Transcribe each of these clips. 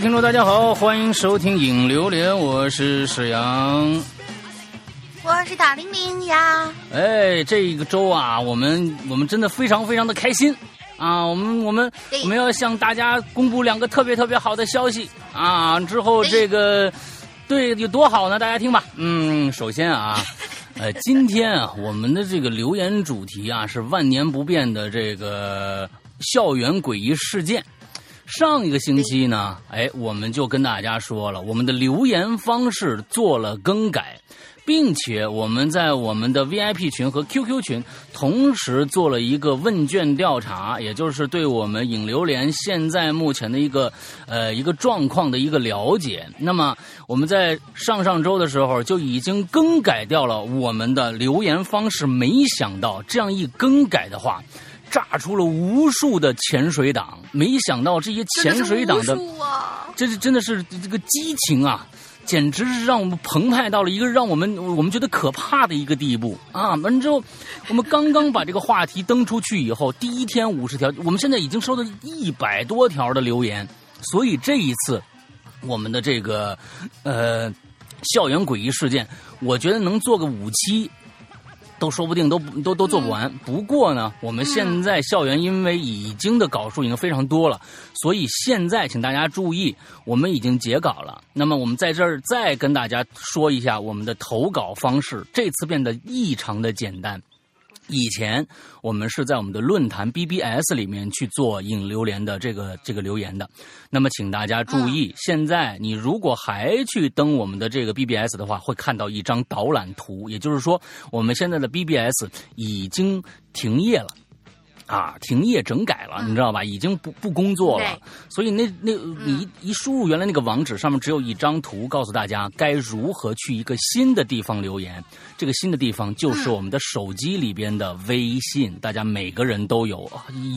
听众，大家好，欢迎收听《影榴莲》，我是史阳，我是大玲玲呀。哎，这个周啊，我们我们真的非常非常的开心啊！我们我们我们要向大家公布两个特别特别好的消息啊！之后这个对有多好呢？大家听吧。嗯，首先啊，呃，今天啊，我们的这个留言主题啊是万年不变的这个校园诡异事件。上一个星期呢，哎，我们就跟大家说了，我们的留言方式做了更改，并且我们在我们的 VIP 群和 QQ 群同时做了一个问卷调查，也就是对我们影榴莲现在目前的一个呃一个状况的一个了解。那么我们在上上周的时候就已经更改掉了我们的留言方式，没想到这样一更改的话。炸出了无数的潜水党，没想到这些潜水党的，这是真的是这个激情啊，简直是让我们澎湃到了一个让我们我们觉得可怕的一个地步啊！完之后，我们刚刚把这个话题登出去以后，第一天五十条，我们现在已经收到一百多条的留言，所以这一次我们的这个呃校园诡异事件，我觉得能做个五期。都说不定都都都做不完。不过呢，我们现在校园因为已经的稿数已经非常多了，所以现在请大家注意，我们已经截稿了。那么我们在这儿再跟大家说一下我们的投稿方式，这次变得异常的简单。以前我们是在我们的论坛 BBS 里面去做引榴莲的这个这个留言的，那么请大家注意，现在你如果还去登我们的这个 BBS 的话，会看到一张导览图，也就是说，我们现在的 BBS 已经停业了。啊，停业整改了，你知道吧？已经不不工作了，所以那那你一输入原来那个网址，上面只有一张图，告诉大家该如何去一个新的地方留言。这个新的地方就是我们的手机里边的微信，大家每个人都有，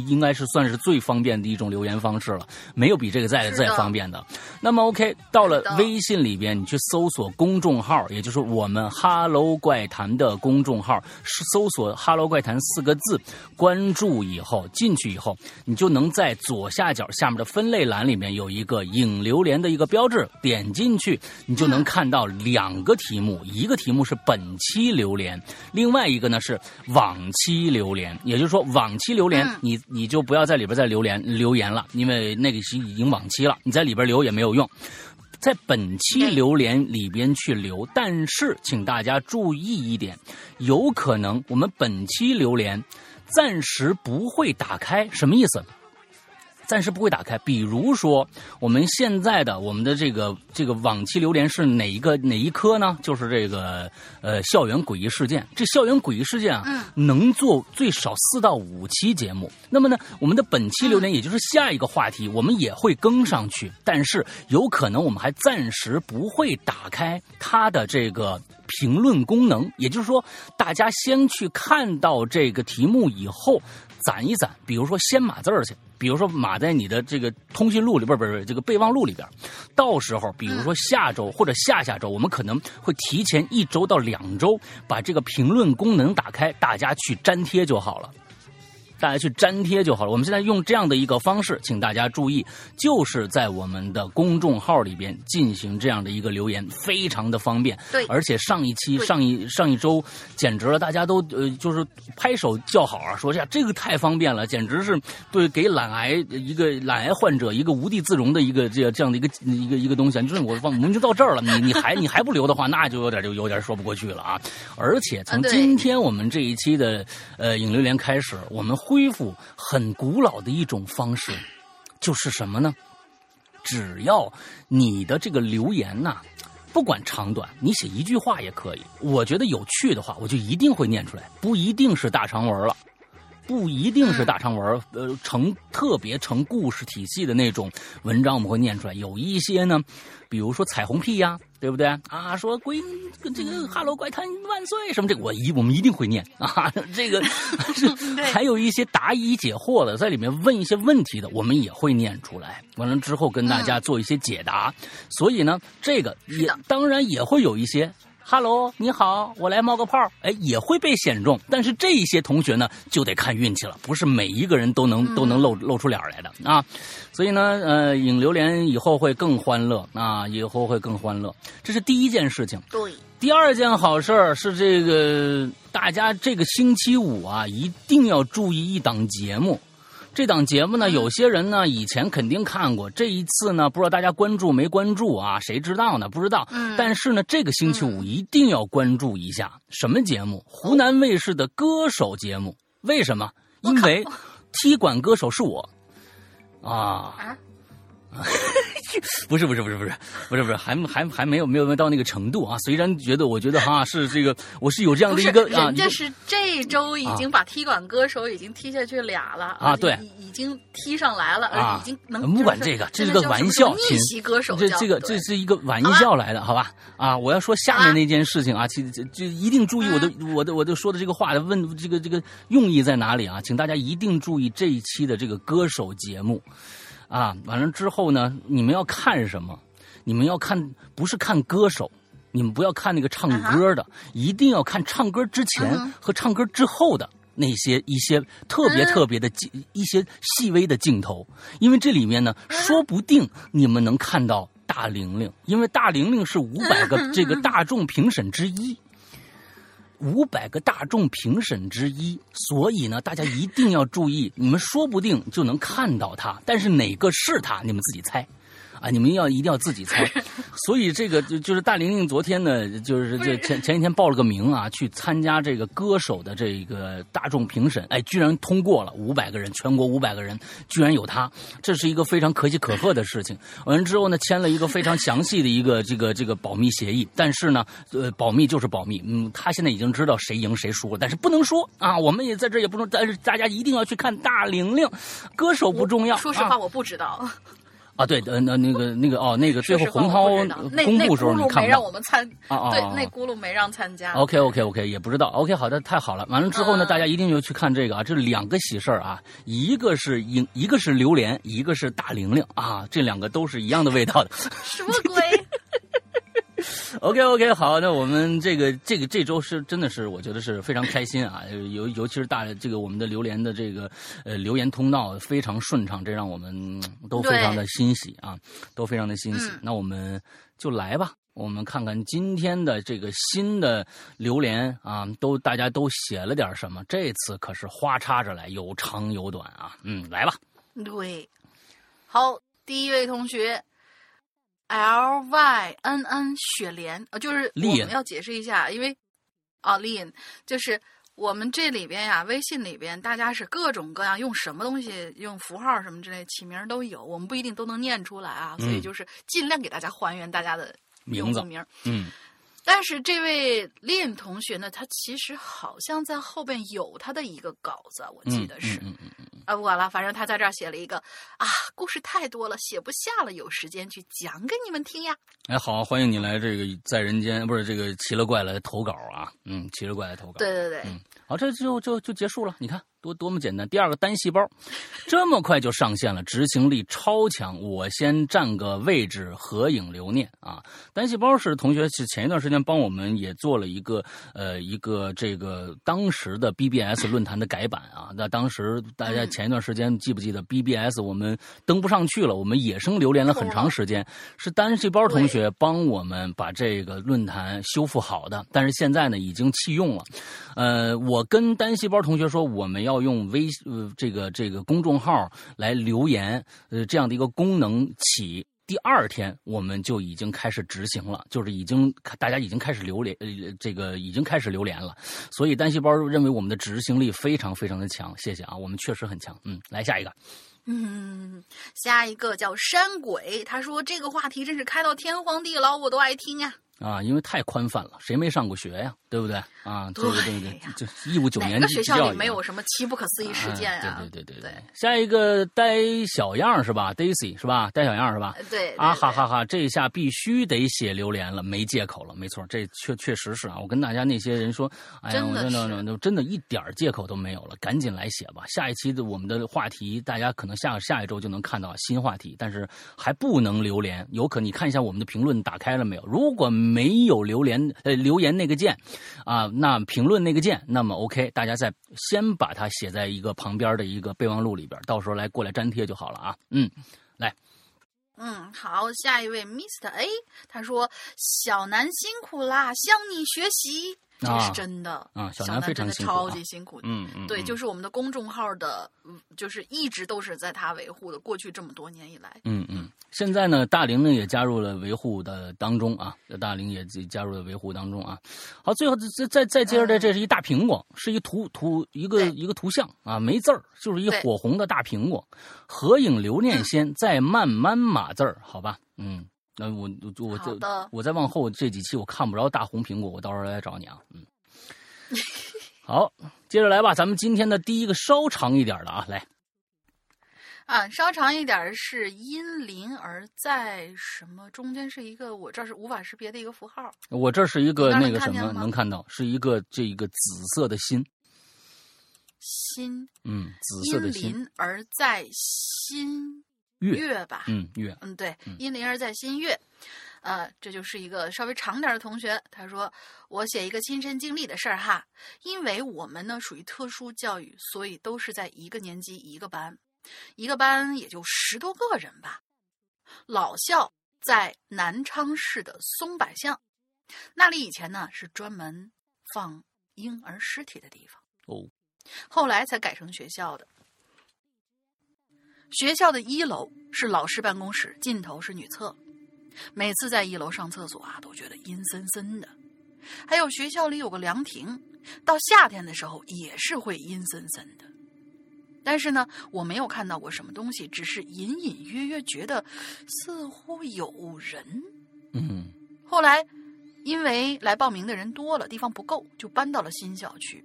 应该是算是最方便的一种留言方式了，没有比这个再再方便的。那么 OK，到了微信里边，你去搜索公众号，也就是我们 “Hello 怪谈”的公众号，搜索 “Hello 怪谈”四个字，关注。以后进去以后，你就能在左下角下面的分类栏里面有一个影榴莲的一个标志，点进去你就能看到两个题目，一个题目是本期榴莲，另外一个呢是往期榴莲。也就是说，往期榴莲你你就不要在里边再留言留言了，因为那个是已经往期了，你在里边留也没有用，在本期榴莲里边去留。但是请大家注意一点，有可能我们本期榴莲。暂时不会打开，什么意思？暂时不会打开。比如说，我们现在的我们的这个这个往期榴莲是哪一个哪一颗呢？就是这个呃校园诡异事件。这校园诡异事件啊，能做最少四到五期节目。那么呢，我们的本期榴莲也就是下一个话题，我们也会更上去。但是有可能我们还暂时不会打开它的这个。评论功能，也就是说，大家先去看到这个题目以后，攒一攒，比如说先码字儿去，比如说码在你的这个通讯录里边，不是这个备忘录里边。到时候，比如说下周或者下下周，我们可能会提前一周到两周把这个评论功能打开，大家去粘贴就好了。大家去粘贴就好了。我们现在用这样的一个方式，请大家注意，就是在我们的公众号里边进行这样的一个留言，非常的方便。对，而且上一期、上一上一周，简直了，大家都呃就是拍手叫好啊，说呀这个太方便了，简直是对给懒癌一个懒癌患者一个无地自容的一个这这样的一个一个一个东西。就是我我们就到这儿了，你你还你还不留的话，那就有点就有点说不过去了啊。而且从今天我们这一期的呃影留言开始，我们。恢复很古老的一种方式，就是什么呢？只要你的这个留言呐，不管长短，你写一句话也可以。我觉得有趣的话，我就一定会念出来，不一定是大长文了。不一定是大长文，呃，成特别成故事体系的那种文章，我们会念出来。有一些呢，比如说彩虹屁呀，对不对啊？说鬼这个哈喽怪谈万岁什么这个，我一我们一定会念啊。这个 是还有一些答疑解惑的，在里面问一些问题的，我们也会念出来。完了之后跟大家做一些解答。所以呢，这个也当然也会有一些。哈喽，你好，我来冒个泡，哎，也会被选中。但是这些同学呢，就得看运气了，不是每一个人都能都能露露出脸来的啊。所以呢，呃，引榴莲以后会更欢乐啊，以后会更欢乐。这是第一件事情。对。第二件好事是这个，大家这个星期五啊，一定要注意一档节目。这档节目呢，有些人呢以前肯定看过，这一次呢不知道大家关注没关注啊？谁知道呢？不知道。嗯。但是呢，这个星期五一定要关注一下什么节目？湖南卫视的歌手节目。为什么？因为踢馆歌手是我。啊。啊。不是不是不是不是不是不是还还还没有没有到那个程度啊！虽然觉得我觉得哈是这个我是有这样的一个啊，人家是这周已经把踢馆歌手已经踢下去俩了啊，对，已经踢上来了啊，已经能不管这个，这是个玩笑，逆袭歌手，这这个这是一个玩笑来的，好吧？啊，我要说下面那件事情啊，其实就一定注意我的我的我的说的这个话的问这个这个用意在哪里啊？请大家一定注意这一期的这个歌手节目。啊，完了之后呢，你们要看什么？你们要看不是看歌手，你们不要看那个唱歌的，一定要看唱歌之前和唱歌之后的那些一些特别特别的镜一些细微的镜头，因为这里面呢，说不定你们能看到大玲玲，因为大玲玲是五百个这个大众评审之一。五百个大众评审之一，所以呢，大家一定要注意，你们说不定就能看到他，但是哪个是他，你们自己猜。啊，你们要一定要自己猜，所以这个就就是大玲玲昨天呢，就是这前前一天报了个名啊，去参加这个歌手的这个大众评审，哎，居然通过了五百个人，全国五百个人，居然有他，这是一个非常可喜可贺的事情。完了之后呢，签了一个非常详细的一个这个这个保密协议，但是呢，呃，保密就是保密，嗯，他现在已经知道谁赢谁输了，但是不能说。啊，我们也在这也不能，但是大家一定要去看大玲玲，歌手不重要，说实话，我不知道。啊，对，呃，那那个那个哦，那个最后洪涛公布时候你看没让我们参啊啊，对，那咕噜没让参加。OK OK OK，也不知道。OK，好的，太好了。完了之后呢，大家一定要去看这个啊，这两个喜事儿啊，一个是一一个是榴莲，一个是大玲玲啊，这两个都是一样的味道的。什么鬼？OK OK，好，那我们这个这个这周是真的是我觉得是非常开心啊，尤尤其是大这个我们的榴莲的这个呃留言通道非常顺畅，这让我们都非常的欣喜啊，都非常的欣喜。那我们就来吧，我们看看今天的这个新的榴莲啊，都大家都写了点什么？这次可是花插着来，有长有短啊，嗯，来吧。对，好，第一位同学。L Y N N 雪莲呃，就是我们要解释一下，因为啊，Lin 就是我们这里边呀，微信里边大家是各种各样用什么东西，用符号什么之类起名都有，我们不一定都能念出来啊，所以就是尽量给大家还原大家的名字名。嗯，但是这位 Lin 同学呢，他其实好像在后边有他的一个稿子，我记得是。嗯嗯嗯。啊，不管了，反正他在这儿写了一个啊，故事太多了，写不下了，有时间去讲给你们听呀。哎，好，欢迎你来这个在人间，不是这个奇了怪来投稿啊，嗯，奇了怪来投稿。对对对，嗯，好，这就就就结束了，你看。多多么简单！第二个单细胞，这么快就上线了，执行力超强。我先占个位置，合影留念啊！单细胞是同学是前一段时间帮我们也做了一个呃一个这个当时的 BBS 论坛的改版啊。那当时大家前一段时间记不记得 BBS 我们登不上去了，我们野生流连了很长时间，是单细胞同学帮我们把这个论坛修复好的。但是现在呢，已经弃用了。呃，我跟单细胞同学说，我们要。要用微呃这个这个公众号来留言，呃这样的一个功能起，第二天我们就已经开始执行了，就是已经大家已经开始留连呃这个已经开始留连了，所以单细胞认为我们的执行力非常非常的强，谢谢啊，我们确实很强，嗯，来下一个，嗯，下一个叫山鬼，他说这个话题真是开到天荒地老我都爱听呀。啊，因为太宽泛了，谁没上过学呀？对不对啊？对对对，就一五九年哪个学校里没有什么七不可思议事件啊？对对对对对。下一个呆小样是吧？Daisy 是吧？呆小样是吧？对啊哈哈哈！这一下必须得写榴莲了，没借口了。没错，这确确实是啊。我跟大家那些人说，哎呀，我真的都真的一点借口都没有了，赶紧来写吧。下一期的我们的话题，大家可能下下一周就能看到新话题，但是还不能榴莲，有可你看一下我们的评论打开了没有？如果没有榴莲呃留言那个键。啊，那评论那个键，那么 OK，大家再先把它写在一个旁边的一个备忘录里边，到时候来过来粘贴就好了啊。嗯，来，嗯，好，下一位 Mr A，他说小南辛苦啦，向你学习。这是真的啊，小南非常辛苦，超级辛苦。嗯嗯，对，就是我们的公众号的，就是一直都是在他维护的。过去这么多年以来，嗯嗯，现在呢，大龄呢也加入了维护的当中啊，大龄也加入了维护当中啊。好，最后再再再接着这，这是一大苹果，是一图图一个一个图像啊，没字儿，就是一火红的大苹果，合影留念先，再慢慢码字儿，好吧？嗯。那我我我再我再往后这几期我看不着大红苹果，我到时候来找你啊。嗯，好，接着来吧，咱们今天的第一个稍长一点的啊，来。啊，稍长一点是因林而在什么？中间是一个我这是无法识别的一个符号。我这是一个那个什么能看到？是一个这一个紫色的心。心。嗯，紫色的心。而在心。月吧，嗯，月，嗯，对，因灵而在新月，呃，这就是一个稍微长点的同学。他说：“我写一个亲身经历的事儿哈，因为我们呢属于特殊教育，所以都是在一个年级一个班，一个班也就十多个人吧。老校在南昌市的松柏巷，那里以前呢是专门放婴儿尸体的地方哦，后来才改成学校的。”学校的一楼是老师办公室，尽头是女厕。每次在一楼上厕所啊，都觉得阴森森的。还有学校里有个凉亭，到夏天的时候也是会阴森森的。但是呢，我没有看到过什么东西，只是隐隐约约觉得似乎有人。嗯。后来，因为来报名的人多了，地方不够，就搬到了新校区。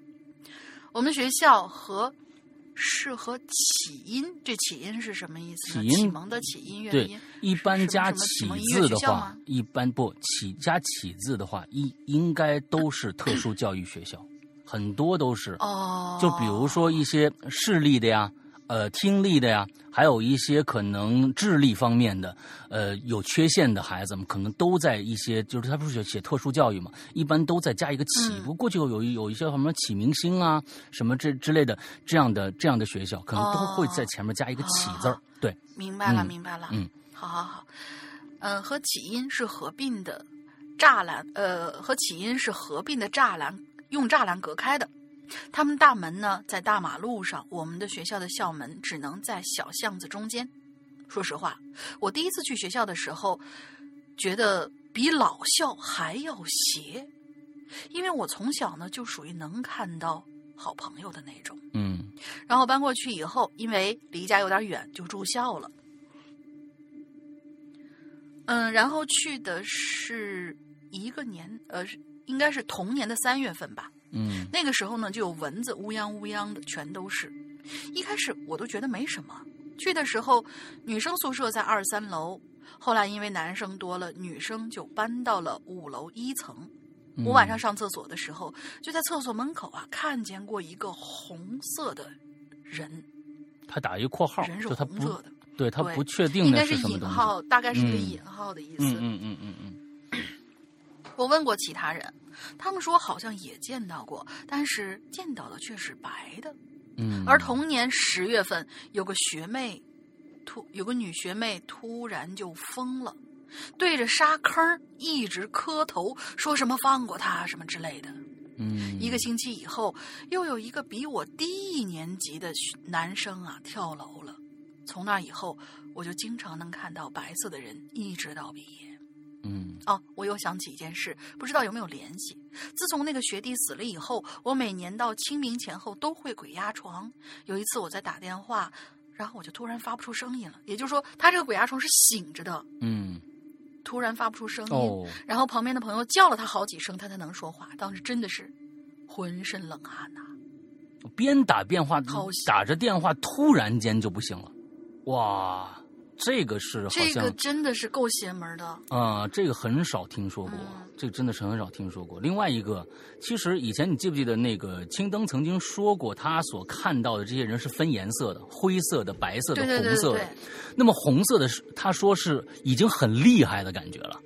我们学校和。是和起因，这起因是什么意思？起因启蒙的起因，对，一般加起字的话，一般不起加起字的话，一应该都是特殊教育学校，很多都是。哦，就比如说一些视力的呀。呃，听力的呀，还有一些可能智力方面的，呃，有缺陷的孩子们，可能都在一些，就是他不是写写特殊教育嘛，一般都在加一个启。不过就有有一些什么启明星啊，什么这之类的这样的这样的学校，可能都会在前面加一个启字儿。对，明白了，明白了。嗯，好好好，嗯，和起因是合并的栅栏，呃，和起因是合并的栅栏，用栅栏隔开的。他们大门呢在大马路上，我们的学校的校门只能在小巷子中间。说实话，我第一次去学校的时候，觉得比老校还要邪，因为我从小呢就属于能看到好朋友的那种。嗯，然后搬过去以后，因为离家有点远，就住校了。嗯，然后去的是一个年，呃，应该是同年的三月份吧。嗯，那个时候呢，就有蚊子乌泱乌泱的，全都是。一开始我都觉得没什么。去的时候，女生宿舍在二三楼，后来因为男生多了，女生就搬到了五楼一层。我晚上上厕所的时候，就在厕所门口啊，看见过一个红色的人。他打一个括号，人是红色的，对他不确定应该是引号，大概是一个引号的意思。嗯嗯嗯嗯。我问过其他人，他们说好像也见到过，但是见到的却是白的。嗯，而同年十月份，有个学妹突有个女学妹突然就疯了，对着沙坑一直磕头，说什么放过她什么之类的。嗯，一个星期以后，又有一个比我低一年级的男生啊跳楼了。从那以后，我就经常能看到白色的人，一直到毕业。嗯哦，我又想起一件事，不知道有没有联系。自从那个学弟死了以后，我每年到清明前后都会鬼压床。有一次我在打电话，然后我就突然发不出声音了，也就是说，他这个鬼压床是醒着的。嗯，突然发不出声音，然后旁边的朋友叫了他好几声，他才能说话。当时真的是浑身冷汗呐！边打电话打着电话，突然间就不行了，哇！这个是好像这个真的是够邪门的啊！这个很少听说过，这个真的是很少听说过。另外一个，其实以前你记不记得那个青灯曾经说过，他所看到的这些人是分颜色的，灰色的、白色的、红色的。那么红色的是，他说是已经很厉害的感觉了。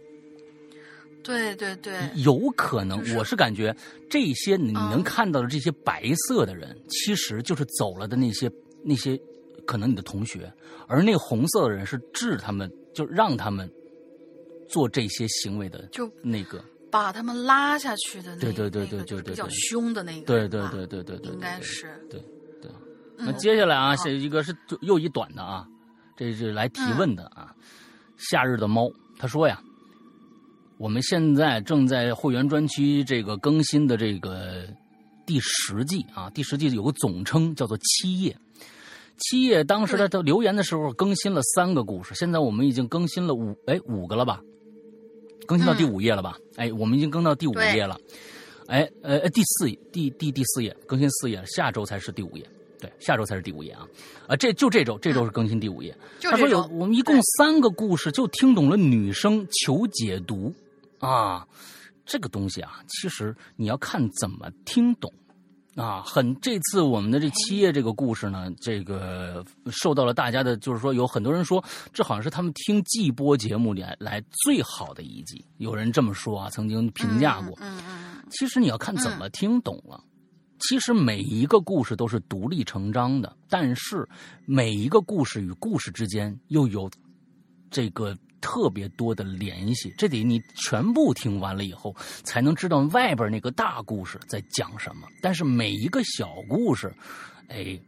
对对对，有可能，我是感觉这些你能看到的这些白色的人，其实就是走了的那些那些。可能你的同学，而那个红色的人是治他们，就让他们做这些行为的，就那个把他们拉下去的那对对对对对比较凶的那个，对对对对对对，应该是对对。那接下来啊，下一个是就又一短的啊，这是来提问的啊。夏日的猫他说呀，我们现在正在会员专区这个更新的这个第十季啊，第十季有个总称叫做七页。七页当时他留言的时候更新了三个故事，现在我们已经更新了五哎五个了吧？更新到第五页了吧？哎，我们已经更到第五页了。哎呃第四第第第四页更新四页，下周才是第五页。对，下周才是第五页啊！啊，这就这周这周是更新第五页。他说有我们一共三个故事就听懂了女生求解读啊，这个东西啊，其实你要看怎么听懂。啊，很这次我们的这七页这个故事呢，这个受到了大家的，就是说有很多人说这好像是他们听季播节目里来最好的一季，有人这么说啊，曾经评价过。嗯嗯。其实你要看怎么听懂了，其实每一个故事都是独立成章的，但是每一个故事与故事之间又有这个。特别多的联系，这得你全部听完了以后，才能知道外边那个大故事在讲什么。但是每一个小故事，哎，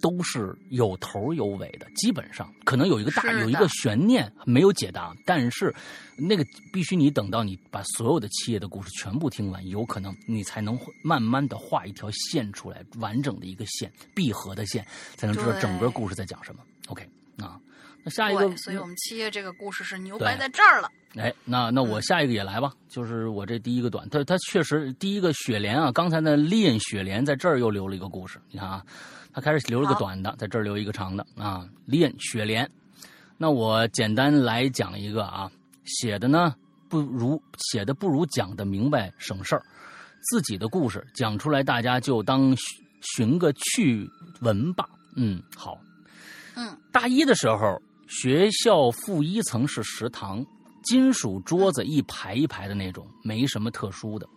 都是有头有尾的。基本上可能有一个大有一个悬念没有解答，但是那个必须你等到你把所有的七页的故事全部听完，有可能你才能慢慢的画一条线出来，完整的一个线，闭合的线，才能知道整个故事在讲什么。OK 啊。那下一个，所以我们七爷这个故事是牛掰在这儿了。哎，那那我下一个也来吧，就是我这第一个短，他他确实第一个雪莲啊，刚才那练雪莲在这儿又留了一个故事，你看啊，他开始留了个短的，在这儿留一个长的啊，练雪莲。那我简单来讲一个啊，写的呢不如写的不如讲的明白省事儿，自己的故事讲出来，大家就当寻个趣闻吧。嗯，好，嗯，大一的时候。学校负一层是食堂，金属桌子一排一排的那种，没什么特殊的，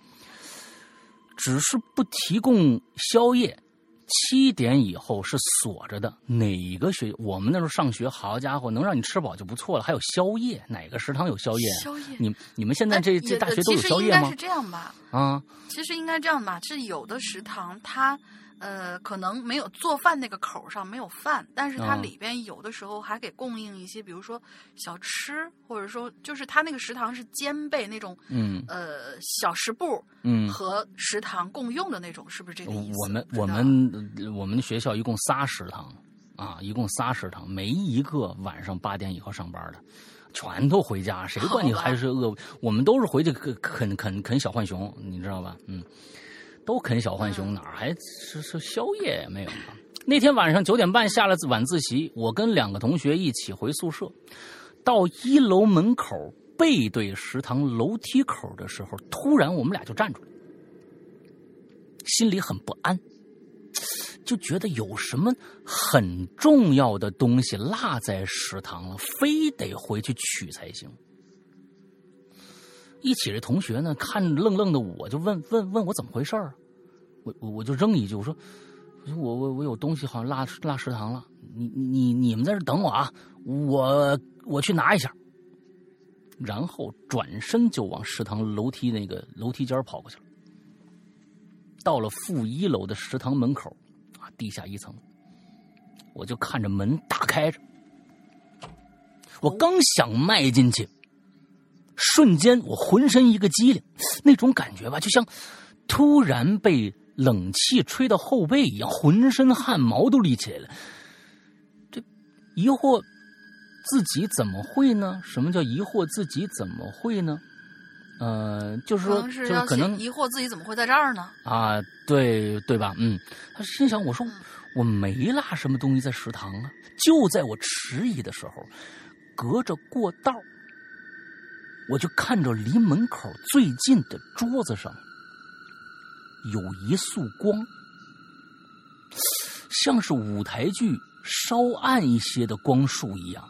只是不提供宵夜。七点以后是锁着的。哪个学我们那时候上学，好家伙，能让你吃饱就不错了，还有宵夜？哪个食堂有宵夜？宵夜？你你们现在这这大学都有宵夜吗？其实应该是这样吧。啊，其实应该这样吧，是有的食堂它。呃，可能没有做饭那个口上没有饭，但是它里边有的时候还给供应一些，比如说小吃，或者说就是它那个食堂是兼备那种，嗯，呃，小食部，嗯，和食堂共用的那种，是不是这个意思？我们我们我们学校一共仨食堂，啊，一共仨食堂，没一个晚上八点以后上班的，全都回家，谁管你还是饿？我们都是回去啃啃啃啃小浣熊，你知道吧？嗯。都啃小浣熊，哪儿还吃吃宵夜也没有呢？那天晚上九点半下了晚自习，我跟两个同学一起回宿舍，到一楼门口背对食堂楼梯口的时候，突然我们俩就站住了，心里很不安，就觉得有什么很重要的东西落在食堂了，非得回去取才行。一起的同学呢，看愣愣的，我就问问问我怎么回事儿，我我我就扔一句，我说，我我我有东西好像落落食堂了，你你你们在这等我啊，我我去拿一下，然后转身就往食堂楼梯那个楼梯间跑过去了，到了负一楼的食堂门口，啊，地下一层，我就看着门打开着，我刚想迈进去。瞬间，我浑身一个激灵，那种感觉吧，就像突然被冷气吹到后背一样，浑身汗毛都立起来了。这疑惑自己怎么会呢？什么叫疑惑自己怎么会呢？呃，就是说，就是可能疑惑自己怎么会在这儿呢？啊，对对吧？嗯，他心想，我说我没落什么东西在食堂啊。就在我迟疑的时候，隔着过道，我就看着离门口最近的桌子上有一束光，像是舞台剧稍暗一些的光束一样，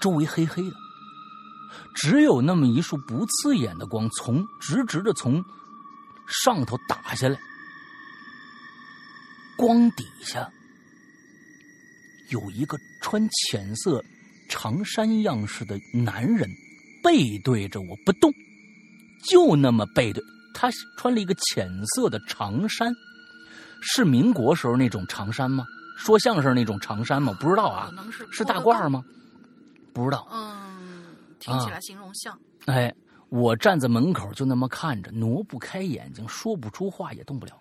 周围黑黑的。只有那么一束不刺眼的光，从直直的从上头打下来。光底下有一个穿浅色长衫样式的男人，背对着我不动，就那么背对。他穿了一个浅色的长衫，是民国时候那种长衫吗？说相声那种长衫吗？不知道啊，是大褂吗？不知道。嗯。听起来形容像。哎，我站在门口就那么看着，挪不开眼睛，说不出话，也动不了。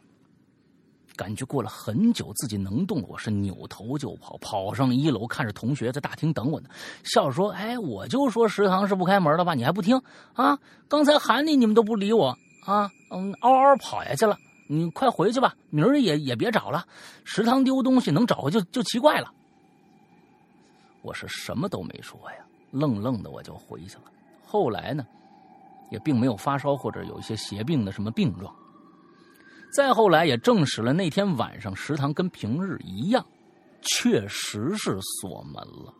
感觉过了很久，自己能动了，我是扭头就跑，跑上一楼，看着同学在大厅等我呢，笑着说：“哎，我就说食堂是不开门的吧，你还不听啊？刚才喊你，你们都不理我啊！嗯，嗷嗷跑下去了，你快回去吧，明儿也也别找了。食堂丢东西能找回就就奇怪了。”我是什么都没说呀。愣愣的我就回去了。后来呢，也并没有发烧或者有一些邪病的什么病状。再后来也证实了那天晚上食堂跟平日一样，确实是锁门了。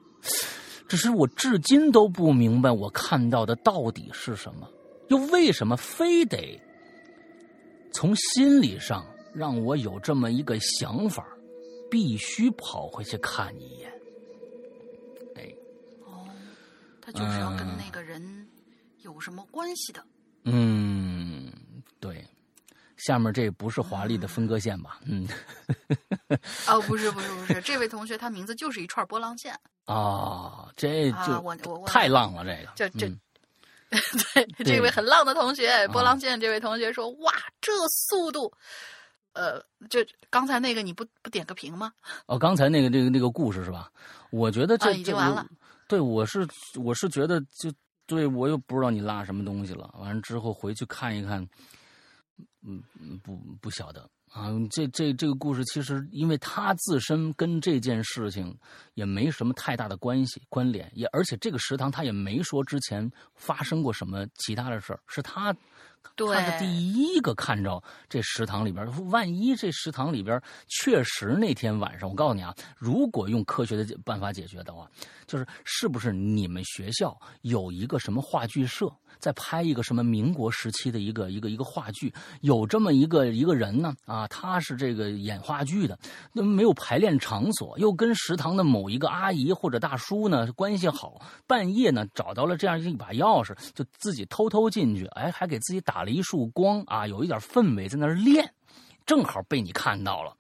只是我至今都不明白我看到的到底是什么，又为什么非得从心理上让我有这么一个想法，必须跑回去看一眼。哎，哦他就是要跟那个人有什么关系的？嗯，对。下面这不是华丽的分割线吧？嗯。哦，不是，不是，不是。这位同学他名字就是一串波浪线。啊，这就太浪了，这个。这这，对，这位很浪的同学，波浪线这位同学说：“哇，这速度！”呃，就刚才那个你不不点个评吗？哦，刚才那个那个那个故事是吧？我觉得这已经完了。对，我是我是觉得，就对我又不知道你落什么东西了。完了之后回去看一看，嗯，不不晓得啊。这这这个故事其实，因为他自身跟这件事情也没什么太大的关系关联，也而且这个食堂他也没说之前发生过什么其他的事儿，是他。他是第一个看着这食堂里边，万一这食堂里边确实那天晚上，我告诉你啊，如果用科学的办法解决的话，就是是不是你们学校有一个什么话剧社？在拍一个什么民国时期的一个一个一个话剧，有这么一个一个人呢啊，他是这个演话剧的，那没有排练场所，又跟食堂的某一个阿姨或者大叔呢关系好，半夜呢找到了这样一把钥匙，就自己偷偷进去，哎，还给自己打了一束光啊，有一点氛围在那儿练，正好被你看到了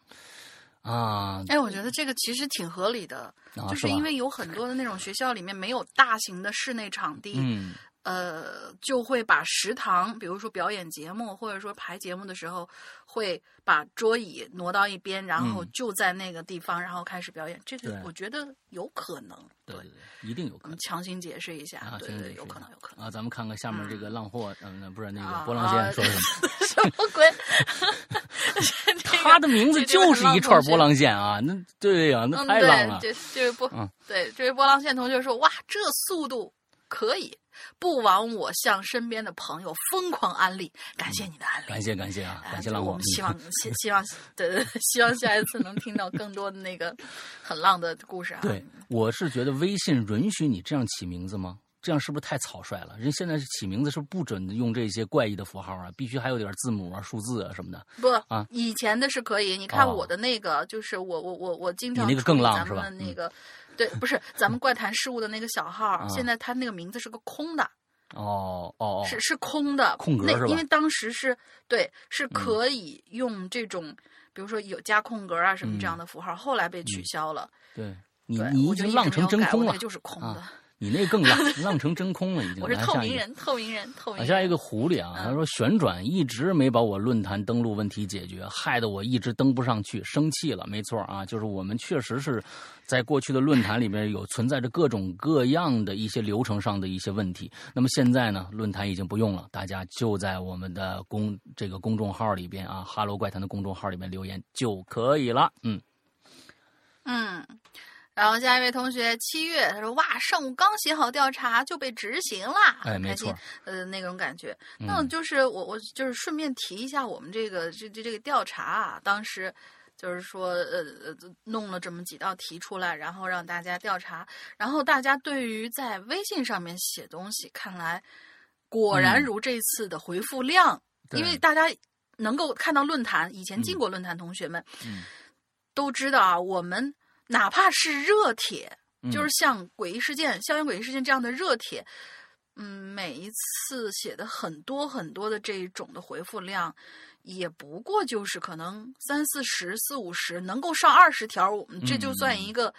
啊。哎，我觉得这个其实挺合理的，就是因为有很多的那种学校里面没有大型的室内场地。嗯。呃，就会把食堂，比如说表演节目，或者说排节目的时候，会把桌椅挪到一边，然后就在那个地方，然后开始表演。这个我觉得有可能，对，一定有可能。强行解释一下，啊对对，有可能，有可能。啊，咱们看看下面这个浪货，嗯，不是那个波浪线说什么？什么鬼？他的名字就是一串波浪线啊！那对呀，那太浪了。这这位波，对这位波浪线同学说：“哇，这速度可以。”不枉我向身边的朋友疯狂安利，感谢你的安利，感谢感谢啊，感谢浪我们希望 希希望对希望下一次能听到更多的那个很浪的故事啊。对，我是觉得微信允许你这样起名字吗？这样是不是太草率了？人现在是起名字是不准用这些怪异的符号啊，必须还有点字母啊、数字啊什么的。不啊，以前的是可以。你看我的那个，就是我我我我经常你那个更浪是吧？那个。对，不是咱们怪谈事务的那个小号，现在他那个名字是个空的。哦哦是是空的，空格是吧？因为当时是对，是可以用这种，比如说有加空格啊什么这样的符号，后来被取消了。对，你你已经浪成真空了，就是空的。你那更浪，浪成真空了已经。我是透明人，透明人，透明人。下一个狐狸啊，他说旋转一直没把我论坛登录问题解决，害得我一直登不上去，生气了。没错啊，就是我们确实是在过去的论坛里面有存在着各种各样的一些流程上的一些问题。那么现在呢，论坛已经不用了，大家就在我们的公这个公众号里边啊，哈喽怪谈的公众号里面留言就可以了。嗯嗯。然后下一位同学七月，他说：“哇，上午刚写好调查就被执行了，很开心。呃，那种感觉。那就是我，我就是顺便提一下，我们这个这这这个调查啊，当时就是说，呃呃，弄了这么几道题出来，然后让大家调查。然后大家对于在微信上面写东西，看来果然如这次的回复量，因为大家能够看到论坛，以前进过论坛同学们，都知道啊，我们。”哪怕是热帖，就是像诡异事件、校园诡异事件这样的热帖，嗯，每一次写的很多很多的这种的回复量，也不过就是可能三四十、四五十，能够上二十条，我们这就算一个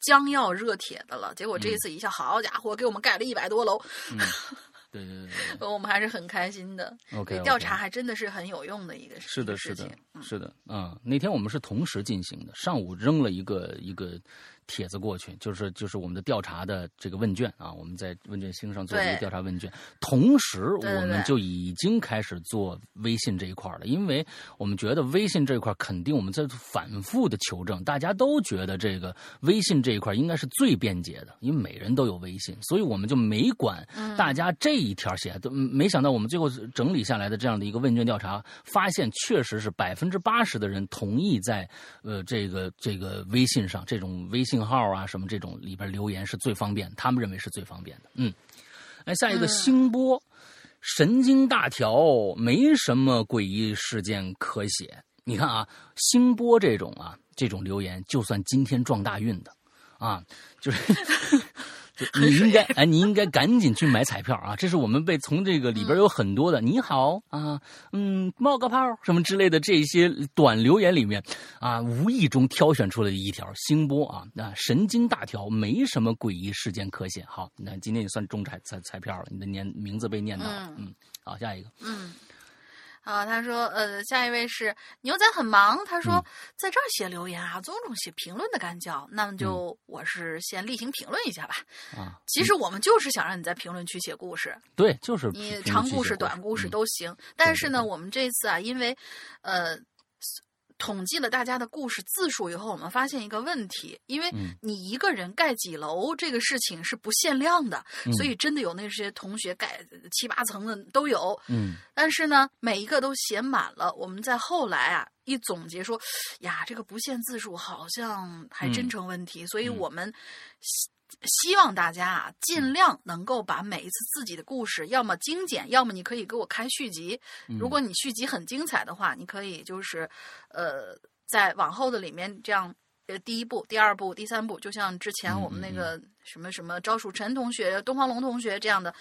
将要热帖的了。结果这一次一下，好家伙，给我们盖了一百多楼。对对对，我们还是很开心的。OK，调查还真的是很有用的一个事情是的，是的，是的，嗯，那天我们是同时进行的，上午扔了一个一个。帖子过去就是就是我们的调查的这个问卷啊，我们在问卷星上做一个调查问卷，同时我们就已经开始做微信这一块了，因为我们觉得微信这一块肯定我们在反复的求证，大家都觉得这个微信这一块应该是最便捷的，因为每人都有微信，所以我们就没管大家这一条写，都没想到我们最后整理下来的这样的一个问卷调查，发现确实是百分之八十的人同意在呃这个这个微信上这种微信。信号啊，什么这种里边留言是最方便，他们认为是最方便的。嗯，哎，下一个星波，神经大条，没什么诡异事件可写。你看啊，星波这种啊，这种留言，就算今天撞大运的啊，就是。你应该 哎，你应该赶紧去买彩票啊！这是我们被从这个里边有很多的“你好啊，嗯，冒个泡”什么之类的这些短留言里面啊，无意中挑选出来的一条星波啊，那神经大条，没什么诡异事件可写。好，那今天也算中彩彩彩票了，你的年名字被念到了。嗯，好，下一个。嗯。啊，他说，呃，下一位是牛仔很忙。他说，在这儿写留言啊，总有种写评论的赶脚。那么就我是先例行评论一下吧。啊，其实我们就是想让你在评论区写故事。对，就是你长故事、短故事都行。但是呢，我们这次啊，因为，呃。统计了大家的故事字数以后，我们发现一个问题：因为你一个人盖几楼这个事情是不限量的，所以真的有那些同学盖七八层的都有。嗯，但是呢，每一个都写满了。我们在后来啊一总结说，呀，这个不限字数好像还真成问题，所以我们。希望大家啊，尽量能够把每一次自己的故事，要么精简，要么你可以给我开续集。如果你续集很精彩的话，你可以就是，呃，在往后的里面这样，呃，第一部、第二部、第三部，就像之前我们那个什么什么赵曙臣同学、东方龙同学这样的，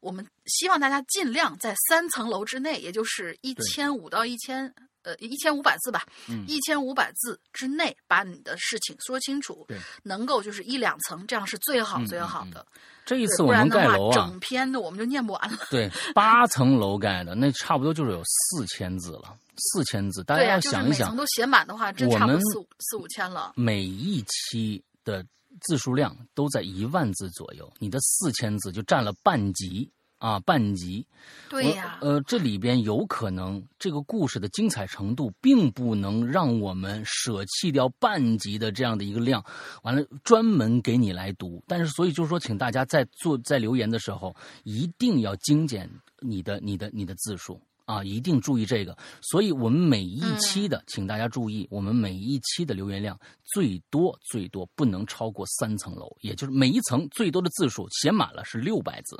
我们希望大家尽量在三层楼之内，也就是一千五到一千。呃，一千五百字吧，一千五百字之内把你的事情说清楚，能够就是一两层，这样是最好最好的。这一次我们盖楼啊，整篇的我们就念不完了。对，八层楼盖的，那差不多就是有四千字了，四千字。大家要想一想，层都写满的话，真差不多四五四五千了。每一期的字数量都在一万字左右，你的四千字就占了半集。啊，半集，对呀，呃，这里边有可能这个故事的精彩程度，并不能让我们舍弃掉半集的这样的一个量，完了专门给你来读。但是，所以就是说，请大家在做在留言的时候，一定要精简你的、你的、你的字数。啊，一定注意这个。所以，我们每一期的，请大家注意，我们每一期的留言量最多最多不能超过三层楼，也就是每一层最多的字数写满了是六百字，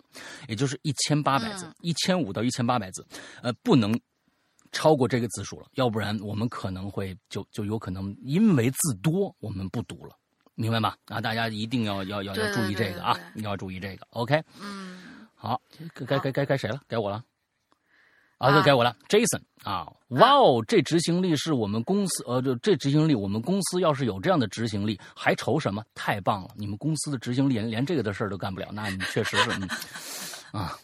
也就是一千八百字，一千五到一千八百字，呃，不能超过这个字数了，要不然我们可能会就就有可能因为字多我们不读了，明白吗？啊，大家一定要要要要注意这个啊，你要注意这个。OK，嗯，好，该该该该谁了？该我了。啊，就该我了，Jason 啊，哇哦，这执行力是我们公司，呃，这这执行力，我们公司要是有这样的执行力，还愁什么？太棒了，你们公司的执行力连连这个的事儿都干不了，那你确实是。啊，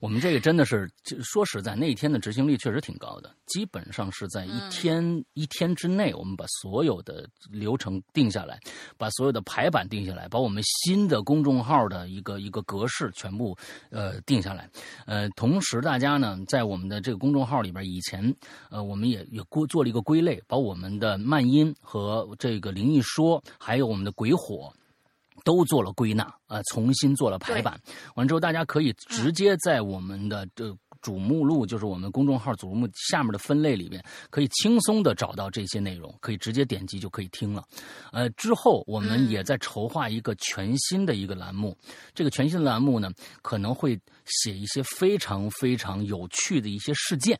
我们这个真的是，说实在，那一天的执行力确实挺高的，基本上是在一天一天之内，我们把所有的流程定下来，把所有的排版定下来，把我们新的公众号的一个一个格式全部呃定下来。呃，同时大家呢，在我们的这个公众号里边，以前呃，我们也也过做了一个归类，把我们的漫音和这个灵异说，还有我们的鬼火。都做了归纳啊，重新做了排版。完之后，大家可以直接在我们的这主目录，就是我们公众号主目下面的分类里面，可以轻松的找到这些内容，可以直接点击就可以听了。呃，之后我们也在筹划一个全新的一个栏目，这个全新的栏目呢，可能会写一些非常非常有趣的一些事件，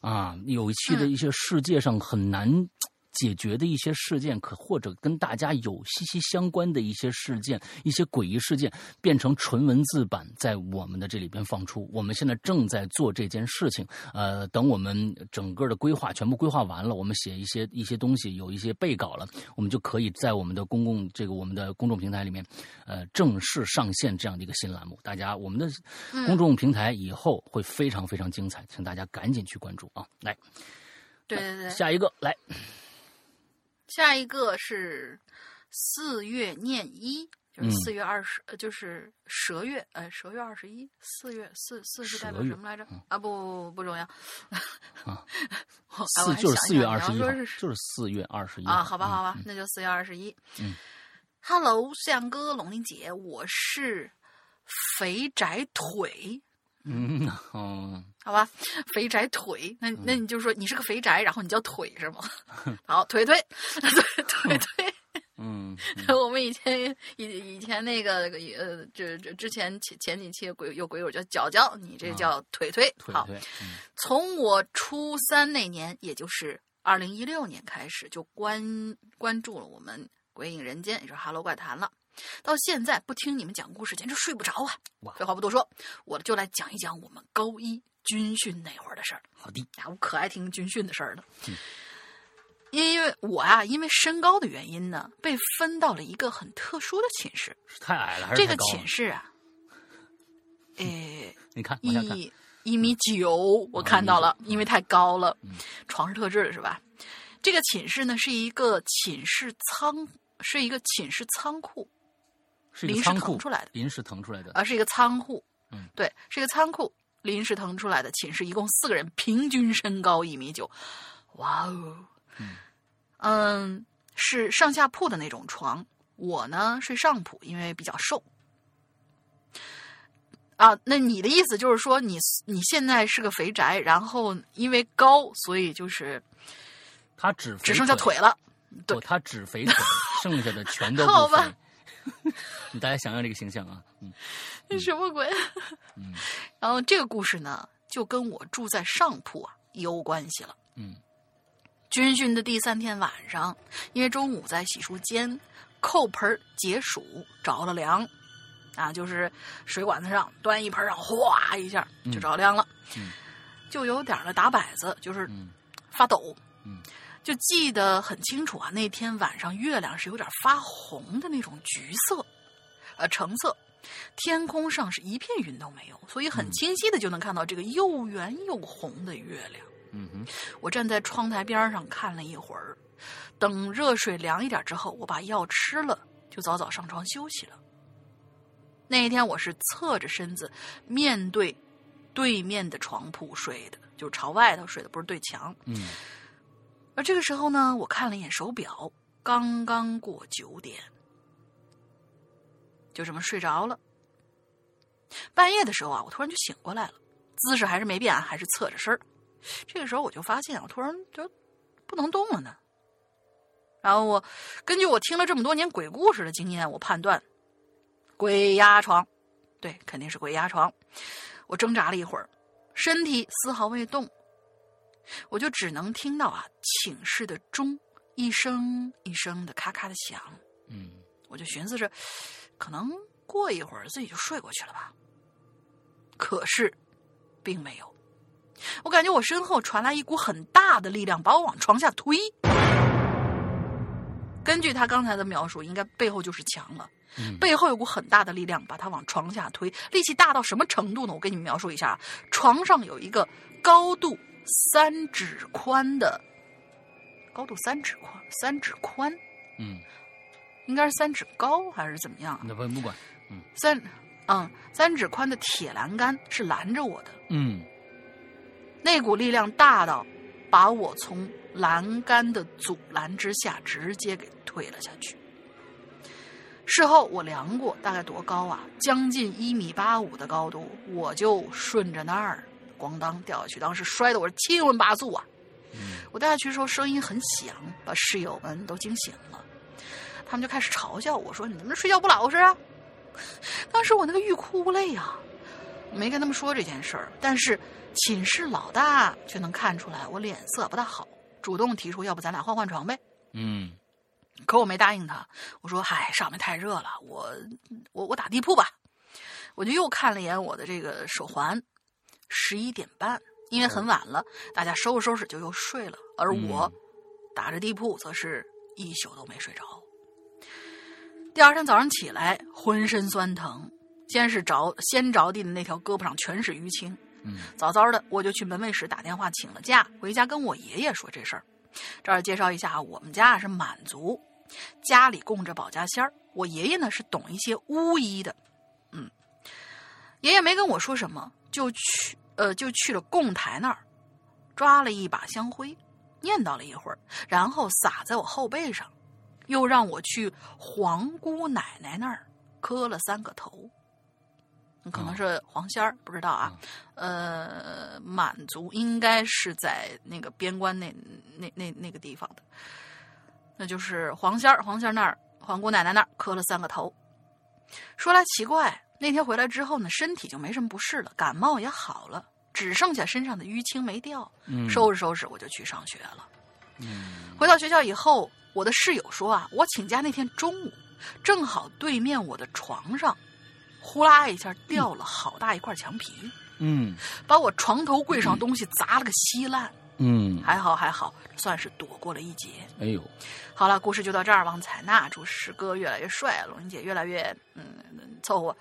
啊，有趣的一些世界上很难。解决的一些事件，可或者跟大家有息息相关的一些事件，一些诡异事件，变成纯文字版，在我们的这里边放出。我们现在正在做这件事情。呃，等我们整个的规划全部规划完了，我们写一些一些东西，有一些备稿了，我们就可以在我们的公共这个我们的公众平台里面，呃，正式上线这样的一个新栏目。大家，我们的公众平台以后会非常非常精彩，请大家赶紧去关注啊！来，对对对，下一个来。下一个是四月念一，就是四月二十，呃，就是蛇月，呃，蛇月二十一，四月四四是代表什么来着？啊，不不重要。啊，四就是四月二十一，就是四月二十一啊。好吧，好吧，那就四月二十一。嗯，Hello，向哥，龙玲姐，我是肥宅腿。嗯哦，好吧，肥宅腿，那那你就说你是个肥宅，然后你叫腿是吗？好，腿腿，腿腿腿，嗯，我们以前以以前那个呃，这这之前前前几期鬼有鬼友叫脚脚，你这叫腿腿。好，从我初三那年，也就是二零一六年开始，就关关注了我们鬼影人间，也就是哈喽怪谈了。到现在不听你们讲故事，简直睡不着啊！废话不多说，我就来讲一讲我们高一军训那会儿的事儿。好的，呀，我可爱听军训的事儿了。因为我啊，因为身高的原因呢，被分到了一个很特殊的寝室。太矮了还是这个寝室啊，诶，你看一一米九，我看到了，因为太高了，床是特制的，是吧？这个寝室呢，是一个寝室仓，是一个寝室仓库。临时腾出来的，临时腾出来的，而是一个仓库。嗯，对，是一个仓库，临时腾出来的寝室，一共四个人，平均身高一米九。哇哦，嗯，嗯，是上下铺的那种床。我呢睡上铺，因为比较瘦。啊，那你的意思就是说，你你现在是个肥宅，然后因为高，所以就是他只只剩下腿了。对，他只肥腿，剩下的全都不肥。你 大家想想这个形象啊，嗯，这什么鬼？嗯，然后这个故事呢，就跟我住在上铺啊有关系了。嗯，军训的第三天晚上，因为中午在洗漱间扣盆解暑着了凉，啊，就是水管子上端一盆上哗一下就着凉了，嗯，就有点的打摆子，就是发抖，嗯。就记得很清楚啊，那天晚上月亮是有点发红的那种橘色，呃，橙色，天空上是一片云都没有，所以很清晰的就能看到这个又圆又红的月亮。嗯哼，我站在窗台边上看了一会儿，等热水凉一点之后，我把药吃了，就早早上床休息了。那一天我是侧着身子面对对面的床铺睡的，就是朝外头睡的，不是对墙。嗯。而这个时候呢，我看了一眼手表，刚刚过九点，就这么睡着了。半夜的时候啊，我突然就醒过来了，姿势还是没变，还是侧着身。这个时候我就发现，我突然就不能动了呢。然后我根据我听了这么多年鬼故事的经验，我判断鬼压床，对，肯定是鬼压床。我挣扎了一会儿，身体丝毫未动。我就只能听到啊，寝室的钟一声一声的咔咔的响。嗯，我就寻思着，可能过一会儿自己就睡过去了吧。可是，并没有。我感觉我身后传来一股很大的力量，把我往床下推。根据他刚才的描述，应该背后就是墙了。背后有股很大的力量把他往床下推，力气大到什么程度呢？我给你们描述一下：床上有一个高度三指宽的，高度三指宽，三指宽，嗯，应该是三指高还是怎么样？那不不管，嗯，三，嗯，三指宽的铁栏杆是拦着我的，嗯，那股力量大到把我从栏杆的阻拦之下直接给推了下去。事后我量过，大概多高啊？将近一米八五的高度，我就顺着那儿咣当掉下去，当时摔得我是七荤八素啊！我掉下去的时候声音很响，把室友们都惊醒了，他们就开始嘲笑我说：“你怎么睡觉不老实啊？”当时我那个欲哭无泪啊，没跟他们说这件事儿，但是寝室老大却能看出来我脸色不大好，主动提出要不咱俩换换床呗？嗯。可我没答应他，我说：“嗨，上面太热了，我我我打地铺吧。”我就又看了一眼我的这个手环，十一点半，因为很晚了，大家收拾收拾就又睡了。而我打着地铺，则是一宿都没睡着。第二天早上起来，浑身酸疼，先是着先着地的那条胳膊上全是淤青。嗯，早早的我就去门卫室打电话请了假，回家跟我爷爷说这事儿。这儿介绍一下我们家是满族。家里供着保家仙儿，我爷爷呢是懂一些巫医的，嗯，爷爷没跟我说什么，就去呃就去了供台那儿，抓了一把香灰，念叨了一会儿，然后撒在我后背上，又让我去黄姑奶奶那儿磕了三个头，可能是黄仙儿，不知道啊，呃，满族应该是在那个边关那那那那个地方的。那就是黄仙儿，黄仙儿那儿，黄姑奶奶那儿磕了三个头。说来奇怪，那天回来之后呢，身体就没什么不适了，感冒也好了，只剩下身上的淤青没掉。嗯，收拾收拾，我就去上学了。嗯，回到学校以后，我的室友说啊，我请假那天中午，正好对面我的床上，呼啦一下掉了好大一块墙皮。嗯，把我床头柜上东西砸了个稀烂。嗯，还好还好，算是躲过了一劫。哎呦，好了，故事就到这儿。王采娜祝师哥越来越帅，龙云姐越来越嗯凑合。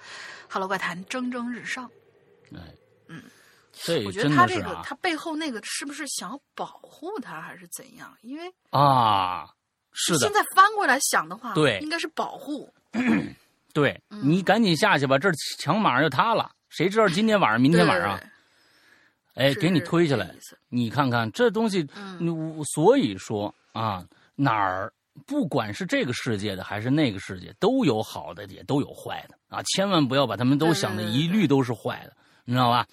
Hello 怪谈蒸蒸日上。哎，嗯，这我觉得他这个他背后那个是不是想要保护他还是怎样？因为啊，是的。现在翻过来想的话，对，应该是保护。对你赶紧下去吧，这墙马上就塌了，谁知道今天晚上、明天晚上？哎，给你推下来，你看看这东西，嗯，所以说啊，哪儿不管是这个世界的还是那个世界，都有好的，也都有坏的啊！千万不要把他们都想的一律都是坏的，你知道吧？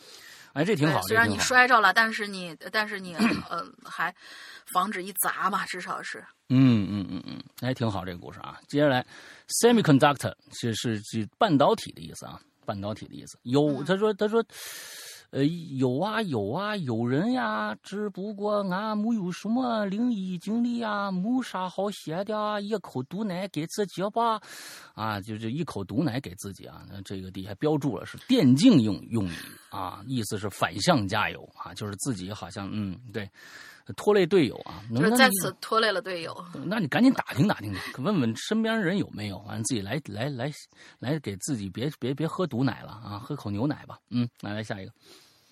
哎，这挺好。虽然你摔着了，但是你，但是你，呃，还防止一砸嘛，至少是。嗯嗯嗯嗯，哎，挺好这个故事啊。接下来，semiconductor 是是是半导体的意思啊，半导体的意思。有他说他说。呃，有啊有啊，有人呀，只不过俺没有什么灵异经历呀，没啥好写的，一口毒奶给自己吧，啊，就是一口毒奶给自己啊。那这个底下标注了是电竞用用语啊，意思是反向加油啊，就是自己好像嗯对，拖累队友啊，就是在此拖累了队友。那你赶紧打听打听去，问问身边人有没有，完自己来来来来给自己别别别喝毒奶了啊，喝口牛奶吧。嗯，来来下一个。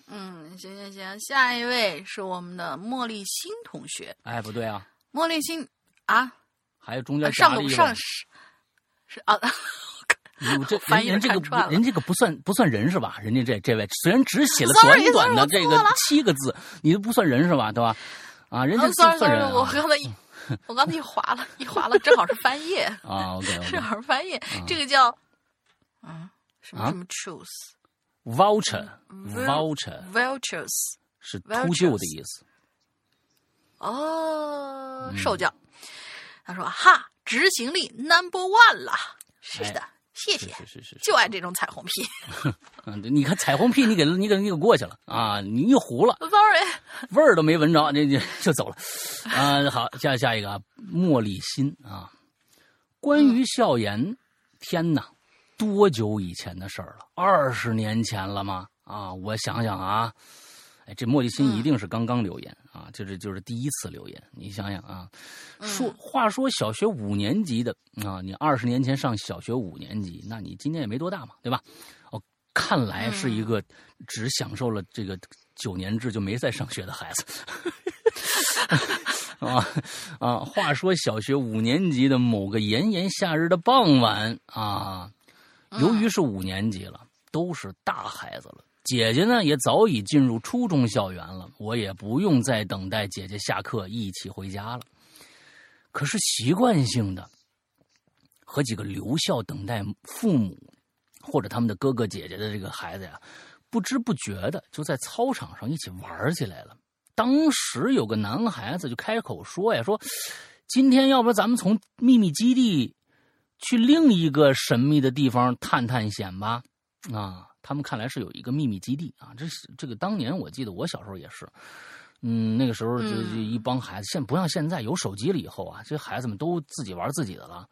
嗯，行行行，下一位是我们的茉莉新同学。哎，不对啊，茉莉新啊，还有中间上个上是是啊，这翻译这个人这个不算不算人是吧？人家这这位虽然只写了短短的这个七个字，你都不算人是吧？对吧？啊，人家算人。我刚才一我刚才一划了一划了，正好是翻页 啊，OK，正好是翻页。这个叫啊什么什么 truth。Voucher，voucher，vouchers 是秃鹫的意思。哦，受教。他说：“哈，执行力 number one 了。”是的，谢谢。是是是，就爱这种彩虹屁。嗯，你看彩虹屁，你给你给你给过去了啊！你一糊了，sorry，味儿都没闻着，你就就走了。啊，好，下下一个啊，茉莉心啊，关于笑颜，天哪！多久以前的事儿了？二十年前了吗？啊，我想想啊，哎，这茉莉心一定是刚刚留言啊，就是就是第一次留言。你想想啊，说话说小学五年级的啊，你二十年前上小学五年级，那你今年也没多大嘛，对吧？哦，看来是一个只享受了这个九年制就没再上学的孩子。啊啊！话说小学五年级的某个炎炎夏日的傍晚啊，由于是五年级了，都是大孩子了。姐姐呢，也早已进入初中校园了，我也不用再等待姐姐下课一起回家了。可是习惯性的和几个留校等待父母或者他们的哥哥姐姐的这个孩子呀，不知不觉的就在操场上一起玩起来了。当时有个男孩子就开口说呀：“说今天要不咱们从秘密基地去另一个神秘的地方探探险吧？”啊。他们看来是有一个秘密基地啊，这是这个当年我记得我小时候也是，嗯，那个时候就就一帮孩子，现不像现在有手机了以后啊，这孩子们都自己玩自己的了。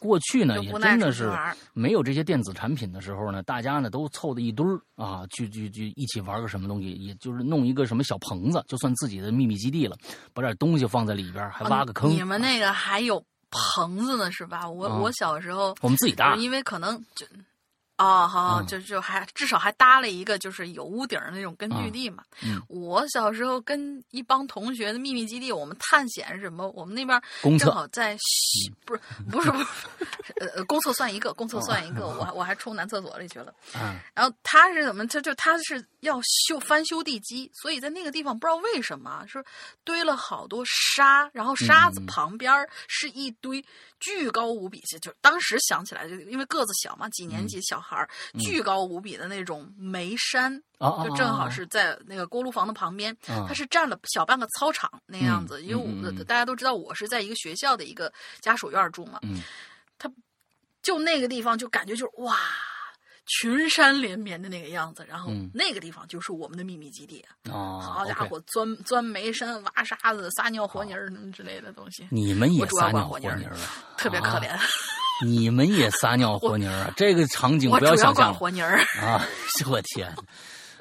过去呢也真的是没有这些电子产品的时候呢，大家呢都凑在一堆儿啊，去去去一起玩个什么东西，也就是弄一个什么小棚子，就算自己的秘密基地了，把点东西放在里边，还挖个坑。你们那个还有棚子呢是吧？我我小时候我们自己搭，因为可能就。哦，好，就就还至少还搭了一个，就是有屋顶的那种根据地嘛。我小时候跟一帮同学的秘密基地，我们探险什么，我们那边正好在，不是不是 不是，呃，公厕算一个，公厕算一个，我我还冲男厕所里去了。然后他是怎么，他就他是要修翻修地基，所以在那个地方不知道为什么是堆了好多沙，然后沙子旁边是一堆。巨高无比，就当时想起来，就因为个子小嘛，几年级小孩儿，巨高无比的那种煤山，就正好是在那个锅炉房的旁边，它是占了小半个操场那样子。因为我大家都知道，我是在一个学校的一个家属院住嘛，他就那个地方就感觉就是哇。群山连绵的那个样子，然后那个地方就是我们的秘密基地。哦，好家伙，钻钻煤山、挖沙子、撒尿和泥儿什么之类的东西。你们也撒尿和泥？特别可怜。你们也撒尿和泥儿啊？这个场景不要想象。和泥儿啊！我天！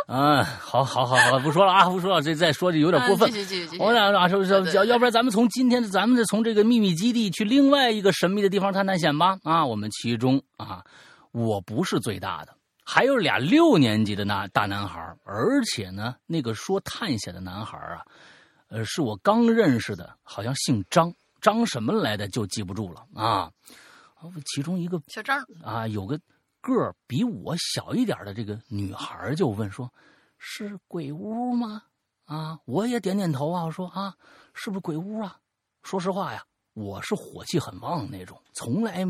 啊，好好好好，不说了啊，不说了，这再说就有点过分。我俩俩说说，要要不然咱们从今天，咱们从这个秘密基地去另外一个神秘的地方探探险吧？啊，我们其中啊。我不是最大的，还有俩六年级的那大男孩，而且呢，那个说探险的男孩啊，呃，是我刚认识的，好像姓张，张什么来的就记不住了啊。其中一个小张啊，有个个儿比我小一点的这个女孩就问说：“是鬼屋吗？”啊，我也点点头啊，我说啊，是不是鬼屋啊？说实话呀，我是火气很旺那种，从来。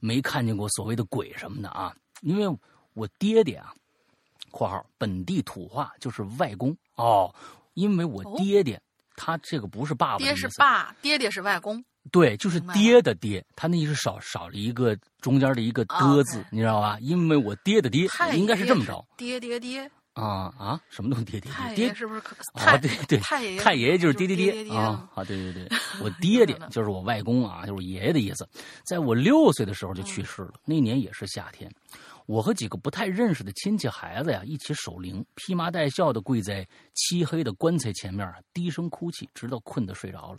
没看见过所谓的鬼什么的啊，因为我爹爹啊（括号本地土话就是外公哦），因为我爹爹他这个不是爸爸，爹是爸，爹爹是外公，对，就是爹的爹，他那意思少少了一个中间的一个的字，你知道吧？因为我爹的爹应该是这么着，爹爹爹。啊啊！什么东西爹爹爹？是不是？啊，对对，太爷太爷爷就是爹爹爹啊！啊，对对对，我爹 爹就是我外公啊，就是爷爷的意思。在我六岁的时候就去世了，那年也是夏天，我和几个不太认识的亲戚孩子呀一起守灵，披麻戴孝的跪在漆黑的棺材前面，低声哭泣，直到困得睡着了。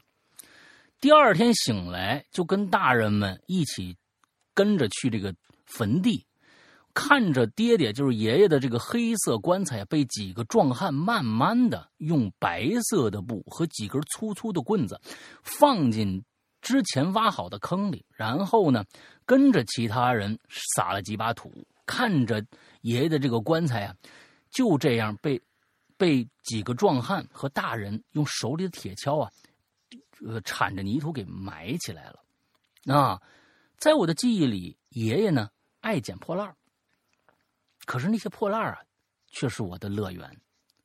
第二天醒来，就跟大人们一起跟着去这个坟地。看着爹爹就是爷爷的这个黑色棺材被几个壮汉慢慢的用白色的布和几根粗粗的棍子放进之前挖好的坑里，然后呢，跟着其他人撒了几把土，看着爷爷的这个棺材啊，就这样被被几个壮汉和大人用手里的铁锹啊，呃铲着泥土给埋起来了。啊，在我的记忆里，爷爷呢爱捡破烂可是那些破烂啊，却是我的乐园，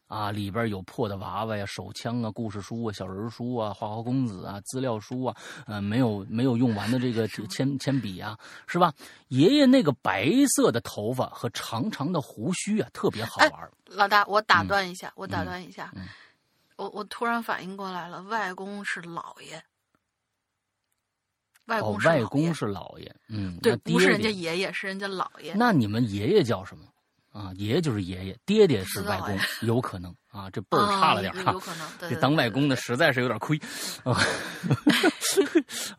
啊，里边有破的娃娃呀、手枪啊、故事书啊、小人书啊、花花公子啊、资料书啊，呃，没有没有用完的这个铅 铅笔啊，是吧？爷爷那个白色的头发和长长的胡须啊，特别好玩。老大，我打断一下，我打断一下，我我突然反应过来了，外公是姥爷，外公外公是姥爷，嗯，对，不是人家爷爷，是人家姥爷。那你们爷爷叫什么？啊，爷爷就是爷爷，爹爹是外公，有可能啊，这辈儿差了点哈，有可能。这当外公的实在是有点亏啊，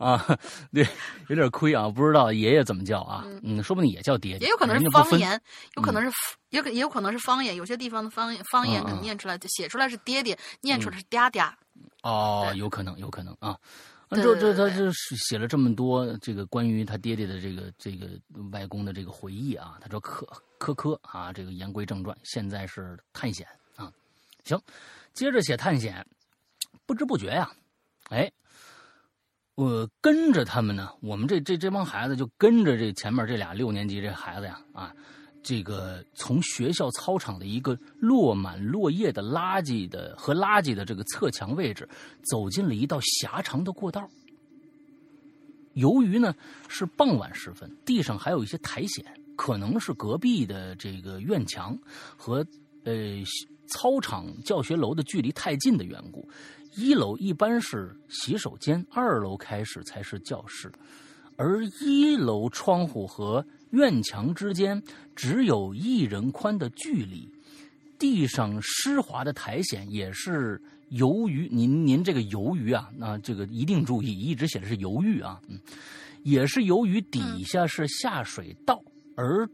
啊，对，有点亏啊，不知道爷爷怎么叫啊？嗯，说不定也叫爹爹，也有可能是方言，有可能是也可也有可能是方言，有些地方的方言方言可能念出来写出来是爹爹，念出来是嗲嗲。哦，有可能，有可能啊。这这他这是写了这么多这个关于他爹爹的这个这个外公的这个回忆啊，他说科科科啊，这个言归正传，现在是探险啊，行，接着写探险，不知不觉呀，哎，我跟着他们呢，我们这这这帮孩子就跟着这前面这俩六年级这孩子呀啊。这个从学校操场的一个落满落叶的垃圾的和垃圾的这个侧墙位置，走进了一道狭长的过道。由于呢是傍晚时分，地上还有一些苔藓，可能是隔壁的这个院墙和呃操场教学楼的距离太近的缘故。一楼一般是洗手间，二楼开始才是教室，而一楼窗户和。院墙之间只有一人宽的距离，地上湿滑的苔藓也是由于您您这个由于啊，那这个一定注意，一直写的是犹豫啊，嗯，也是由于底下是下水道，而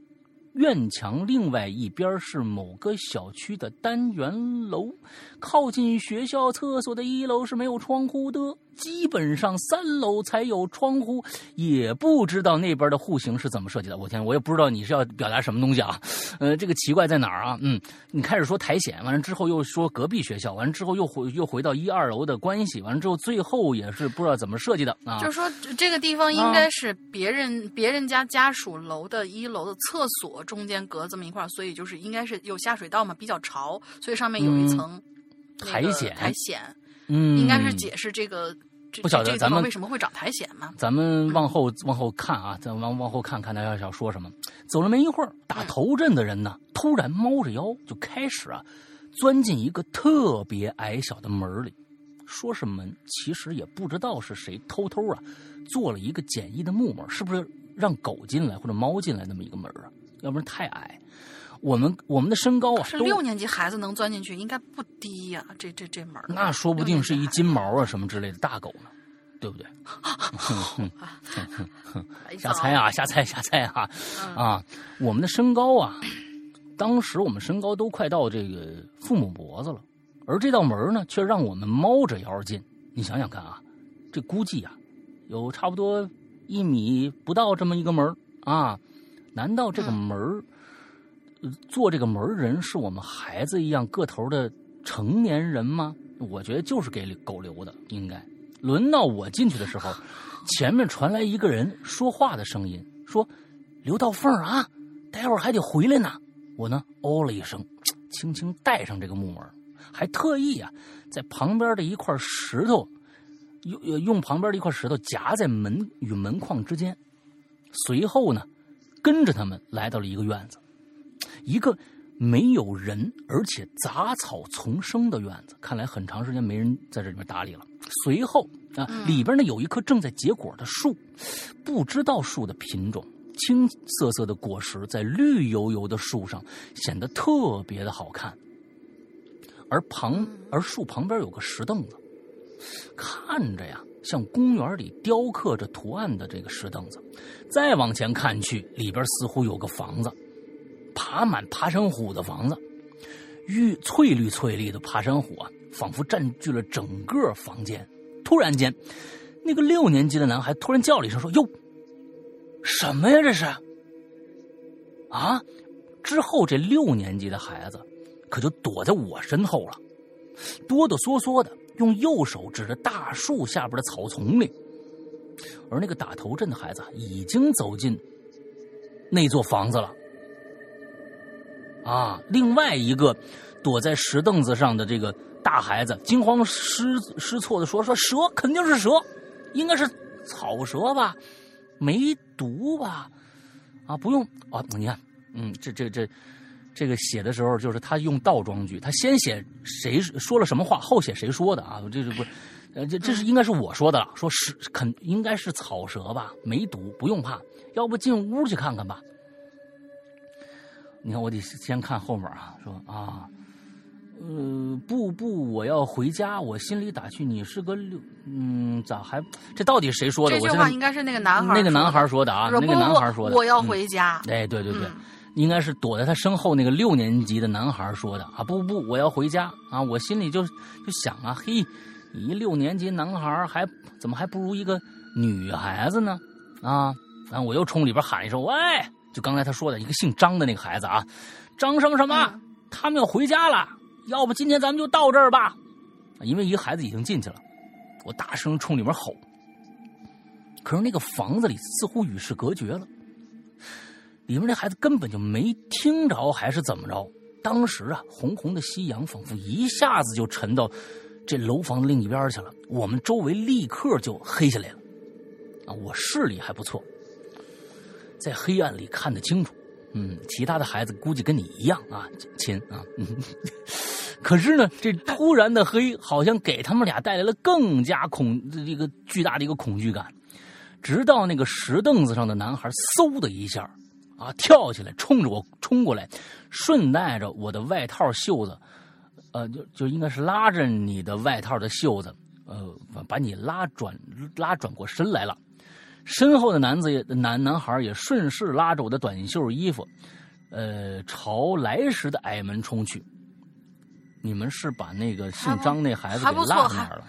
院墙另外一边是某个小区的单元楼，靠近学校厕所的一楼是没有窗户的。基本上三楼才有窗户，也不知道那边的户型是怎么设计的。我天，我也不知道你是要表达什么东西啊？呃，这个奇怪在哪儿啊？嗯，你开始说苔藓，完了之后又说隔壁学校，完了之后又回又回到一二楼的关系，完了之后最后也是不知道怎么设计的啊。就是说这个地方应该是别人别人家家属楼的一楼的厕所中间隔这么一块，所以就是应该是有下水道嘛，比较潮，所以上面有一层苔藓。苔藓。嗯，应该是解释这个，不晓得咱们为什么会长苔藓吗？咱们往后往后看啊，咱往往后看看他要想说什么。走了没一会儿，打头阵的人呢，突然猫着腰就开始啊，钻进一个特别矮小的门里。说是门，其实也不知道是谁偷偷啊，做了一个简易的木门，是不是让狗进来或者猫进来那么一个门啊？要不然太矮。我们我们的身高啊，是六年级孩子能钻进去，应该不低呀。这这这门那说不定是一金毛啊什么之类的大狗呢，对不对？瞎猜啊，瞎猜，瞎猜啊！啊，我们的身高啊，当时我们身高都快到这个父母脖子了，而这道门呢，却让我们猫着腰进。你想想看啊，这估计啊，有差不多一米不到这么一个门啊，难道这个门做这个门人是我们孩子一样个头的成年人吗？我觉得就是给狗留的，应该。轮到我进去的时候，前面传来一个人说话的声音，说：“刘道凤啊，待会儿还得回来呢。”我呢，哦了一声，轻轻带上这个木门，还特意啊，在旁边的一块石头，用用旁边的一块石头夹在门与门框之间。随后呢，跟着他们来到了一个院子。一个没有人，而且杂草丛生的院子，看来很长时间没人在这里面打理了。随后啊，里边呢有一棵正在结果的树，不知道树的品种，青涩涩的果实在绿油油的树上显得特别的好看。而旁而树旁边有个石凳子，看着呀像公园里雕刻着图案的这个石凳子。再往前看去，里边似乎有个房子。爬满爬山虎的房子，绿翠绿翠绿的爬山虎啊，仿佛占据了整个房间。突然间，那个六年级的男孩突然叫了一声，说：“哟，什么呀？这是？”啊！之后这六年级的孩子可就躲在我身后了，哆哆嗦嗦的用右手指着大树下边的草丛里，而那个打头阵的孩子已经走进那座房子了。啊！另外一个躲在石凳子上的这个大孩子惊慌失失措的说：“说蛇肯定是蛇，应该是草蛇吧？没毒吧？啊，不用啊！你看，嗯，这这这这个写的时候就是他用倒装句，他先写谁说了什么话，后写谁说的啊？这是不，呃，这这是应该是我说的，说是肯应该是草蛇吧？没毒，不用怕，要不进屋去看看吧。”你看，我得先看后面啊，说啊，呃，不不，我要回家，我心里打趣你是个六，嗯，咋还这到底谁说的？这句话应该是那个男孩，那个男孩说的啊，那个男孩说的，我要回家。哎，对对对，应该是躲在他身后那个六年级的男孩说的啊，不不，我要回家啊，我心里就就想啊，嘿，你一六年级男孩还怎么还不如一个女孩子呢？啊，然后我又冲里边喊一声，喂！就刚才他说的一个姓张的那个孩子啊，张什么什么，他们要回家了，要不今天咱们就到这儿吧？因为一个孩子已经进去了，我大声冲里面吼。可是那个房子里似乎与世隔绝了，里面那孩子根本就没听着，还是怎么着？当时啊，红红的夕阳仿佛一下子就沉到这楼房的另一边去了，我们周围立刻就黑下来了。啊，我视力还不错。在黑暗里看得清楚，嗯，其他的孩子估计跟你一样啊，亲啊，嗯，可是呢，这突然的黑好像给他们俩带来了更加恐这个巨大的一个恐惧感，直到那个石凳子上的男孩嗖的一下啊跳起来，冲着我冲过来，顺带着我的外套袖子，呃，就就应该是拉着你的外套的袖子，呃，把你拉转拉转过身来了。身后的男子也男男孩也顺势拉着我的短袖衣服，呃，朝来时的矮门冲去。你们是把那个姓张那孩子给拉那儿了？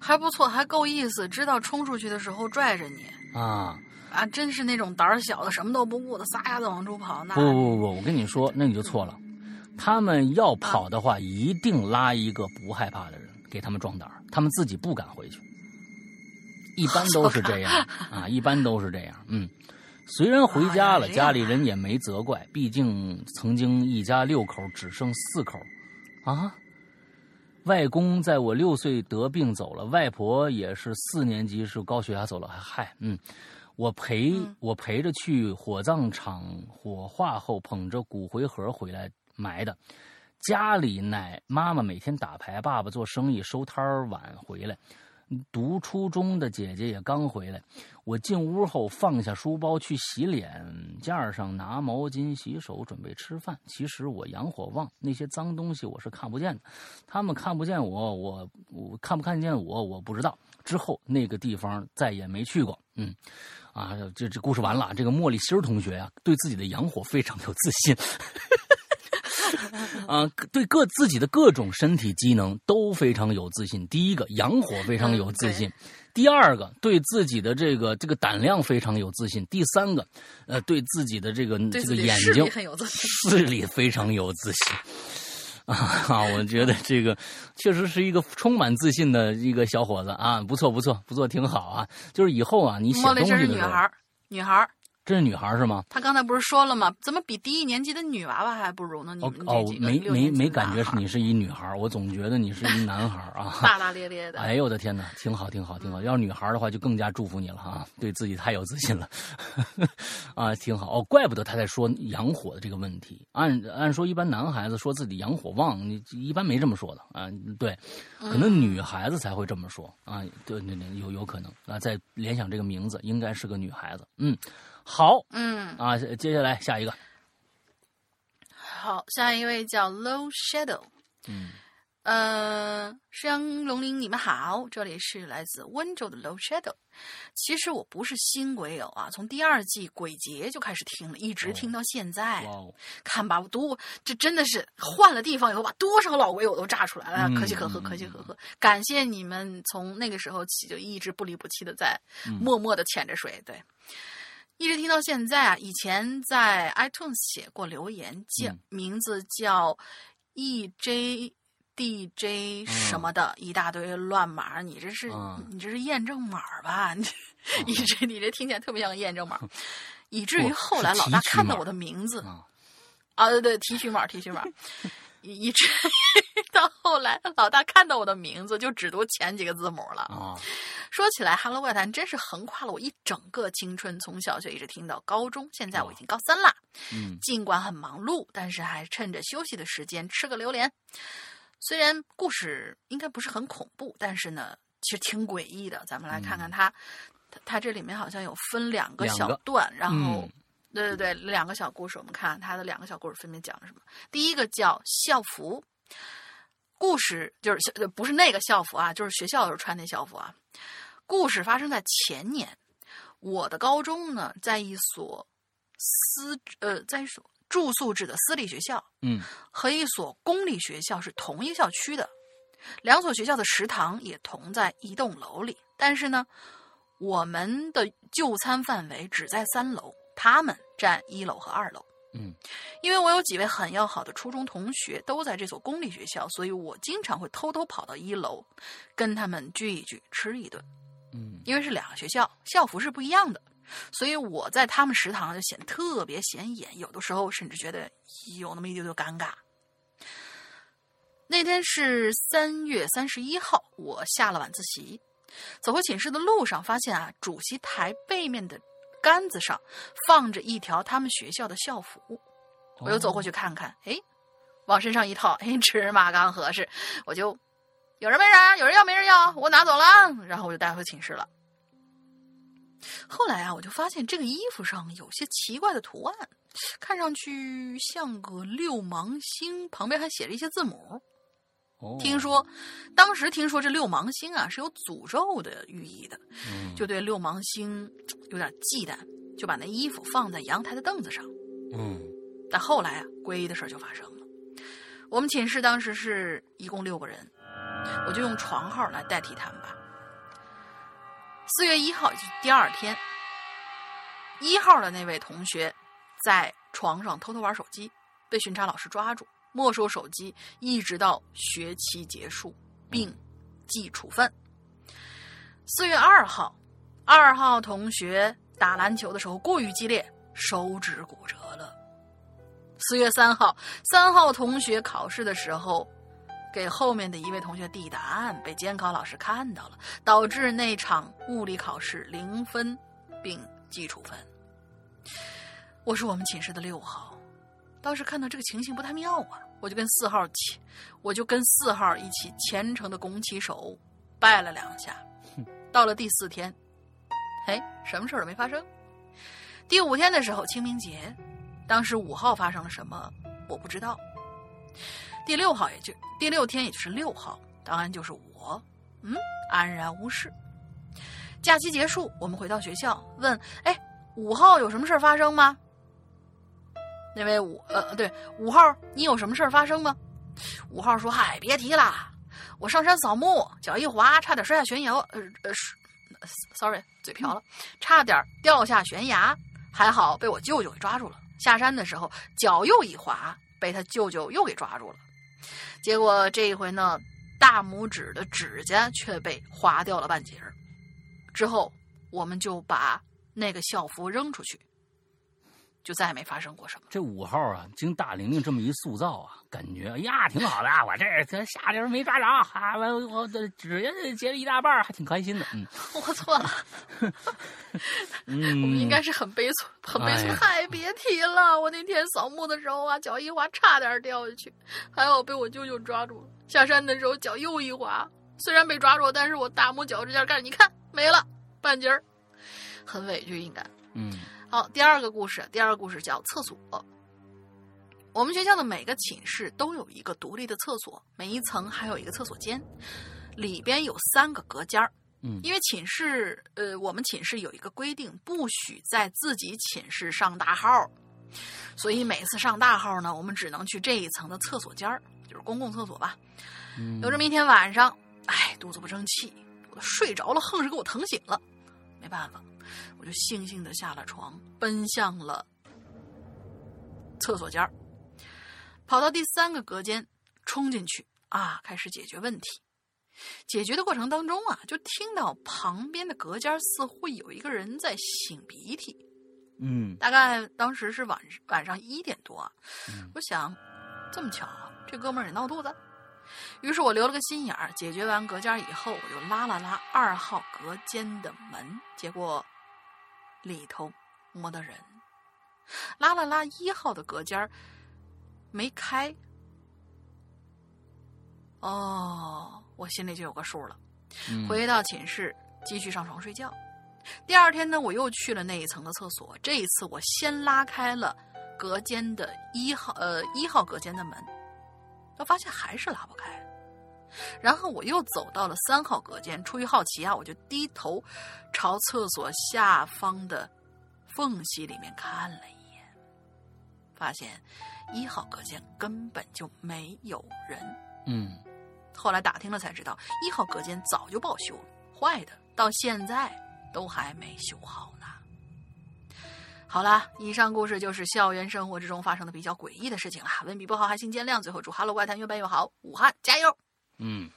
还不错，还够意思，知道冲出去的时候拽着你啊啊！真是那种胆儿小的，什么都不顾的，撒丫子往出跑。那不不不不，我跟你说，那你就错了。他们要跑的话，一定拉一个不害怕的人给他们壮胆他们自己不敢回去。一般都是这样啊，一般都是这样。嗯，虽然回家了，家里人也没责怪，毕竟曾经一家六口只剩四口，啊，外公在我六岁得病走了，外婆也是四年级时高血压走了，还嗨，嗯，我陪我陪着去火葬场火化后，捧着骨灰盒回来埋的，家里奶妈妈每天打牌，爸爸做生意收摊晚回来。读初中的姐姐也刚回来，我进屋后放下书包去洗脸，架上拿毛巾洗手，准备吃饭。其实我阳火旺，那些脏东西我是看不见的，他们看不见我，我我看不看见我我不知道。之后那个地方再也没去过。嗯，啊，这这故事完了。这个茉莉心同学啊，对自己的阳火非常有自信。啊，对各自己的各种身体机能都非常有自信。第一个，阳火非常有自信；第二个，对自己的这个这个胆量非常有自信；第三个，呃，对自己的这个这个眼睛视力非常有自信。啊，我觉得这个确实是一个充满自信的一个小伙子啊，不错不错不错，挺好啊。就是以后啊，你写东西的时候，女孩女孩这是女孩是吗？她刚才不是说了吗？怎么比低一年级的女娃娃还不如呢？你们哦，没没没感觉是你是一女孩，我总觉得你是一男孩啊，大大咧咧的。哎呦我的天哪，挺好挺好挺好。要是女孩的话，就更加祝福你了哈，对自己太有自信了 啊，挺好哦。怪不得他在说阳火的这个问题。按按说，一般男孩子说自己阳火旺，你一般没这么说的啊。对，可能女孩子才会这么说啊。对对对，有有可能啊。再联想这个名字，应该是个女孩子。嗯。好，嗯啊，接下来下一个，好，下一位叫 Low Shadow，嗯，呃，山羊龙鳞，你们好，这里是来自温州的 Low Shadow。其实我不是新鬼友啊，从第二季鬼节就开始听了，一直听到现在。哦看吧，我多这真的是换了地方以后，把多少老鬼友都炸出来了，可喜可贺，可喜可贺。感谢你们从那个时候起就一直不离不弃的在默默的潜着水，对。一直听到现在啊！以前在 iTunes 写过留言，叫名字叫 EJDJ 什么的，一大堆乱码。你这是你这是验证码吧？你 EJ 你这听起来特别像验证码，以至于后来老大看到我的名字啊，对对，提取码提取码。一直 到后来，老大看到我的名字就只读前几个字母了。啊，说起来，《Hello 怪谈》真是横跨了我一整个青春，从小学一直听到高中，现在我已经高三了。嗯，尽管很忙碌，但是还趁着休息的时间吃个榴莲。虽然故事应该不是很恐怖，但是呢，其实挺诡异的。咱们来看看它，它它这里面好像有分两个小段，然后。对对对，两个小故事，我们看他的两个小故事分别讲了什么。第一个叫校服，故事就是不是那个校服啊，就是学校的时候穿那校服啊。故事发生在前年，我的高中呢，在一所私呃，在一所住宿制的私立学校，嗯，和一所公立学校是同一校区的，两所学校的食堂也同在一栋楼里，但是呢，我们的就餐范围只在三楼，他们占一楼和二楼。嗯，因为我有几位很要好的初中同学都在这所公立学校，所以我经常会偷偷跑到一楼，跟他们聚一聚，吃一顿。嗯，因为是两个学校，校服是不一样的，所以我在他们食堂就显得特别显眼，有的时候甚至觉得有那么一丢丢尴尬。那天是三月三十一号，我下了晚自习，走回寝室的路上，发现啊，主席台背面的。杆子上放着一条他们学校的校服，我又走过去看看，哎，往身上一套，哎，尺码刚合适，我就有人没人，有人要没人要，我拿走了，然后我就带回寝室了。后来啊，我就发现这个衣服上有些奇怪的图案，看上去像个六芒星，旁边还写着一些字母。听说，当时听说这六芒星啊是有诅咒的寓意的，就对六芒星有点忌惮，就把那衣服放在阳台的凳子上。嗯，但后来啊，诡异的事就发生了。我们寝室当时是一共六个人，我就用床号来代替他们吧。四月一号，就是第二天，一号的那位同学在床上偷偷玩手机，被巡查老师抓住。没收手机，一直到学期结束，并记处分。四月二号，二号同学打篮球的时候过于激烈，手指骨折了。四月三号，三号同学考试的时候，给后面的一位同学递答案，被监考老师看到了，导致那场物理考试零分，并记处分。我是我们寝室的六号。当时看到这个情形不太妙啊，我就跟四号起，我就跟四号一起虔诚的拱起手，拜了两下。到了第四天，哎，什么事儿都没发生。第五天的时候，清明节，当时五号发生了什么，我不知道。第六号也就第六天，也就是六号，当然就是我，嗯，安然无事。假期结束，我们回到学校，问，哎，五号有什么事儿发生吗？那位五呃对五号，你有什么事儿发生吗？五号说：“嗨，别提了，我上山扫墓，脚一滑，差点摔下悬崖。呃呃，sorry，嘴瓢了，差点掉下悬崖，还好被我舅舅给抓住了。下山的时候脚又一滑，被他舅舅又给抓住了。结果这一回呢，大拇指的指甲却被划掉了半截儿。之后我们就把那个校服扔出去。”就再也没发生过什么。这五号啊，经大玲玲这么一塑造啊，感觉哎呀挺好的。我这这下联没抓着，啊，完我这指甲截了一大半，还挺开心的。嗯，我错了。嗯，我们应该是很悲催，很悲催。嗨，别提了，我那天扫墓的时候啊，脚一滑，差点掉下去，还好被我舅舅抓住了。下山的时候脚又一滑，虽然被抓住，但是我大拇脚指甲盖你看没了半截儿，很委屈，应该。嗯。好，第二个故事，第二个故事叫厕所。我们学校的每个寝室都有一个独立的厕所，每一层还有一个厕所间，里边有三个隔间儿。嗯，因为寝室，呃，我们寝室有一个规定，不许在自己寝室上大号，所以每次上大号呢，我们只能去这一层的厕所间儿，就是公共厕所吧。有这么一天晚上，哎，肚子不争气，我睡着了，横是给我疼醒了，没办法。我就悻悻的下了床，奔向了厕所间儿，跑到第三个隔间，冲进去啊，开始解决问题。解决的过程当中啊，就听到旁边的隔间似乎有一个人在擤鼻涕。嗯，大概当时是晚晚上一点多，我想这么巧，啊这哥们儿也闹肚子。于是我留了个心眼儿，解决完隔间以后，我就拉了拉二号隔间的门，结果。里头摸的人，拉了拉一号的隔间没开。哦，我心里就有个数了。回到寝室，继续上床睡觉。第二天呢，我又去了那一层的厕所。这一次，我先拉开了隔间的一号呃一号隔间的门，我发现还是拉不开。然后我又走到了三号隔间，出于好奇啊，我就低头朝厕所下方的缝隙里面看了一眼，发现一号隔间根本就没有人。嗯，后来打听了才知道，一号隔间早就报修了，坏的，到现在。都还没修好呢。好了，以上故事就是校园生活之中发生的比较诡异的事情了。文笔不好还请见谅。最后祝《Hello 怪谈》越办越好，武汉加油！嗯，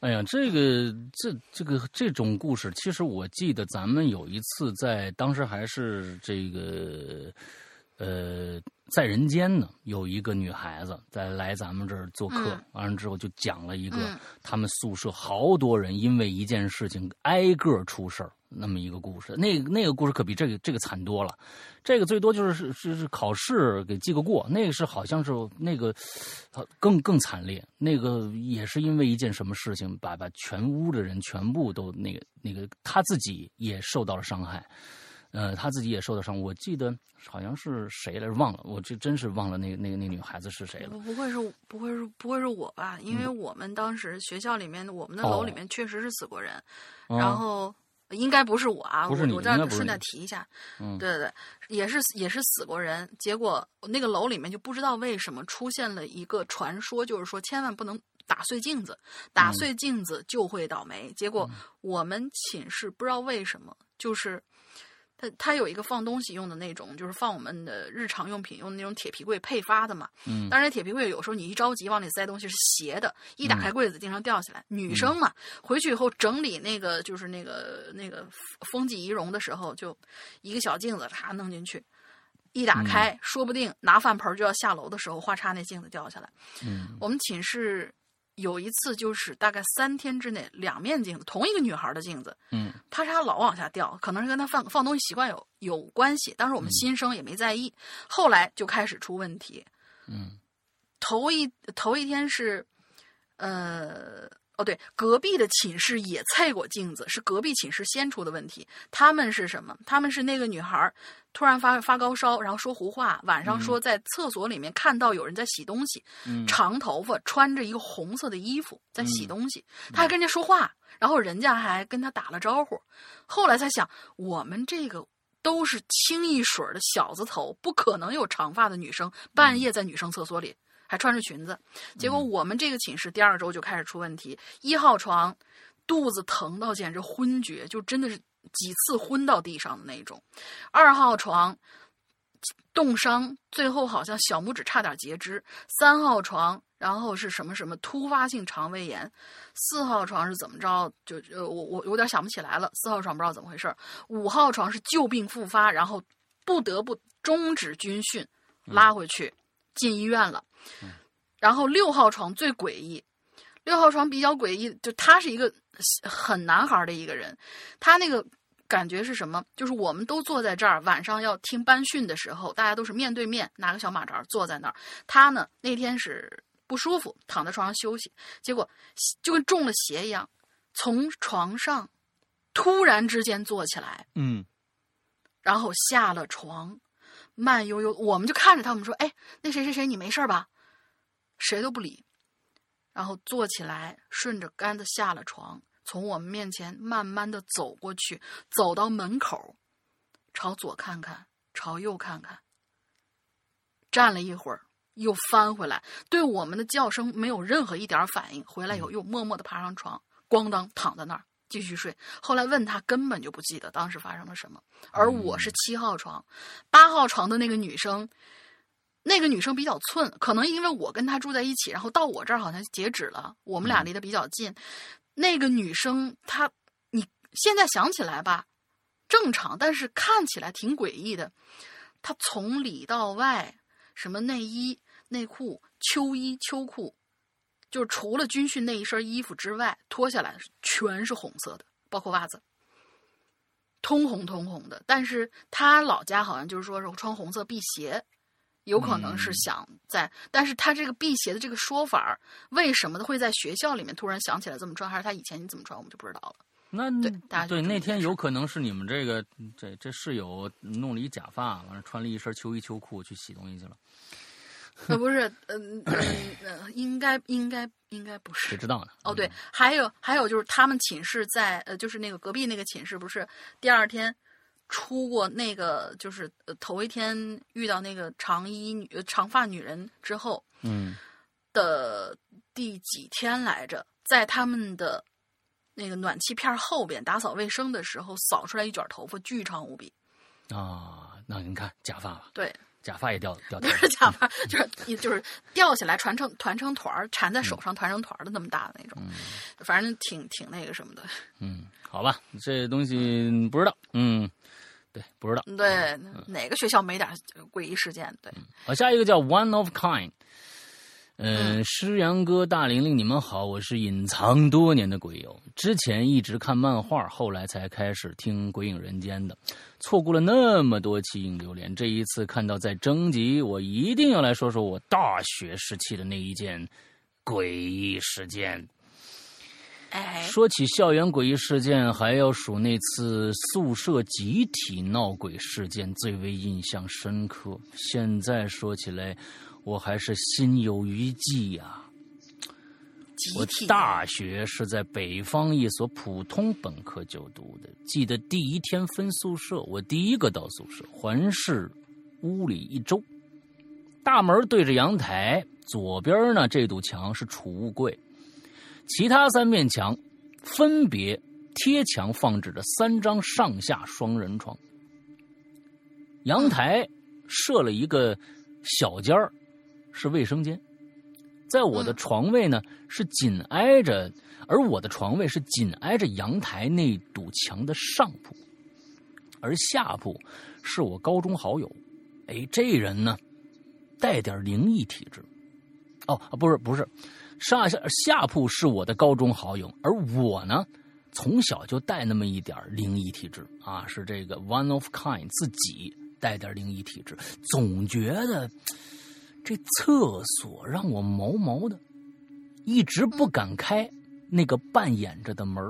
哎呀，这个这这个这种故事，其实我记得咱们有一次在当时还是这个呃。在人间呢，有一个女孩子在来咱们这儿做客，完了之后就讲了一个他们宿舍好多人因为一件事情挨个出事儿那么一个故事。那那个故事可比这个这个惨多了，这个最多就是是是是考试给记个过，那个是好像是那个更更惨烈，那个也是因为一件什么事情把把全屋的人全部都那个那个他自己也受到了伤害。呃，他自己也受到伤，我记得好像是谁来着，忘了，我这真是忘了那个那个那女孩子是谁了。不会是不会是不会是我吧？因为我们当时学校里面，我们的楼里面确实是死过人，然后应该不是我啊，我我这儿顺带提一下，嗯对对对，也是也是死过人，结果那个楼里面就不知道为什么出现了一个传说，就是说千万不能打碎镜子，打碎镜子就会倒霉。结果我们寝室不知道为什么就是。它它有一个放东西用的那种，就是放我们的日常用品用的那种铁皮柜配发的嘛。嗯。当然，铁皮柜有时候你一着急往里塞东西是斜的，一打开柜子经常掉下来。女生嘛，回去以后整理那个就是那个那个风纪仪容的时候，就一个小镜子嚓弄进去，一打开，说不定拿饭盆就要下楼的时候，哗嚓那镜子掉下来。嗯。我们寝室。有一次，就是大概三天之内，两面镜子，同一个女孩的镜子，嗯，啪嚓老往下掉，可能是跟她放放东西习惯有有关系。当时我们新生也没在意，后来就开始出问题。嗯，头一头一天是，呃。哦，对，隔壁的寝室也测过镜子，是隔壁寝室先出的问题。他们是什么？他们是那个女孩突然发发高烧，然后说胡话，晚上说在厕所里面看到有人在洗东西，长头发，穿着一个红色的衣服在洗东西，他还跟人家说话，然后人家还跟他打了招呼。后来才想，我们这个都是清一水的小子头，不可能有长发的女生半夜在女生厕所里。还穿着裙子，结果我们这个寝室第二周就开始出问题。一号床，肚子疼到简直昏厥，就真的是几次昏到地上的那种。二号床，冻伤，最后好像小拇指差点截肢。三号床，然后是什么什么突发性肠胃炎。四号床是怎么着？就呃，我我有点想不起来了。四号床不知道怎么回事。五号床是旧病复发，然后不得不终止军训，拉回去。进医院了，然后六号床最诡异，六号床比较诡异，就他是一个很男孩的一个人，他那个感觉是什么？就是我们都坐在这儿，晚上要听班训的时候，大家都是面对面，拿个小马扎坐在那儿。他呢那天是不舒服，躺在床上休息，结果就跟中了邪一样，从床上突然之间坐起来，嗯，然后下了床。慢悠悠，我们就看着他们说：“哎，那谁谁谁，你没事吧？”谁都不理，然后坐起来，顺着杆子下了床，从我们面前慢慢的走过去，走到门口，朝左看看，朝右看看，站了一会儿，又翻回来，对我们的叫声没有任何一点反应。回来以后，又默默的爬上床，咣当躺在那儿。继续睡。后来问他，根本就不记得当时发生了什么。而我是七号床，八号床的那个女生，那个女生比较寸，可能因为我跟她住在一起，然后到我这儿好像截止了，我们俩离得比较近。那个女生，她你现在想起来吧，正常，但是看起来挺诡异的。她从里到外，什么内衣、内裤、秋衣、秋裤。就是除了军训那一身衣服之外，脱下来全是红色的，包括袜子，通红通红的。但是他老家好像就是说是穿红色辟邪，有可能是想在。但是他这个辟邪的这个说法，为什么会在学校里面突然想起来这么穿？还是他以前你怎么穿，我们就不知道了。那对对，那天有可能是你们这个这这室友弄了一假发，完了穿了一身秋衣秋裤去洗东西去了。呃，不是，嗯嗯，应该应该应该不是。谁知道呢？哦，对，还有还有就是他们寝室在呃，就是那个隔壁那个寝室，不是第二天出过那个，就是头一天遇到那个长衣女长发女人之后，嗯，的第几天来着，在他们的。那个暖气片后边打扫卫生的时候，扫出来一卷头发，巨长无比。啊，那您看假发吧？对，假发也掉 掉。不是假发，就是就是掉下来，团成团成团儿，缠在手上，团成团的那么大的那种。嗯，反正挺挺那个什么的。嗯，好吧，这东西不知道。嗯，对，不知道。对，哪个学校没点诡异事件？对。好，下一个叫 One of Kind。嗯，诗阳哥、大玲玲，你们好，我是隐藏多年的鬼友，之前一直看漫画，后来才开始听《鬼影人间》的，错过了那么多期影流连，这一次看到在征集，我一定要来说说我大学时期的那一件诡异事件。哎，说起校园诡异事件，还要数那次宿舍集体闹鬼事件最为印象深刻。现在说起来。我还是心有余悸呀。我大学是在北方一所普通本科就读的。记得第一天分宿舍，我第一个到宿舍，环视屋里一周。大门对着阳台，左边呢这堵墙是储物柜，其他三面墙分别贴墙放置着三张上下双人床。阳台设了一个小间儿。是卫生间，在我的床位呢是紧挨着，而我的床位是紧挨着阳台那堵墙的上铺，而下铺是我高中好友，哎，这人呢带点灵异体质，哦，不是不是，上下下铺是我的高中好友，而我呢从小就带那么一点灵异体质啊，是这个 one of kind 自己带点灵异体质，总觉得。这厕所让我毛毛的，一直不敢开那个半掩着的门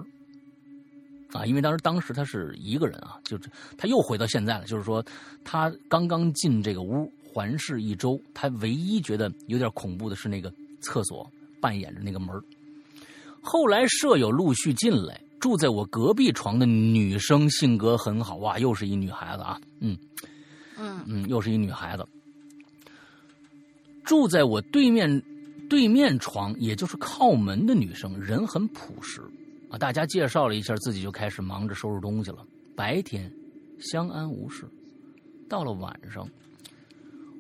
啊，因为当时当时他是一个人啊，就是他又回到现在了，就是说他刚刚进这个屋环视一周，他唯一觉得有点恐怖的是那个厕所半掩着那个门后来舍友陆续进来，住在我隔壁床的女生性格很好哇，又是一女孩子啊，嗯嗯嗯，又是一女孩子。住在我对面，对面床，也就是靠门的女生，人很朴实啊。大家介绍了一下自己，就开始忙着收拾东西了。白天相安无事，到了晚上，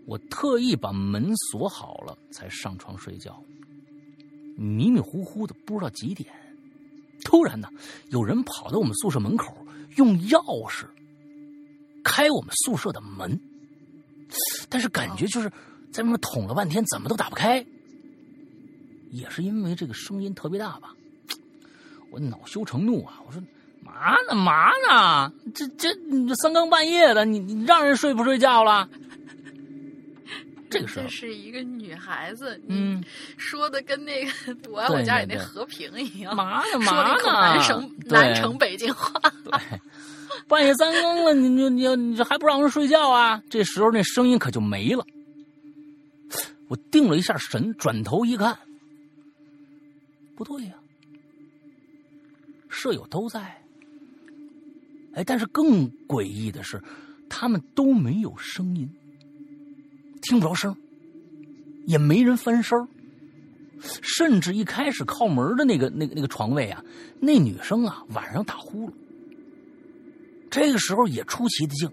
我特意把门锁好了，才上床睡觉。迷迷糊糊的，不知道几点，突然呢，有人跑到我们宿舍门口，用钥匙开我们宿舍的门，但是感觉就是。在那捅了半天，怎么都打不开，也是因为这个声音特别大吧？我恼羞成怒啊！我说嘛呢嘛呢？这这三更半夜的，你你让人睡不睡觉了？这个时候，是一个女孩子，嗯，说的跟那个 我爱我家里那和平一样，嘛呢嘛呢？南城南城北京话，对，半夜三更了，你你你你这还不让人睡觉啊？这时候那声音可就没了。我定了一下神，转头一看，不对呀，舍友都在。哎，但是更诡异的是，他们都没有声音，听不着声，也没人翻身甚至一开始靠门的那个、那个、那个床位啊，那女生啊晚上打呼噜，这个时候也出奇的静。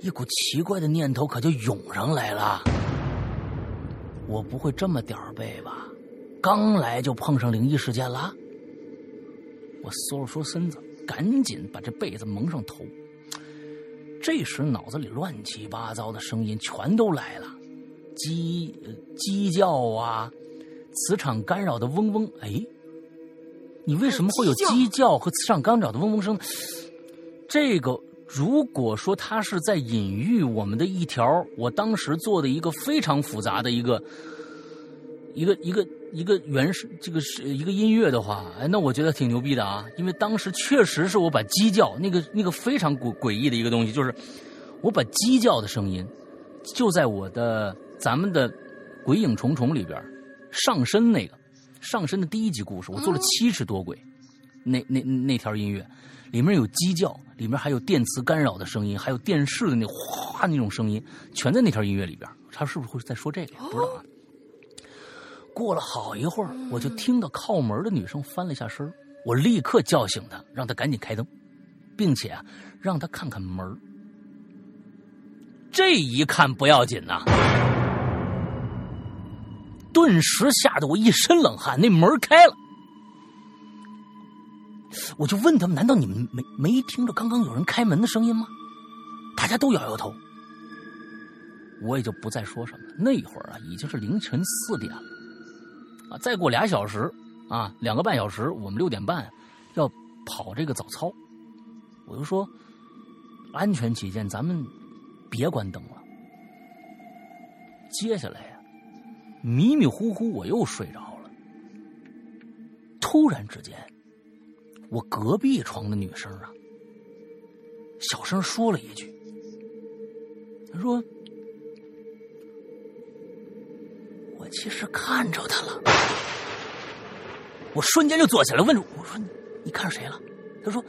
一股奇怪的念头可就涌上来了。我不会这么点儿背吧？刚来就碰上灵异事件了。我缩了缩身子，赶紧把这被子蒙上头。这时脑子里乱七八糟的声音全都来了，鸡鸡叫啊，磁场干扰的嗡嗡。哎，你为什么会有鸡叫和磁场干扰的嗡嗡声？这个。如果说他是在隐喻我们的一条，我当时做的一个非常复杂的一个，一个一个一个原始这个是一个音乐的话，哎，那我觉得挺牛逼的啊！因为当时确实是我把鸡叫那个那个非常诡诡异的一个东西，就是我把鸡叫的声音就在我的咱们的《鬼影重重》里边上身那个上身的第一集故事，我做了七十多轨，那那那条音乐里面有鸡叫，里面还有电磁干扰的声音，还有电视的那哗那种声音，全在那条音乐里边。他是不是会在说这个？不知道啊。过了好一会儿，我就听到靠门的女生翻了一下身我立刻叫醒她，让她赶紧开灯，并且啊，让她看看门这一看不要紧呐，顿时吓得我一身冷汗。那门开了，我就问他们：“难道你们没没听着刚刚有人开门的声音吗？”大家都摇摇头。我也就不再说什么。那会儿啊，已经是凌晨四点了。啊，再过俩小时，啊，两个半小时，我们六点半要跑这个早操。我就说，安全起见，咱们别关灯了。接下来呀，迷迷糊糊我又睡着了。突然之间，我隔壁床的女生啊，小声说了一句：“她说。”其实看着他了，我瞬间就坐起来，问我说：“你看谁了？”他说：“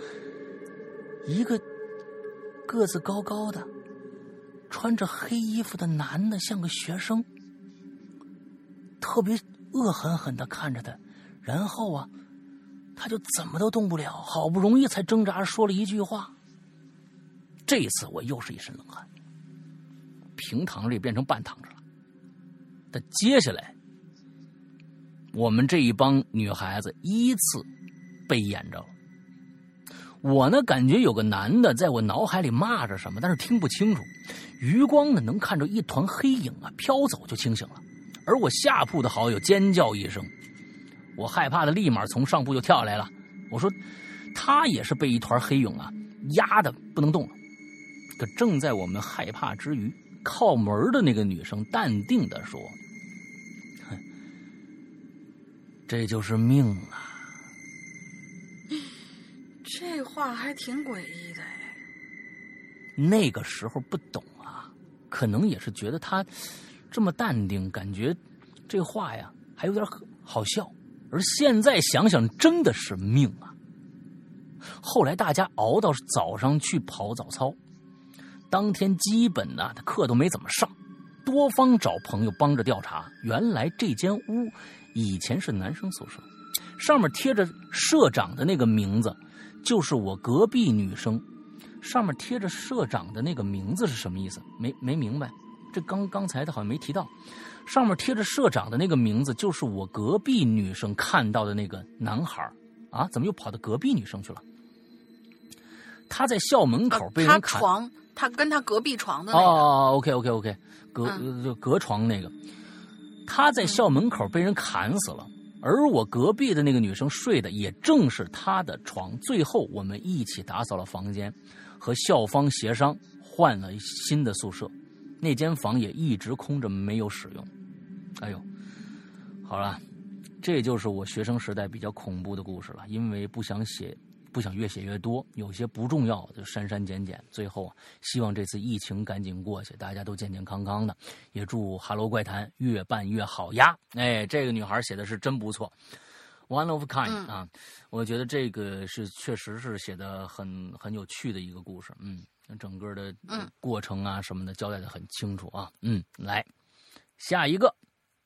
一个个子高高的，穿着黑衣服的男的，像个学生，特别恶狠狠的看着他，然后啊，他就怎么都动不了，好不容易才挣扎着说了一句话。这一次我又是一身冷汗，平躺着也变成半躺着。”但接下来，我们这一帮女孩子依次被演着了。我呢，感觉有个男的在我脑海里骂着什么，但是听不清楚。余光呢，能看着一团黑影啊飘走，就清醒了。而我下铺的好友尖叫一声，我害怕的立马从上铺就跳下来了。我说，他也是被一团黑影啊压的不能动了。可正在我们害怕之余，靠门的那个女生淡定的说：“这就是命啊。”这话还挺诡异的哎。那个时候不懂啊，可能也是觉得他这么淡定，感觉这话呀还有点好笑。而现在想想，真的是命啊。后来大家熬到早上去跑早操。当天基本呢，他课都没怎么上，多方找朋友帮着调查。原来这间屋以前是男生宿舍，上面贴着社长的那个名字，就是我隔壁女生。上面贴着社长的那个名字是什么意思？没没明白。这刚刚才他好像没提到，上面贴着社长的那个名字，就是我隔壁女生看到的那个男孩啊？怎么又跑到隔壁女生去了？他在校门口被人砍。他跟他隔壁床的那个哦，OK OK OK，隔就隔床那个，他在校门口被人砍死了，而我隔壁的那个女生睡的也正是他的床。最后我们一起打扫了房间，和校方协商换了新的宿舍，那间房也一直空着没有使用。哎呦，好了，这就是我学生时代比较恐怖的故事了，因为不想写。不想越写越多，有些不重要就删删减减。最后啊，希望这次疫情赶紧过去，大家都健健康康的。也祝《哈喽怪谈》越办越好呀！哎，这个女孩写的是真不错，One of kind 啊，我觉得这个是确实是写的很很有趣的一个故事。嗯，整个的过程啊什么的交代的很清楚啊。嗯，来下一个，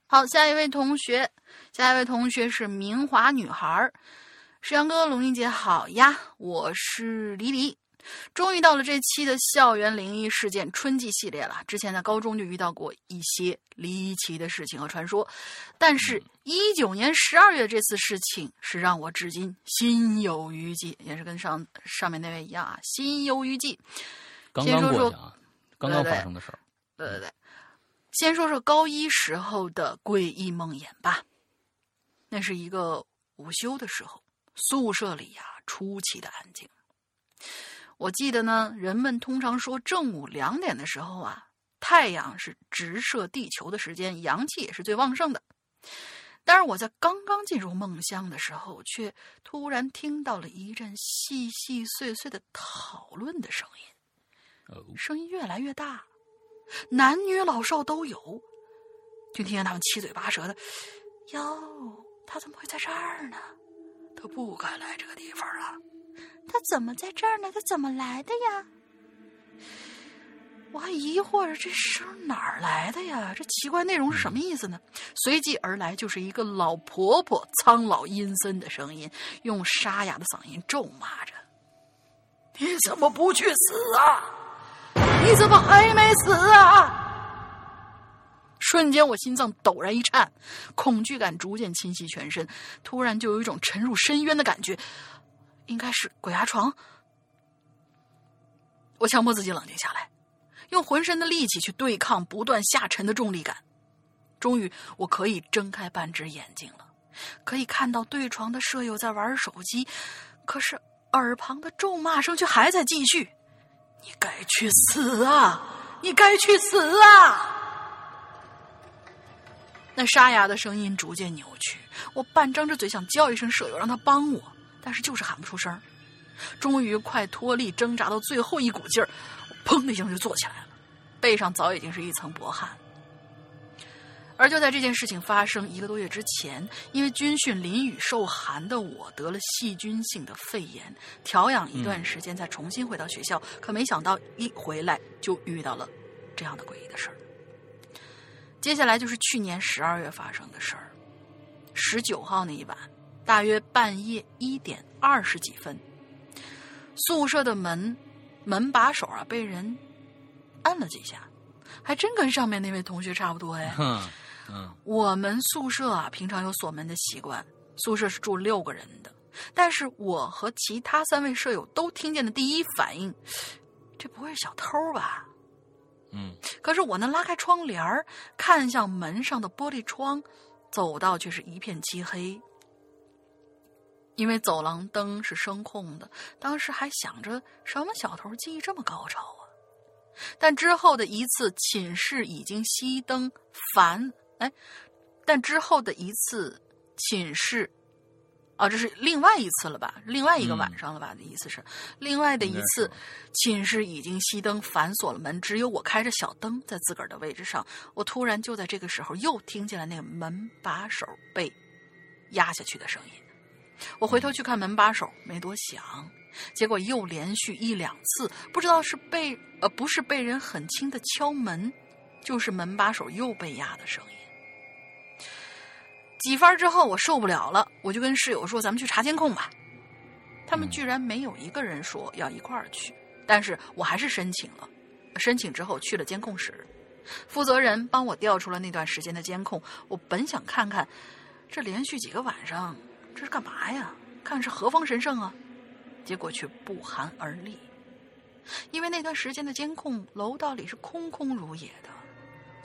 好，下一位同学，下一位同学是明华女孩。石阳哥，龙英姐好呀，我是黎黎，终于到了这期的校园灵异事件春季系列了。之前在高中就遇到过一些离奇的事情和传说，但是一九年十二月这次事情是让我至今心有余悸，也是跟上上面那位一样啊，心有余悸。刚刚过去啊，刚刚发生的事儿。对对对，先说说高一时候的诡异梦魇吧。那是一个午休的时候。宿舍里呀，出奇的安静。我记得呢，人们通常说正午两点的时候啊，太阳是直射地球的时间，阳气也是最旺盛的。但是我在刚刚进入梦乡的时候，却突然听到了一阵细细碎碎的讨论的声音，声音越来越大，男女老少都有，就听见他们七嘴八舌的：“哟，他怎么会在这儿呢？他不该来这个地方啊！他怎么在这儿呢？他怎么来的呀？”我还疑惑着这声哪儿来的呀？这奇怪内容是什么意思呢？随即而来就是一个老婆婆苍老阴森的声音，用沙哑的嗓音咒骂着：“你怎么不去死啊？你怎么还没死啊？”瞬间我心脏陡然一颤，恐惧感逐渐侵袭全身，突然就有一种沉入深渊的感觉，应该是鬼压床。我强迫自己冷静下来。用浑身的力气去对抗不断下沉的重力感，终于我可以睁开半只眼睛了，可以看到对床的舍友在玩手机，可是耳旁的咒骂声却还在继续：“你该去死啊！你该去死啊！”那沙哑的声音逐渐扭曲，我半张着嘴想叫一声舍友让他帮我，但是就是喊不出声终于快脱力挣扎到最后一股劲儿。砰的一声就坐起来了，背上早已经是一层薄汗。而就在这件事情发生一个多月之前，因为军训淋雨受寒的我得了细菌性的肺炎，调养一段时间才重新回到学校。可没想到一回来就遇到了这样的诡异的事儿。接下来就是去年十二月发生的事儿。十九号那一晚，大约半夜一点二十几分，宿舍的门。门把手啊，被人按了几下，还真跟上面那位同学差不多哎。嗯，我们宿舍啊，平常有锁门的习惯，宿舍是住六个人的，但是我和其他三位舍友都听见的第一反应，这不会是小偷吧？嗯，可是我能拉开窗帘看向门上的玻璃窗，走到却是一片漆黑。因为走廊灯是声控的，当时还想着什么小偷技艺这么高超啊！但之后的一次寝室已经熄灯，烦哎！但之后的一次寝室，啊，这是另外一次了吧？另外一个晚上了吧？的意思是，另外的一次寝室已经熄灯，反锁了门，只有我开着小灯在自个儿的位置上。我突然就在这个时候又听见了那个门把手被压下去的声音。我回头去看门把手，没多想，结果又连续一两次，不知道是被呃不是被人很轻的敲门，就是门把手又被压的声音。几番之后，我受不了了，我就跟室友说：“咱们去查监控吧。”他们居然没有一个人说要一块儿去，但是我还是申请了。申请之后去了监控室，负责人帮我调出了那段时间的监控。我本想看看这连续几个晚上。这是干嘛呀？看是何方神圣啊？结果却不寒而栗，因为那段时间的监控楼道里是空空如也的，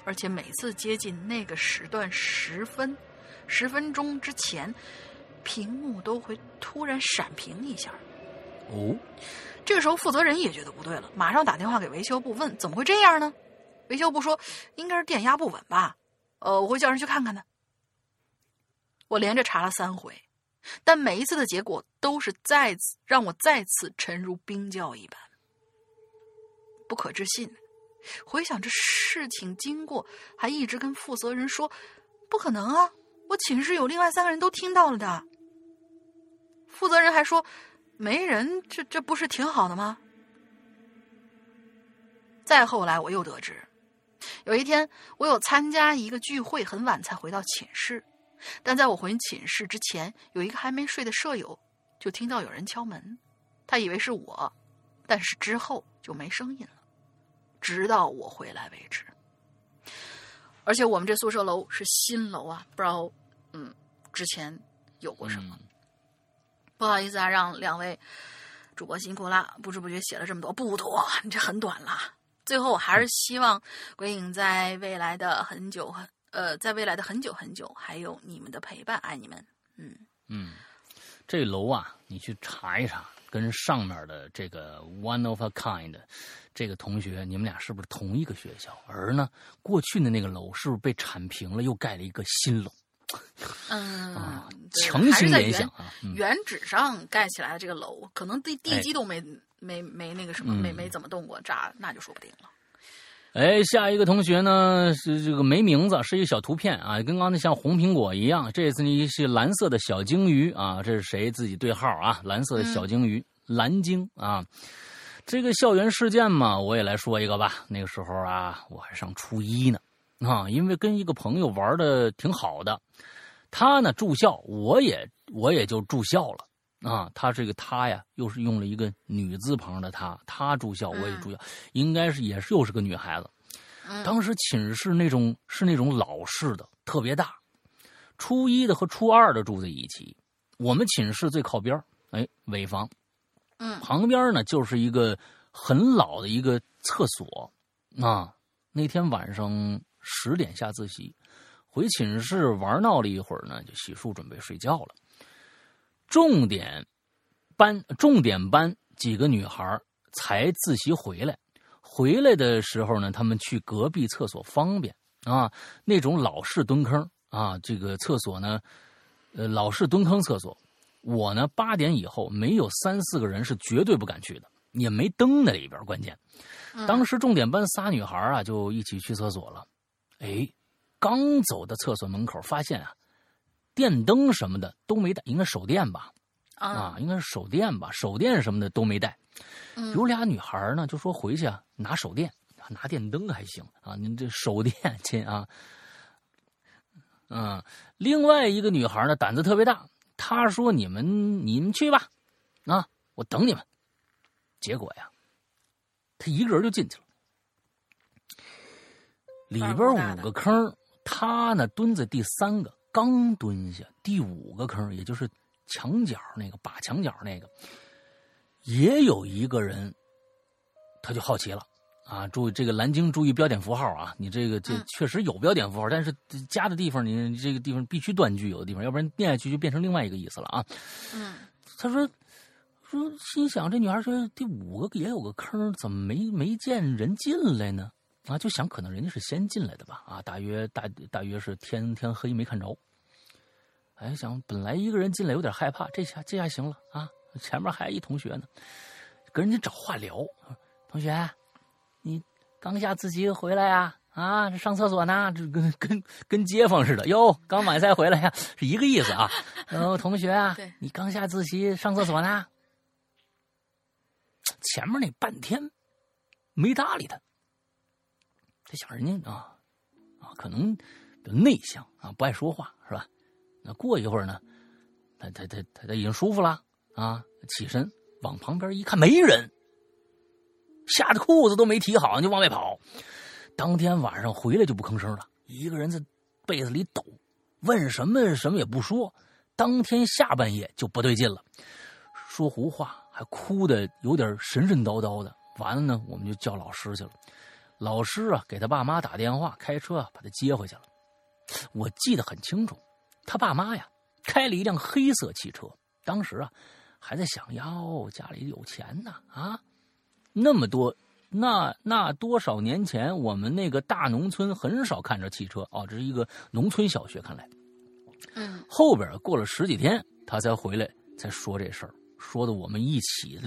而且每次接近那个时段时分、十分钟之前，屏幕都会突然闪屏一下。哦，这个时候负责人也觉得不对了，马上打电话给维修部问怎么会这样呢？维修部说应该是电压不稳吧？呃，我会叫人去看看的。我连着查了三回。但每一次的结果都是再次让我再次沉入冰窖一般，不可置信。回想这事情经过，还一直跟负责人说：“不可能啊，我寝室有另外三个人都听到了的。”负责人还说：“没人，这这不是挺好的吗？”再后来，我又得知，有一天我有参加一个聚会，很晚才回到寝室。但在我回寝室之前，有一个还没睡的舍友就听到有人敲门，他以为是我，但是之后就没声音了，直到我回来为止。而且我们这宿舍楼是新楼啊，不知道嗯之前有过什么。不好意思啊，让两位主播辛苦了，不知不觉写了这么多，不多，你这很短了。最后我还是希望鬼影在未来的很久很。呃，在未来的很久很久，还有你们的陪伴，爱你们。嗯嗯，这楼啊，你去查一查，跟上面的这个 One of a Kind 这个同学，你们俩是不是同一个学校？而呢，过去的那个楼是不是被铲平了，又盖了一个新楼？嗯，强行联想啊，原址上盖起来的这个楼，可能地地基都没没没那个什么，没没怎么动过，炸那就说不定了。哎，下一个同学呢是这个没名字，是一个小图片啊，跟刚才像红苹果一样。这次呢是蓝色的小鲸鱼啊，这是谁自己对号啊？蓝色的小鲸鱼，蓝鲸啊。这个校园事件嘛，我也来说一个吧。那个时候啊，我还上初一呢啊，因为跟一个朋友玩的挺好的。他呢住校，我也我也就住校了啊。他这个他呀，又是用了一个女字旁的他。他住校，我也住校，应该是也是又是个女孩子。当时寝室那种是那种老式的，特别大。初一的和初二的住在一起。我们寝室最靠边哎，尾房。嗯，旁边呢就是一个很老的一个厕所。啊，那天晚上十点下自习。回寝室玩闹了一会儿呢，就洗漱准备睡觉了。重点班重点班几个女孩才自习回来，回来的时候呢，他们去隔壁厕所方便啊，那种老式蹲坑啊，这个厕所呢，呃，老式蹲坑厕所。我呢，八点以后没有三四个人是绝对不敢去的，也没灯在里边。关键，当时重点班仨女孩啊，就一起去厕所了。哎。刚走到厕所门口，发现啊，电灯什么的都没带，应该手电吧？啊，应该是手电吧？手电什么的都没带。有俩女孩呢，就说回去啊拿手电，拿电灯还行啊。您这手电亲啊，嗯。另外一个女孩呢，胆子特别大，她说：“你们你们去吧，啊，我等你们。”结果呀，她一个人就进去了，里边五个坑。他呢蹲在第三个，刚蹲下，第五个坑，也就是墙角那个把墙角那个，也有一个人，他就好奇了啊！注意这个蓝鲸，注意标点符号啊！你这个这确实有标点符号，但是加的地方你这个地方必须断句，有的地方，要不然念下去就变成另外一个意思了啊！嗯，他说说心想这女孩说第五个也有个坑，怎么没没见人进来呢？啊，就想可能人家是先进来的吧？啊，大约大大约是天天黑没看着。哎，想本来一个人进来有点害怕，这下这下行了啊！前面还一同学呢，跟人家找话聊。同学，你刚下自习回来呀？啊，上厕所呢？这跟跟跟街坊似的哟。刚买菜回来呀，是一个意思啊。呃，同学啊，你刚下自习上厕所呢？前面那半天没搭理他。他想人家啊，啊，可能比较内向啊，不爱说话是吧？那过一会儿呢，他他他他他已经舒服了啊，起身往旁边一看，没人，吓得裤子都没提好就往外跑。当天晚上回来就不吭声了，一个人在被子里抖，问什么什么也不说。当天下半夜就不对劲了，说胡话，还哭的有点神神叨叨的。完了呢，我们就叫老师去了。老师啊，给他爸妈打电话，开车把他接回去了。我记得很清楚，他爸妈呀开了一辆黑色汽车。当时啊，还在想哟，家里有钱呢啊，那么多，那那多少年前，我们那个大农村很少看着汽车哦，这是一个农村小学，看来。嗯。后边过了十几天，他才回来，才说这事儿，说的我们一起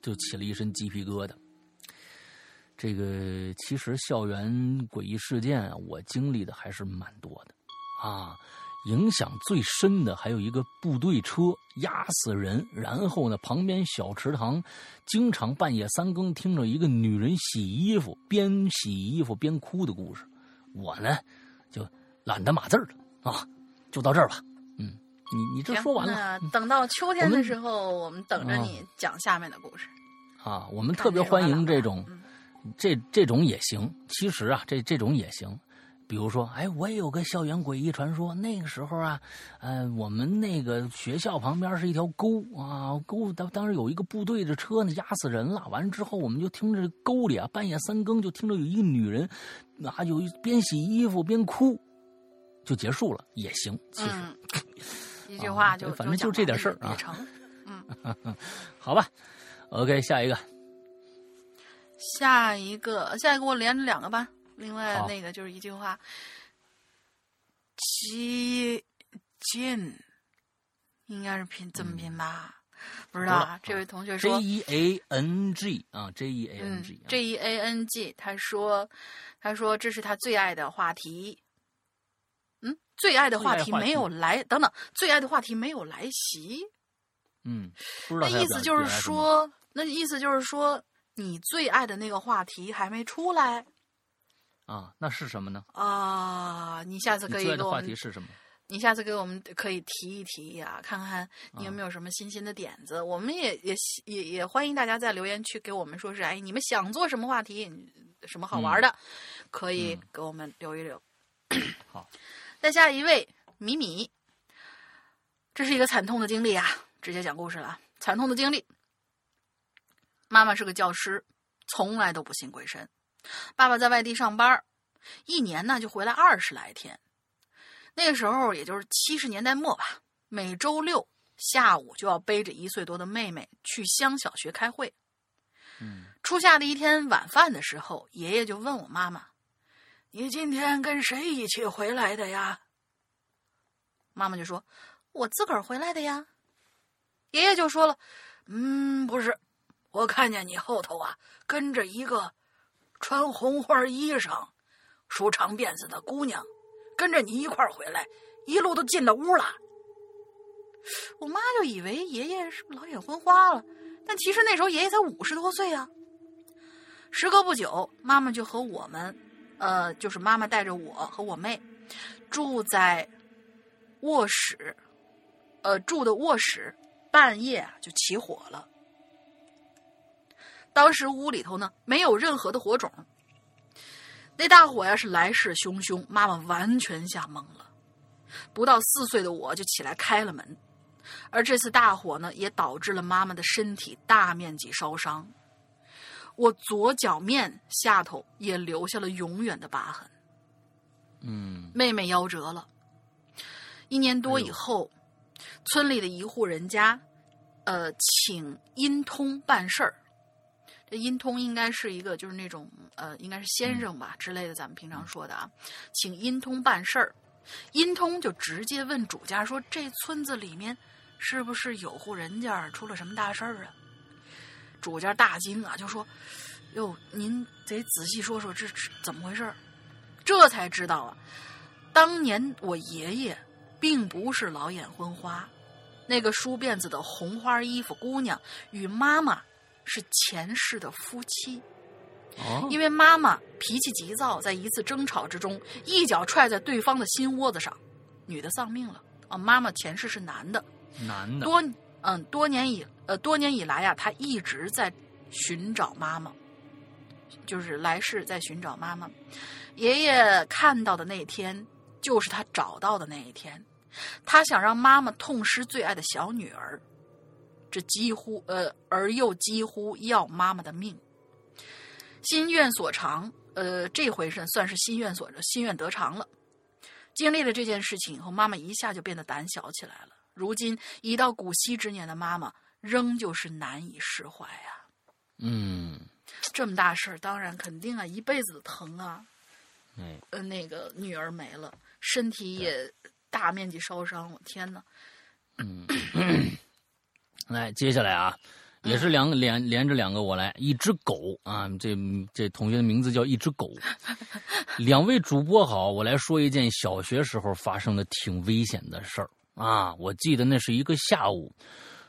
就起了一身鸡皮疙瘩。这个其实校园诡异事件啊，我经历的还是蛮多的，啊，影响最深的还有一个部队车压死人，然后呢，旁边小池塘，经常半夜三更听着一个女人洗衣服，边洗衣服边哭的故事。我呢，就懒得码字了啊，就到这儿吧。嗯，你你这说完了，等到秋天的时候，我们等着你讲下面的故事。啊，我们特别欢迎这种。这这种也行，其实啊，这这种也行。比如说，哎，我也有个校园诡异传说。那个时候啊，呃，我们那个学校旁边是一条沟啊，沟当当时有一个部队的车呢，压死人了。完了之后，我们就听着沟里啊，半夜三更就听着有一个女人，啊，有一边洗衣服边哭，就结束了，也行。其实 一句话就反正就这点事儿啊。嗯，好吧，OK，下一个。下一个，下一个我连着两个吧。另外那个就是一句话：“基进，应该是拼怎么拼吧？不知道啊。这位同学说 J E A N G 啊，J E A N G，J E A N G。他说，他说这是他最爱的话题。嗯，最爱的话题没有来，等等，最爱的话题没有来袭。嗯，那意思就是说，那意思就是说，你最爱的那个话题还没出来。啊，那是什么呢？啊，你下次可以的话题是什么？你下次给我们可以提一提呀，看看你有没有什么新鲜的点子。我们也也也也欢迎大家在留言区给我们说是，哎，你们想做什么话题，什么好玩的，可以给我们留一留。好，再下一位米米，这是一个惨痛的经历啊，直接讲故事了。惨痛的经历，妈妈是个教师，从来都不信鬼神。爸爸在外地上班，一年呢就回来二十来天。那个时候也就是七十年代末吧，每周六下午就要背着一岁多的妹妹去乡小学开会。嗯，初夏的一天晚饭的时候，爷爷就问我妈妈：“你今天跟谁一起回来的呀？”妈妈就说：“我自个儿回来的呀。”爷爷就说了：“嗯，不是，我看见你后头啊跟着一个。”穿红花衣裳、梳长辫子的姑娘，跟着你一块儿回来，一路都进了屋了。我妈就以为爷爷是不老眼昏花了，但其实那时候爷爷才五十多岁啊。时隔不久，妈妈就和我们，呃，就是妈妈带着我和我妹，住在卧室，呃，住的卧室，半夜就起火了。当时屋里头呢没有任何的火种，那大火呀是来势汹汹，妈妈完全吓懵了。不到四岁的我就起来开了门，而这次大火呢也导致了妈妈的身体大面积烧伤，我左脚面下头也留下了永远的疤痕。嗯，妹妹夭折了。一年多以后，村里的一户人家，呃，请阴通办事儿。这音通应该是一个，就是那种呃，应该是先生吧之类的，咱们平常说的啊，请音通办事儿。阴通就直接问主家说：“这村子里面是不是有户人家出了什么大事儿啊？”主家大惊啊，就说：“哟，您得仔细说说这怎么回事儿。”这才知道啊，当年我爷爷并不是老眼昏花，那个梳辫子的红花衣服姑娘与妈妈。是前世的夫妻，因为妈妈脾气急躁，在一次争吵之中，一脚踹在对方的心窝子上，女的丧命了。啊，妈妈前世是男的，男的多嗯多年以呃多年以来呀，他一直在寻找妈妈，就是来世在寻找妈妈。爷爷看到的那天，就是他找到的那一天，他想让妈妈痛失最爱的小女儿。这几乎呃，而又几乎要妈妈的命。心愿所偿，呃，这回是算是心愿所心愿得偿了。经历了这件事情以后，妈妈一下就变得胆小起来了。如今已到古稀之年的妈妈，仍旧是难以释怀呀。嗯，这么大事儿，当然肯定啊，一辈子的疼啊。嗯，呃，那个女儿没了，身体也大面积烧伤，我天哪。嗯。来，接下来啊，也是两个连连着两个我来，一只狗啊，这这同学的名字叫一只狗。两位主播好，我来说一件小学时候发生的挺危险的事儿啊。我记得那是一个下午，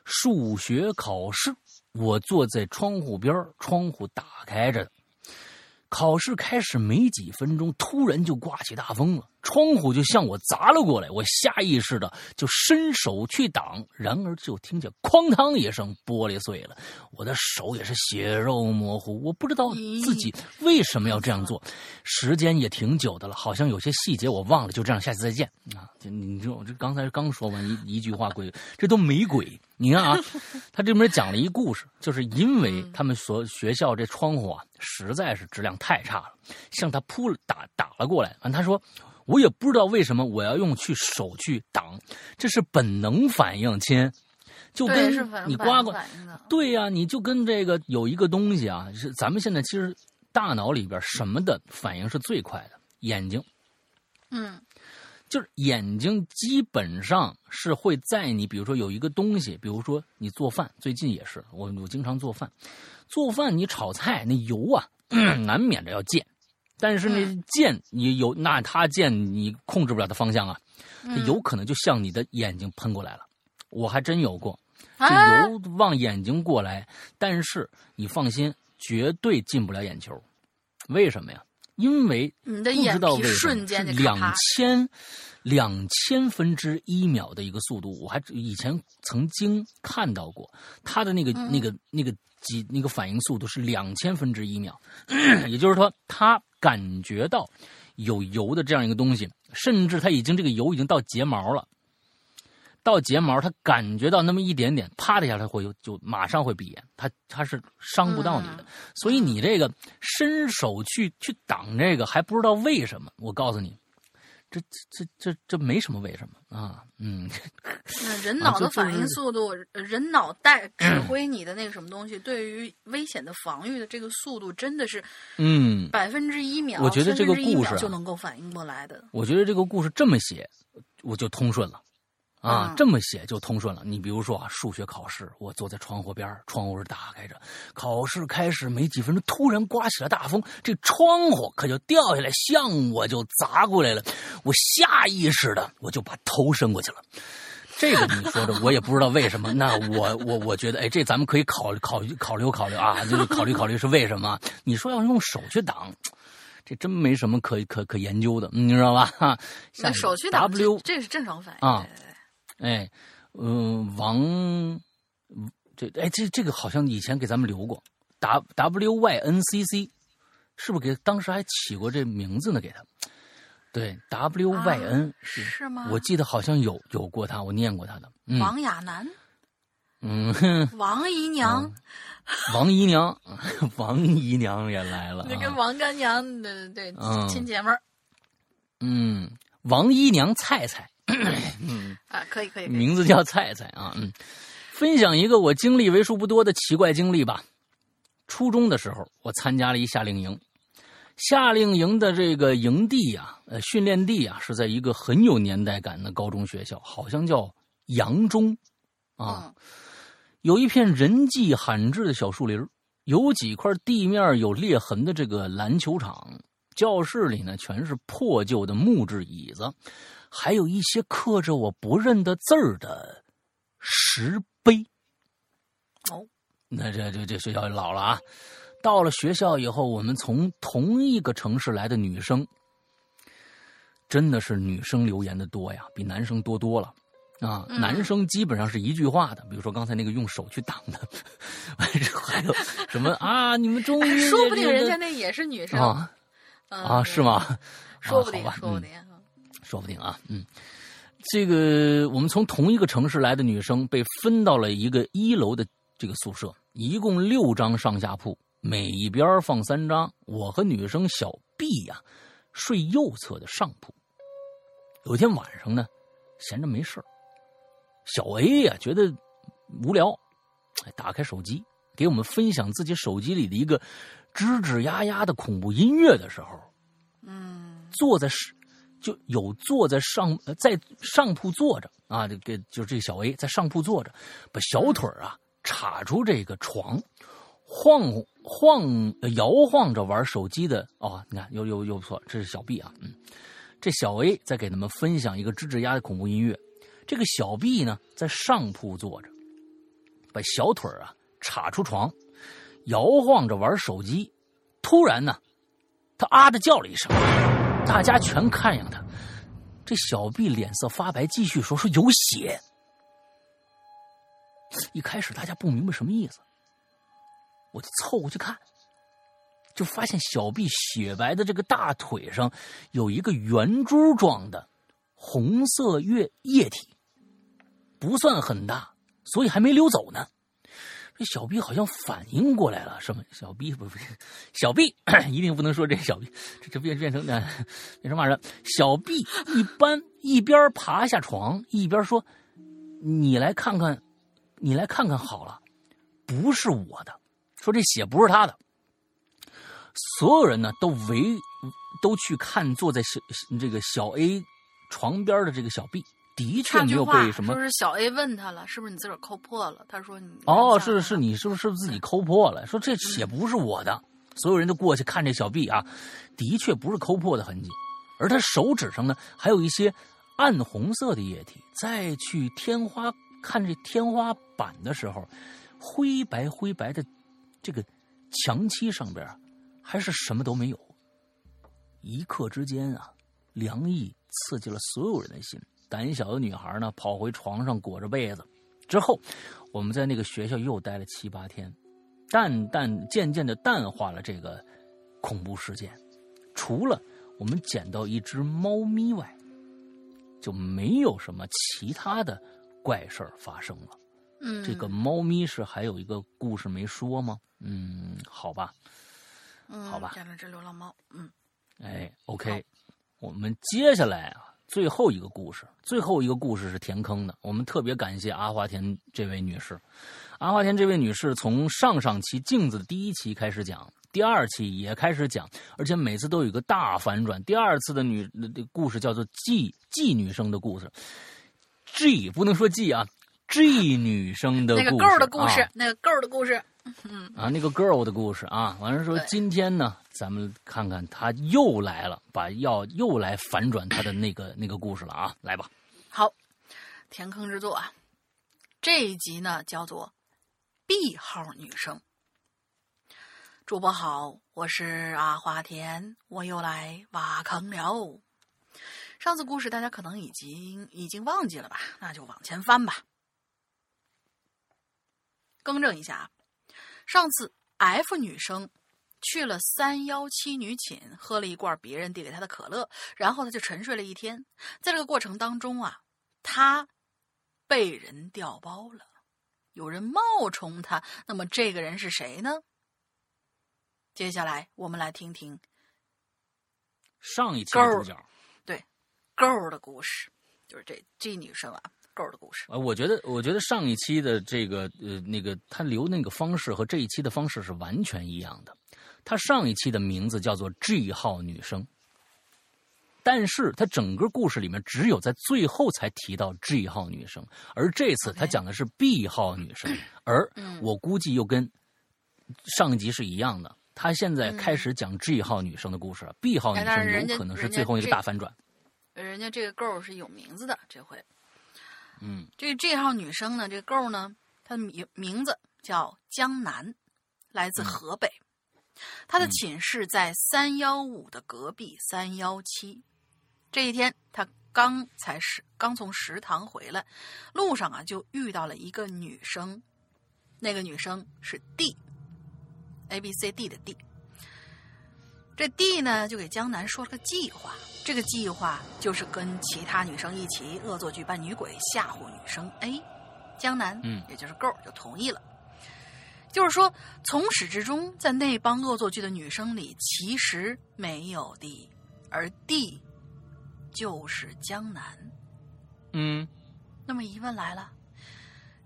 数学考试，我坐在窗户边窗户打开着。考试开始没几分钟，突然就刮起大风了，窗户就向我砸了过来。我下意识的就伸手去挡，然而就听见哐当一声，玻璃碎了，我的手也是血肉模糊。我不知道自己为什么要这样做，时间也挺久的了，好像有些细节我忘了。就这样，下次再见啊！你就我这刚才刚说完一一句话，鬼这都没鬼。你看啊，他这边讲了一故事，就是因为他们所学校这窗户啊，实在是质量太差了，向他扑打打了过来。完，他说，我也不知道为什么我要用去手去挡，这是本能反应，亲，就跟你刮刮，对呀，你就跟这个有一个东西啊，是咱们现在其实大脑里边什么的反应是最快的，眼睛，嗯。就是眼睛基本上是会在你，比如说有一个东西，比如说你做饭，最近也是我我经常做饭，做饭你炒菜那油啊，难免着要溅，但是那箭你有那他箭你控制不了的方向啊，有可能就向你的眼睛喷过来了，我还真有过，就油往眼睛过来，但是你放心，绝对进不了眼球，为什么呀？因为你的眼皮瞬间两千两千分之一秒的一个速度，我还以前曾经看到过他的那个那个那个几那个反应速度是两千分之一秒，也就是说，他感觉到有油的这样一个东西，甚至他已经这个油已经到睫毛了。到睫毛，他感觉到那么一点点，啪的一下，他会就马上会闭眼，他他是伤不到你的。所以你这个伸手去去挡这个，还不知道为什么。我告诉你，这这这这这没什么为什么啊，嗯。那人 脑的反应速度，人脑袋 指挥你的那个什么东西，对于危险的防御的这个速度，真的是嗯百分之一秒，我觉得这个故事就能够反应过来的。我觉得这个故事这么写，我就通顺了。啊，这么写就通顺了。你比如说啊，数学考试，我坐在窗户边窗户是打开着，考试开始没几分钟，突然刮起了大风，这窗户可就掉下来，向我就砸过来了。我下意识的我就把头伸过去了。这个你说的 我也不知道为什么。那我我我觉得，哎，这咱们可以考虑考虑考虑考虑啊，就是考虑考虑是为什么？你说要用手去挡，这真没什么可可可研究的，你知道吧？哈，那手去挡，W 这是正常反应啊。哎，嗯，王，这哎这这个好像以前给咱们留过，W W Y N C C，是不是给当时还起过这名字呢？给他，对，W Y N 是是吗？我记得好像有有过他，我念过他的。王亚楠，嗯，王姨娘，王姨娘，王姨娘也来了。那跟王干娘的对亲姐妹儿。嗯，王姨娘菜菜。嗯 啊，可以可以，名字叫菜菜啊，嗯，分享一个我经历为数不多的奇怪经历吧。初中的时候，我参加了一夏令营，夏令营的这个营地呀，呃，训练地啊，是在一个很有年代感的高中学校，好像叫杨中，啊，有一片人迹罕至的小树林，有几块地面有裂痕的这个篮球场，教室里呢全是破旧的木质椅子。还有一些刻着我不认得字儿的石碑。哦，那这这这学校老了啊！到了学校以后，我们从同一个城市来的女生，真的是女生留言的多呀，比男生多多了啊！男生基本上是一句话的，比如说刚才那个用手去挡的，还有什么啊？你们终于说不定人家那也是女生啊？啊，是吗？说不定，说不定。说不定啊，嗯，这个我们从同一个城市来的女生被分到了一个一楼的这个宿舍，一共六张上下铺，每一边放三张。我和女生小 B 呀睡右侧的上铺。有一天晚上呢，闲着没事小 A 呀觉得无聊，打开手机给我们分享自己手机里的一个吱吱呀呀的恐怖音乐的时候，嗯，坐在是。就有坐在上在上铺坐着啊，这个就是这小 A 在上铺坐着，把小腿啊插出这个床，晃晃摇晃着玩手机的哦，你看又又又不错，这是小 B 啊，嗯，这小 A 在给他们分享一个吱吱呀的恐怖音乐，这个小 B 呢在上铺坐着，把小腿啊插出床，摇晃着玩手机，突然呢，他啊的叫了一声。大家全看向他，这小 B 脸色发白，继续说：“说有血。”一开始大家不明白什么意思，我就凑过去看，就发现小 B 雪白的这个大腿上有一个圆珠状的红色液液体，不算很大，所以还没溜走呢。这小 B 好像反应过来了，什么？小 B 不不，小 B 一定不能说这小 B，这这变变成那变成嘛人？小 B 一般一边爬下床一边说：“你来看看，你来看看好了，不是我的。”说这血不是他的。所有人呢都围都去看坐在小这个小 A 床边的这个小 B。的确没有被什么，就是小 A 问他了，是不是你自个儿抠破了？他说你哦，是是，你是不是自己抠破了？说这血不是我的，所有人都过去看这小 B 啊，的确不是抠破的痕迹，而他手指上呢还有一些暗红色的液体。再去天花看这天花板的时候，灰白灰白的这个墙漆上边还是什么都没有。一刻之间啊，凉意刺激了所有人的心。胆小的女孩呢，跑回床上裹着被子。之后，我们在那个学校又待了七八天，淡淡渐渐的淡化了这个恐怖事件。除了我们捡到一只猫咪外，就没有什么其他的怪事儿发生了。嗯，这个猫咪是还有一个故事没说吗？嗯，好吧，嗯，好吧，捡了只流浪猫。嗯，哎，OK，我们接下来啊。最后一个故事，最后一个故事是填坑的。我们特别感谢阿华田这位女士。阿华田这位女士从上上期镜子的第一期开始讲，第二期也开始讲，而且每次都有一个大反转。第二次的女的故事叫做 G G 女生的故事，G 不能说 G 啊，G 女生的那个 girl 的故事，那个 girl 的故事。嗯啊，那个 girl 的故事啊，完了说今天呢，咱们看看他又来了，把要又来反转他的那个那个故事了啊，来吧。好，填坑之作啊，这一集呢叫做 B 号女生。主播好，我是阿华田，我又来挖坑了。上次故事大家可能已经已经忘记了吧？那就往前翻吧。更正一下啊。上次 F 女生去了三幺七女寝，喝了一罐别人递给她的可乐，然后他就沉睡了一天。在这个过程当中啊，他被人调包了，有人冒充他。那么这个人是谁呢？接下来我们来听听上一期主角，对，girl 的故事，就是这这女生啊。狗的故事啊，我觉得，我觉得上一期的这个呃那个他留那个方式和这一期的方式是完全一样的。他上一期的名字叫做 G 号女生，但是她整个故事里面只有在最后才提到 G 号女生，而这次她讲的是 B 号女生，而我估计又跟上一集是一样的。他现在开始讲 G 号女生的故事了，B 号女生有可能是最后一个大反转。人家这个 girl 是有名字的，这回。嗯，这 G 号女生呢，这个 girl 呢，她的名名字叫江南，来自河北。她的寝室在三幺五的隔壁三幺七。这一天，他刚才是刚从食堂回来，路上啊就遇到了一个女生，那个女生是 D，A B C D 的 D。这 D 呢，就给江南说了个计划。这个计划就是跟其他女生一起恶作剧扮女鬼，吓唬女生 A。江南，嗯，也就是 Go 就同意了。就是说，从始至终，在那帮恶作剧的女生里，其实没有 D，而 D 就是江南。嗯，那么疑问来了：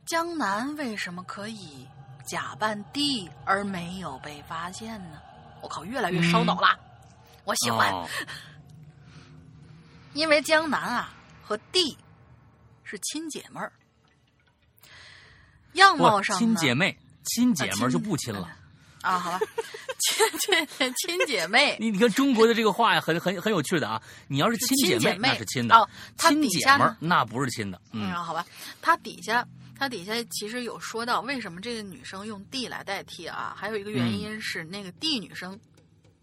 江南为什么可以假扮 D 而没有被发现呢？我靠，越来越烧脑了，我喜欢。因为江南啊和 D 是亲姐妹儿，样貌上亲姐妹，亲姐妹就不亲了啊？好吧，亲亲亲姐妹。你你看中国的这个话呀，很很很有趣的啊。你要是亲姐妹，那是亲的哦。亲姐妹那不是亲的。嗯，好吧，他底下他底下其实有说到为什么这个女生用 D 来代替啊？还有一个原因是那个 D 女生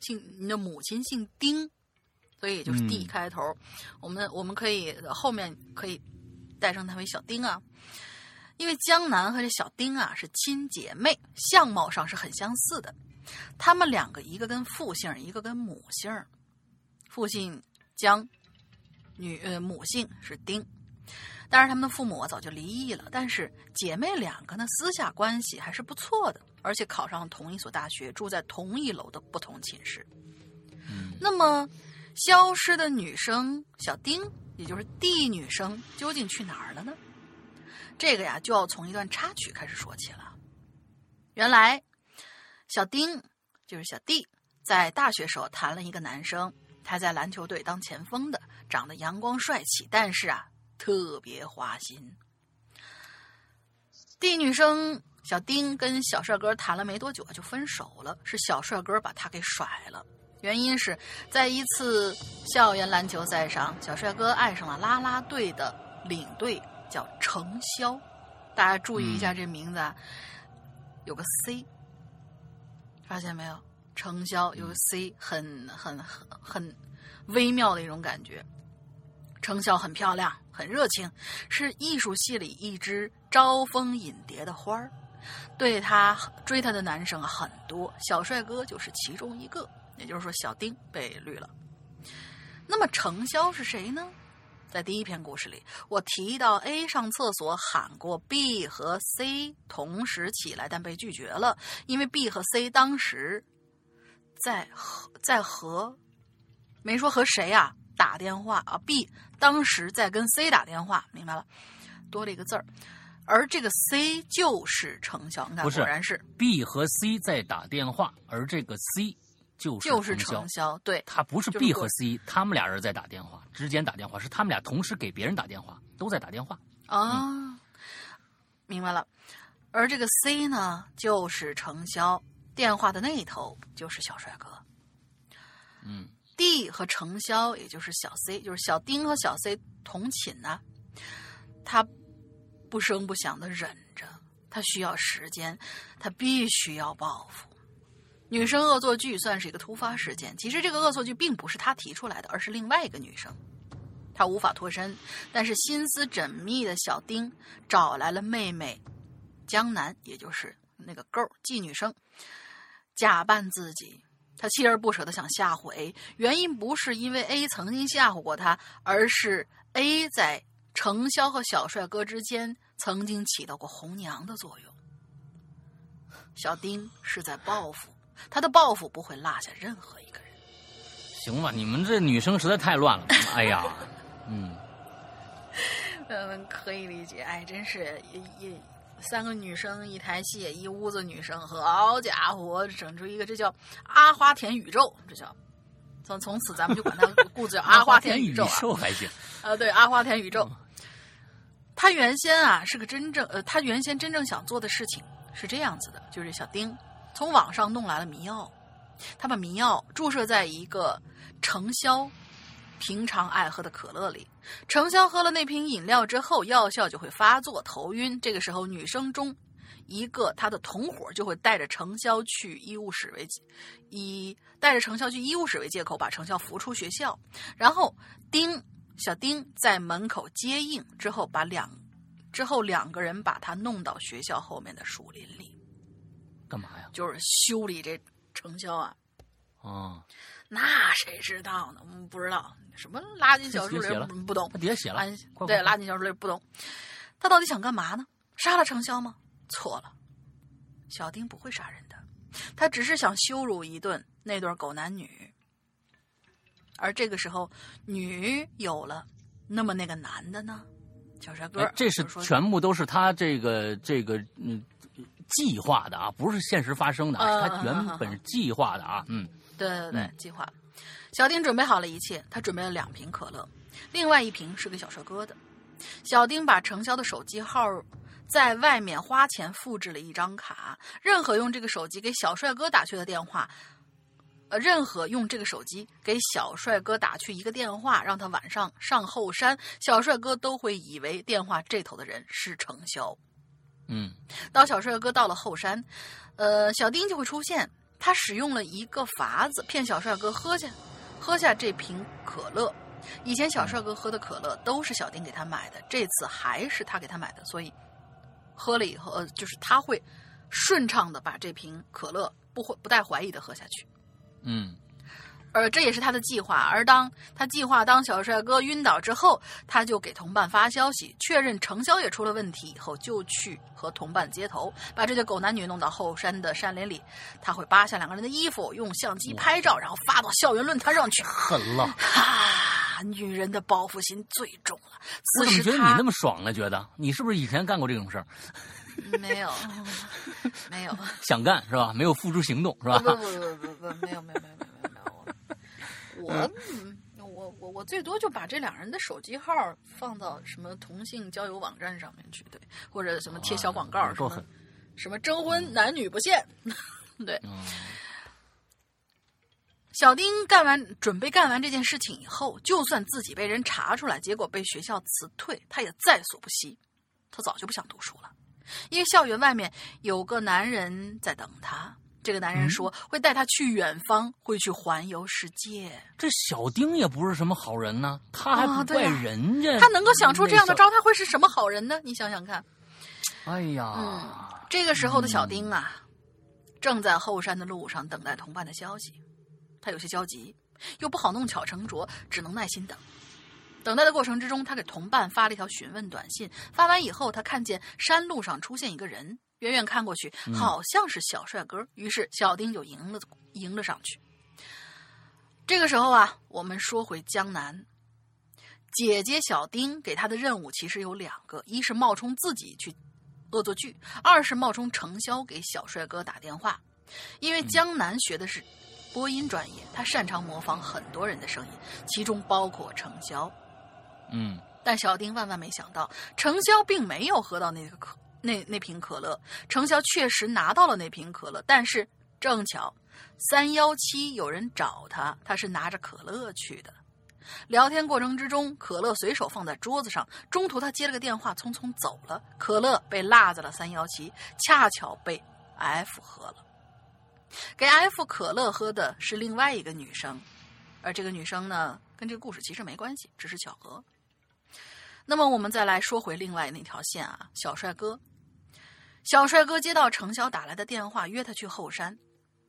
姓你的母亲姓丁。所以就是 D 开头，我们我们可以后面可以代称她为小丁啊，因为江南和这小丁啊是亲姐妹，相貌上是很相似的。他们两个一个跟父姓，一个跟母姓，父姓江，女呃母姓是丁。当然他们的父母早就离异了，但是姐妹两个呢私下关系还是不错的，而且考上同一所大学，住在同一楼的不同寝室。那么。消失的女生小丁，也就是 D 女生，究竟去哪儿了呢？这个呀，就要从一段插曲开始说起了。原来，小丁就是小 D，在大学时候谈了一个男生，他在篮球队当前锋的。长得阳光帅气，但是啊，特别花心。D 女生小丁跟小帅哥谈了没多久就分手了，是小帅哥把她给甩了。原因是在一次校园篮球赛上，小帅哥爱上了啦啦队的领队，叫程潇。大家注意一下这名字，啊，有个 C，发现没有？程潇有个 C，很很很很微妙的一种感觉。程潇很漂亮，很热情，是艺术系里一只招蜂引蝶的花儿。对她追她的男生很多，小帅哥就是其中一个。也就是说，小丁被绿了。那么程潇是谁呢？在第一篇故事里，我提到 A 上厕所喊过 B 和 C 同时起来，但被拒绝了，因为 B 和 C 当时在和在和没说和谁啊打电话啊，B 当时在跟 C 打电话，明白了，多了一个字儿，而这个 C 就是程潇，不是，果然是 B 和 C 在打电话，而这个 C。就是程潇，对，他不是 B 和 C，他们俩人在打电话，之间打电话，是他们俩同时给别人打电话，都在打电话。啊，明白了。而这个 C 呢，就是程潇，电话的那一头就是小帅哥。嗯，D 和程潇，也就是小 C，就是小丁和小 C 同寝呢。他不声不响的忍着，他需要时间，他必须要报复。女生恶作剧算是一个突发事件，其实这个恶作剧并不是他提出来的，而是另外一个女生，她无法脱身。但是心思缜密的小丁找来了妹妹江南，也就是那个勾妓女生，假扮自己，他锲而不舍的想吓唬 A，原因不是因为 A 曾经吓唬过他，而是 A 在程潇和小帅哥之间曾经起到过红娘的作用。小丁是在报复。他的报复不会落下任何一个人。行吧，你们这女生实在太乱了。哎呀，嗯，嗯，可以理解。哎，真是一一三个女生一台戏，一屋子女生，好家伙，整出一个这叫阿花田宇宙，这叫从从此咱们就管他 故事叫阿花田宇宙还行。呃，对，阿花田宇宙。他原先啊是个真正呃，他原先真正想做的事情是这样子的，就是小丁。从网上弄来了迷药，他把迷药注射在一个程潇平常爱喝的可乐里。程潇喝了那瓶饮料之后，药效就会发作，头晕。这个时候，女生中一个他的同伙就会带着程潇去医务室为以带着程潇去医务室为借口，把程潇扶出学校。然后丁小丁在门口接应之后，把两之后两个人把他弄到学校后面的树林里。干嘛呀？就是修理这程潇啊！哦，那谁知道呢？我们不知道什么垃圾小树林，不懂。他底下写了，对，垃圾小树林不懂。他到底想干嘛呢？杀了程潇吗？错了，小丁不会杀人的，他只是想羞辱一顿那对狗男女。而这个时候，女有了，那么那个男的呢？小帅哥，这是全部都是他这个这个嗯。计划的啊，不是现实发生的，他原本是计划的啊。嗯，对对对，计划。小丁准备好了一切，他准备了两瓶可乐，另外一瓶是给小帅哥的。小丁把程潇的手机号在外面花钱复制了一张卡，任何用这个手机给小帅哥打去的电话，呃，任何用这个手机给小帅哥打去一个电话，让他晚上上后山，小帅哥都会以为电话这头的人是程潇。嗯，当小帅哥到了后山，呃，小丁就会出现。他使用了一个法子骗小帅哥喝下，喝下这瓶可乐。以前小帅哥喝的可乐都是小丁给他买的，这次还是他给他买的，所以喝了以后，呃，就是他会顺畅的把这瓶可乐不会不带怀疑的喝下去。嗯。而这也是他的计划。而当他计划当小帅哥晕倒之后，他就给同伴发消息，确认程潇也出了问题以后，就去和同伴接头，把这对狗男女弄到后山的山林里。他会扒下两个人的衣服，用相机拍照，然后发到校园论坛上去。狠了！哈，女人的报复心最重了。我怎么觉得你那么爽呢？觉得你是不是以前干过这种事儿？没有，没有。想干是吧？没有付诸行动是吧？不不不不不，没有没有没有没有。我，我我我我最多就把这两人的手机号放到什么同性交友网站上面去，对，或者什么贴小广告什么，什么征婚男女不限，对。小丁干完准备干完这件事情以后，就算自己被人查出来，结果被学校辞退，他也在所不惜。他早就不想读书了，因为校园外面有个男人在等他。这个男人说会带他去远方，会去环游世界。这小丁也不是什么好人呢，他还不怪人家。他能够想出这样的招，他会是什么好人呢？你想想看。哎呀，嗯，这个时候的小丁啊，正在后山的路上等待同伴的消息。他有些焦急，又不好弄巧成拙，只能耐心等。等待的过程之中，他给同伴发了一条询问短信。发完以后，他看见山路上出现一个人，远远看过去，好像是小帅哥。于是小丁就迎了迎了上去。这个时候啊，我们说回江南，姐姐小丁给他的任务其实有两个：一是冒充自己去恶作剧，二是冒充程潇给小帅哥打电话。因为江南学的是。播音专业，他擅长模仿很多人的声音，其中包括程潇。嗯，但小丁万万没想到，程潇并没有喝到那个可那那瓶可乐。程潇确实拿到了那瓶可乐，但是正巧三幺七有人找他，他是拿着可乐去的。聊天过程之中，可乐随手放在桌子上，中途他接了个电话，匆匆走了，可乐被落在了三幺七，恰巧被 F 喝了。给 F 可乐喝的是另外一个女生，而这个女生呢，跟这个故事其实没关系，只是巧合。那么我们再来说回另外那条线啊，小帅哥，小帅哥接到程潇打来的电话，约他去后山。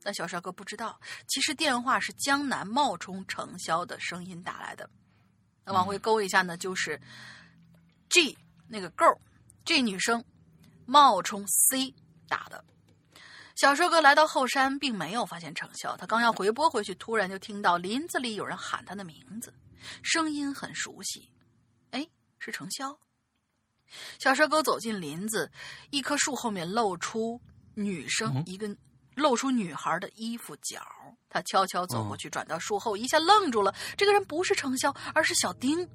但小帅哥不知道，其实电话是江南冒充程潇的声音打来的。那往回勾一下呢，就是 G 那个 girl，这女生冒充 C 打的。小帅哥来到后山，并没有发现程潇。他刚要回拨回去，突然就听到林子里有人喊他的名字，声音很熟悉。哎，是程潇。小帅哥走进林子，一棵树后面露出女生一个露出女孩的衣服角。他悄悄走过去，转到树后，一下愣住了。这个人不是程潇，而是小丁。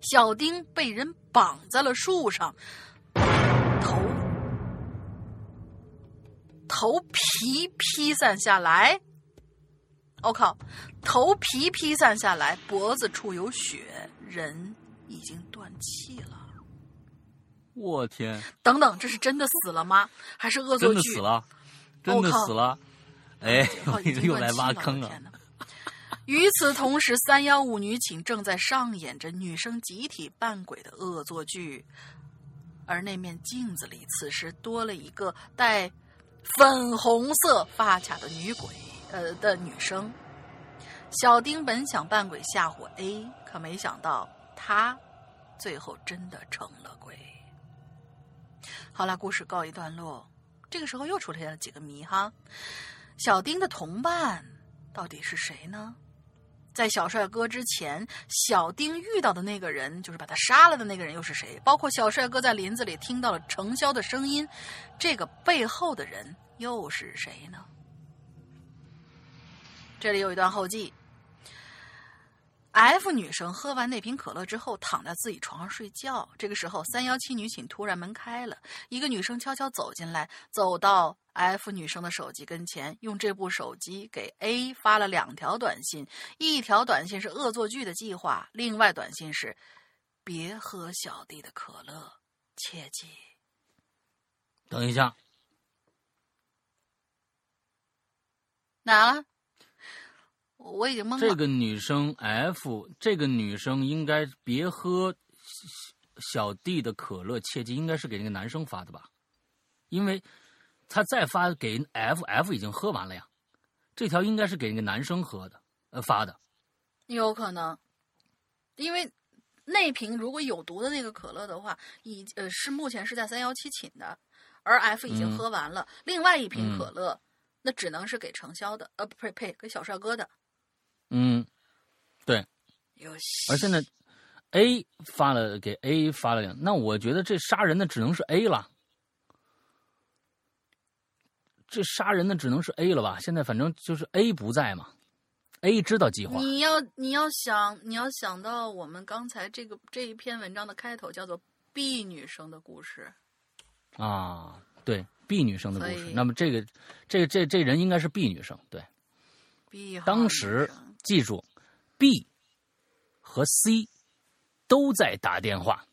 小丁被人绑在了树上，头。头皮披散下来，我靠！头皮披散下来，脖子处有血，人已经断气了。我天！等等，这是真的死了吗？还是恶作剧？真的死了，真的死了！哎，又来挖坑了。与此同时，三幺五女寝正在上演着女生集体扮鬼的恶作剧，而那面镜子里，此时多了一个带。粉红色发卡的女鬼，呃的女生，小丁本想扮鬼吓唬 A，可没想到他最后真的成了鬼。好了，故事告一段落。这个时候又出现了几个谜哈，小丁的同伴到底是谁呢？在小帅哥之前，小丁遇到的那个人，就是把他杀了的那个人，又是谁？包括小帅哥在林子里听到了程潇的声音，这个背后的人又是谁呢？这里有一段后记：F 女生喝完那瓶可乐之后，躺在自己床上睡觉。这个时候，三幺七女寝突然门开了，一个女生悄悄走进来，走到。F 女生的手机跟前，用这部手机给 A 发了两条短信，一条短信是恶作剧的计划，另外短信是“别喝小弟的可乐，切记”。等一下，哪了？我已经懵了。这个女生 F，这个女生应该别喝小弟的可乐，切记，应该是给那个男生发的吧？因为。他再发给 F，F 已经喝完了呀，这条应该是给那个男生喝的，呃发的，有可能，因为那瓶如果有毒的那个可乐的话，已呃是目前是在三幺七寝的，而 F 已经喝完了，另外一瓶可乐那只能是给程潇的，呃不呸呸给小帅哥的，嗯，对，而现在 A 发了给 A 发了两，那我觉得这杀人的只能是 A 了。这杀人的只能是 A 了吧？现在反正就是 A 不在嘛 A 知道计划。你要你要想你要想到我们刚才这个这一篇文章的开头叫做 B 女生的故事啊，对 B 女生的故事。那么这个这这这人应该是 B 女生，对。B 当时记住，B 和 C 都在打电话。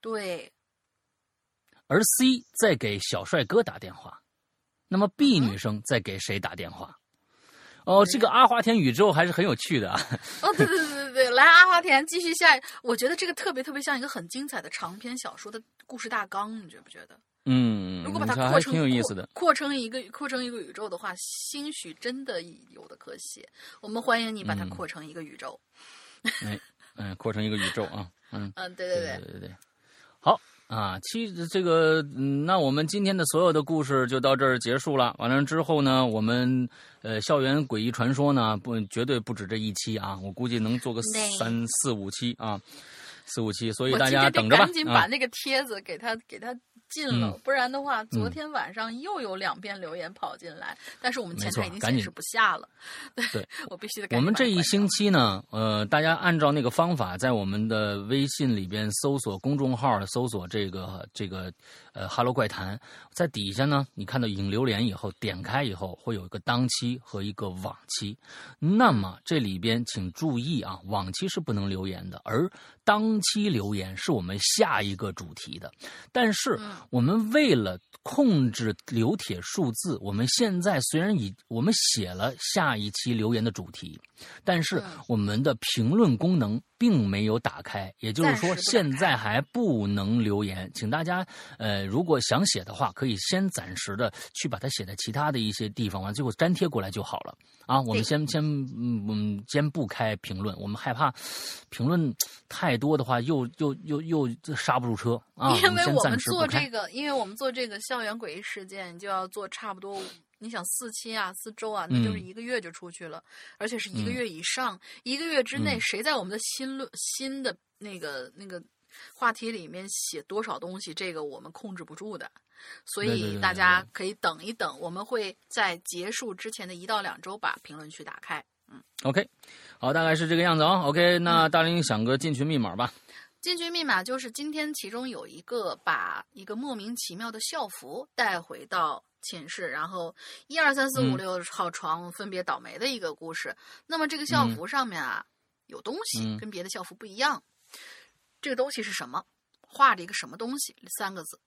对。而 C 在给小帅哥打电话，那么 B 女生在给谁打电话？哦，这个阿华田宇宙还是很有趣的啊！哦，对对对对对，来阿华田继续下，我觉得这个特别特别像一个很精彩的长篇小说的故事大纲，你觉不觉得？嗯，如果把它扩成挺有意思的，扩成一个扩成一个宇宙的话，兴许真的有的可写。我们欢迎你把它扩成一个宇宙。哎，嗯，扩成一个宇宙啊，嗯嗯，对对对对对对，好。啊，其实这个，嗯那我们今天的所有的故事就到这儿结束了。完了之后呢，我们呃，校园诡异传说呢，不绝对不止这一期啊，我估计能做个三四五期啊，四五期，所以大家等着吧。赶紧把那个帖子给他给他。进了，不然的话，昨天晚上又有两遍留言跑进来，但是我们前台已经显示不下了。对，我必须得。我们这一星期呢，呃，大家按照那个方法，在我们的微信里边搜索公众号，搜索这个这个呃哈喽怪谈，在底下呢，你看到引流连以后，点开以后会有一个当期和一个往期。那么这里边请注意啊，往期是不能留言的，而当期留言是我们下一个主题的，但是。我们为了控制留帖数字，我们现在虽然已我们写了下一期留言的主题，但是我们的评论功能。并没有打开，也就是说现在还不能留言，请大家呃，如果想写的话，可以先暂时的去把它写在其他的一些地方，完最后粘贴过来就好了啊。我们先先嗯嗯，先不开评论，我们害怕评论太多的话，又又又又刹不住车啊。因为我们做这个，因为我们做这个校园诡异事件，就要做差不多。你想四期啊，四周啊，那就是一个月就出去了，而且是一个月以上。一个月之内，谁在我们的新论新的那个那个话题里面写多少东西，这个我们控制不住的。所以大家可以等一等，我们会在结束之前的一到两周把评论区打开。嗯，OK，好，大概是这个样子啊。OK，那大林想个进群密码吧。进群密码就是今天其中有一个把一个莫名其妙的校服带回到。寝室，然后一二三四五六号床分别倒霉的一个故事。那么这个校服上面啊，有东西跟别的校服不一样。这个东西是什么？画着一个什么东西？三个字。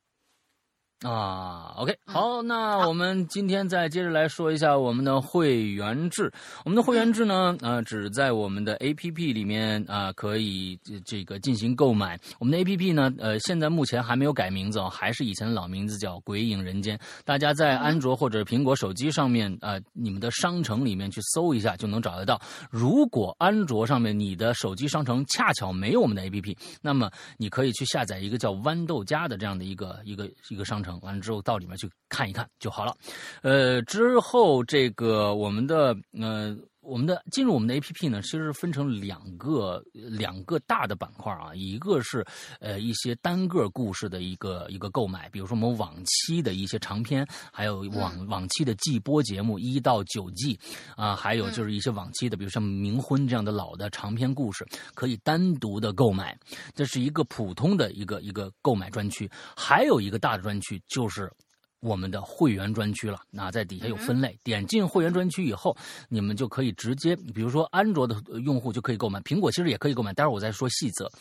啊，OK，好，那我们今天再接着来说一下我们的会员制。我们的会员制呢，呃，只在我们的 APP 里面啊，可以这个进行购买。我们的 APP 呢，呃，现在目前还没有改名字哦，还是以前的老名字，叫“鬼影人间”。大家在安卓或者苹果手机上面啊，你们的商城里面去搜一下，就能找得到。如果安卓上面你的手机商城恰巧没有我们的 APP，那么你可以去下载一个叫“豌豆荚”的这样的一个一个一个商完了之后到里面去看一看就好了，呃，之后这个我们的呃。我们的进入我们的 A P P 呢，其实分成两个两个大的板块啊，一个是呃一些单个故事的一个一个购买，比如说我们往期的一些长篇，还有往往期的季播节目一到九季啊，还有就是一些往期的，比如像《冥婚》这样的老的长篇故事，可以单独的购买，这是一个普通的一个一个购买专区，还有一个大的专区就是。我们的会员专区了，那在底下有分类，点进会员专区以后，你们就可以直接，比如说安卓的用户就可以购买，苹果其实也可以购买，待会儿我再说细则。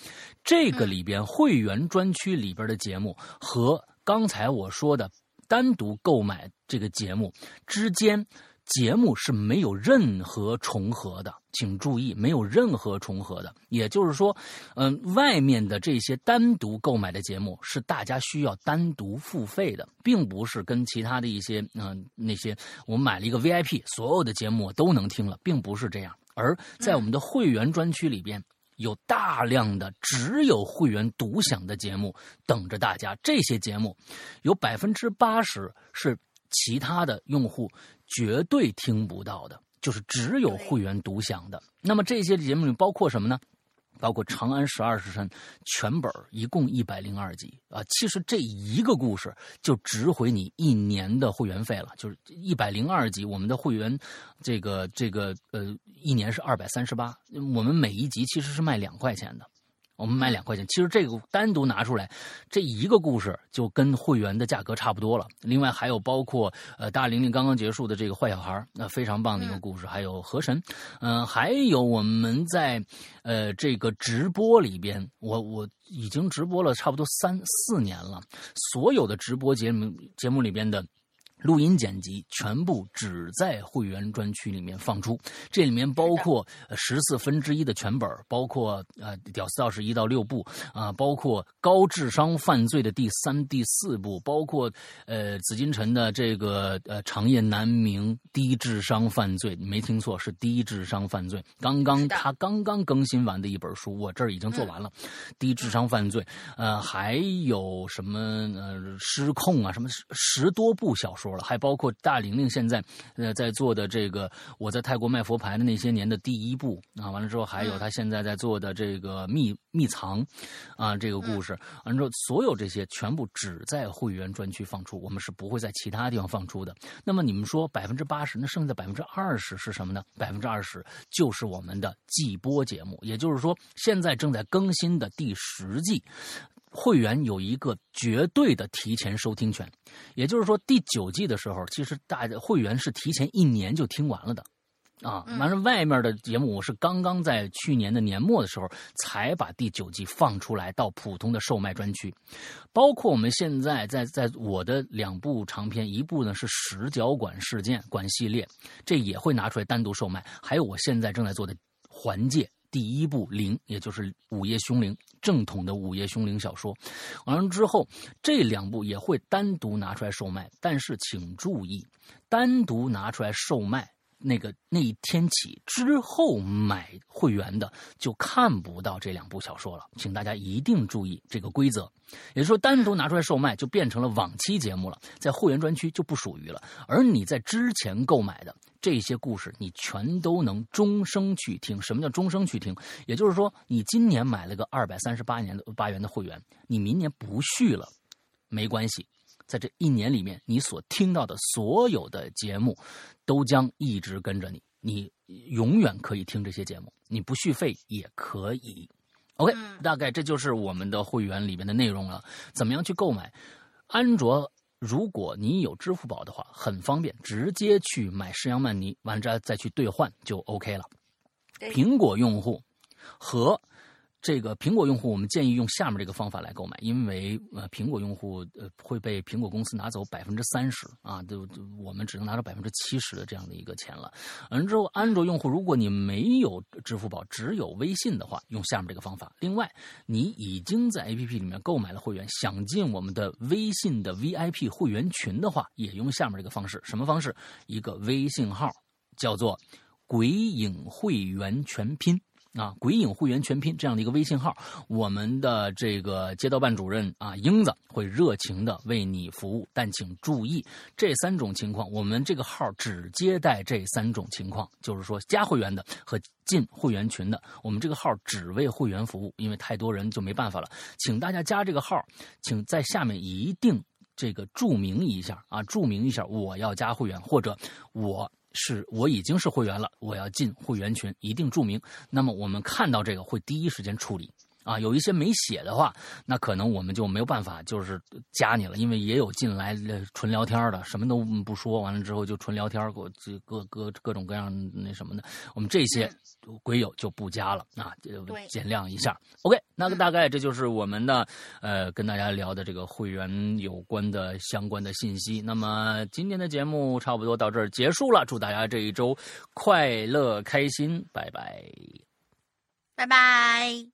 这个里边会员专区里边的节目和刚才我说的单独购买这个节目之间。节目是没有任何重合的，请注意，没有任何重合的。也就是说，嗯，外面的这些单独购买的节目是大家需要单独付费的，并不是跟其他的一些嗯那些我买了一个 VIP，所有的节目我都能听了，并不是这样。而在我们的会员专区里边，有大量的只有会员独享的节目等着大家。这些节目有百分之八十是其他的用户。绝对听不到的，就是只有会员独享的。那么这些节目里包括什么呢？包括《长安十二时辰》全本一共一百零二集啊。其实这一个故事就值回你一年的会员费了，就是一百零二集，我们的会员这个这个呃一年是二百三十八，我们每一集其实是卖两块钱的。我们买两块钱，其实这个单独拿出来，这一个故事就跟会员的价格差不多了。另外还有包括呃大玲玲刚刚结束的这个坏小孩，那非常棒的一个故事，还有河神，嗯，还有我们在呃这个直播里边，我我已经直播了差不多三四年了，所有的直播节目节目里边的。录音剪辑全部只在会员专区里面放出，这里面包括十四分之一的全本，包括呃《屌丝道士》一到六部啊，包括高智商犯罪的第三、第四部，包括呃紫禁城的这个呃长夜难明低智商犯罪，你没听错，是低智商犯罪。刚刚他刚刚更新完的一本书，我这儿已经做完了，低智商犯罪。呃，还有什么呃失控啊，什么十多部小说。还包括大玲玲现在呃在做的这个我在泰国卖佛牌的那些年的第一部啊，完了之后还有他现在在做的这个秘秘藏啊这个故事，完了之后所有这些全部只在会员专区放出，我们是不会在其他地方放出的。那么你们说百分之八十，那剩下的百分之二十是什么呢？百分之二十就是我们的季播节目，也就是说现在正在更新的第十季。会员有一个绝对的提前收听权，也就是说，第九季的时候，其实大家会员是提前一年就听完了的，啊，完了外面的节目我是刚刚在去年的年末的时候才把第九季放出来到普通的售卖专区，包括我们现在在在我的两部长篇，一部呢是十角馆事件馆系列，这也会拿出来单独售卖，还有我现在正在做的环界。第一部灵，也就是《午夜凶铃》正统的《午夜凶铃》小说，完了之后，这两部也会单独拿出来售卖。但是请注意，单独拿出来售卖那个那一天起之后买会员的就看不到这两部小说了，请大家一定注意这个规则。也就是说，单独拿出来售卖就变成了往期节目了，在会员专区就不属于了。而你在之前购买的。这些故事你全都能终生去听。什么叫终生去听？也就是说，你今年买了个二百三十八年的八元的会员，你明年不续了，没关系，在这一年里面，你所听到的所有的节目，都将一直跟着你，你永远可以听这些节目，你不续费也可以。OK，大概这就是我们的会员里面的内容了。怎么样去购买？安卓。如果你有支付宝的话，很方便，直接去买施阳曼尼，完了再去兑换就 OK 了。苹果用户和。这个苹果用户，我们建议用下面这个方法来购买，因为呃，苹果用户呃会被苹果公司拿走百分之三十啊，就我们只能拿到百分之七十的这样的一个钱了。完了之后，安卓用户如果你没有支付宝，只有微信的话，用下面这个方法。另外，你已经在 APP 里面购买了会员，想进我们的微信的 VIP 会员群的话，也用下面这个方式。什么方式？一个微信号叫做“鬼影会员全拼”。啊，鬼影会员全拼这样的一个微信号，我们的这个街道办主任啊，英子会热情的为你服务。但请注意，这三种情况，我们这个号只接待这三种情况，就是说加会员的和进会员群的，我们这个号只为会员服务，因为太多人就没办法了。请大家加这个号，请在下面一定这个注明一下啊，注明一下我要加会员或者我。是我已经是会员了，我要进会员群，一定注明。那么我们看到这个会第一时间处理。啊，有一些没写的话，那可能我们就没有办法，就是加你了，因为也有进来纯聊天的，什么都不说，完了之后就纯聊天，各各各各种各样那什么的，我们这些鬼友就不加了啊，见谅一下。OK，那个大概这就是我们的呃跟大家聊的这个会员有关的相关的信息。那么今天的节目差不多到这儿结束了，祝大家这一周快乐开心，拜拜，拜拜。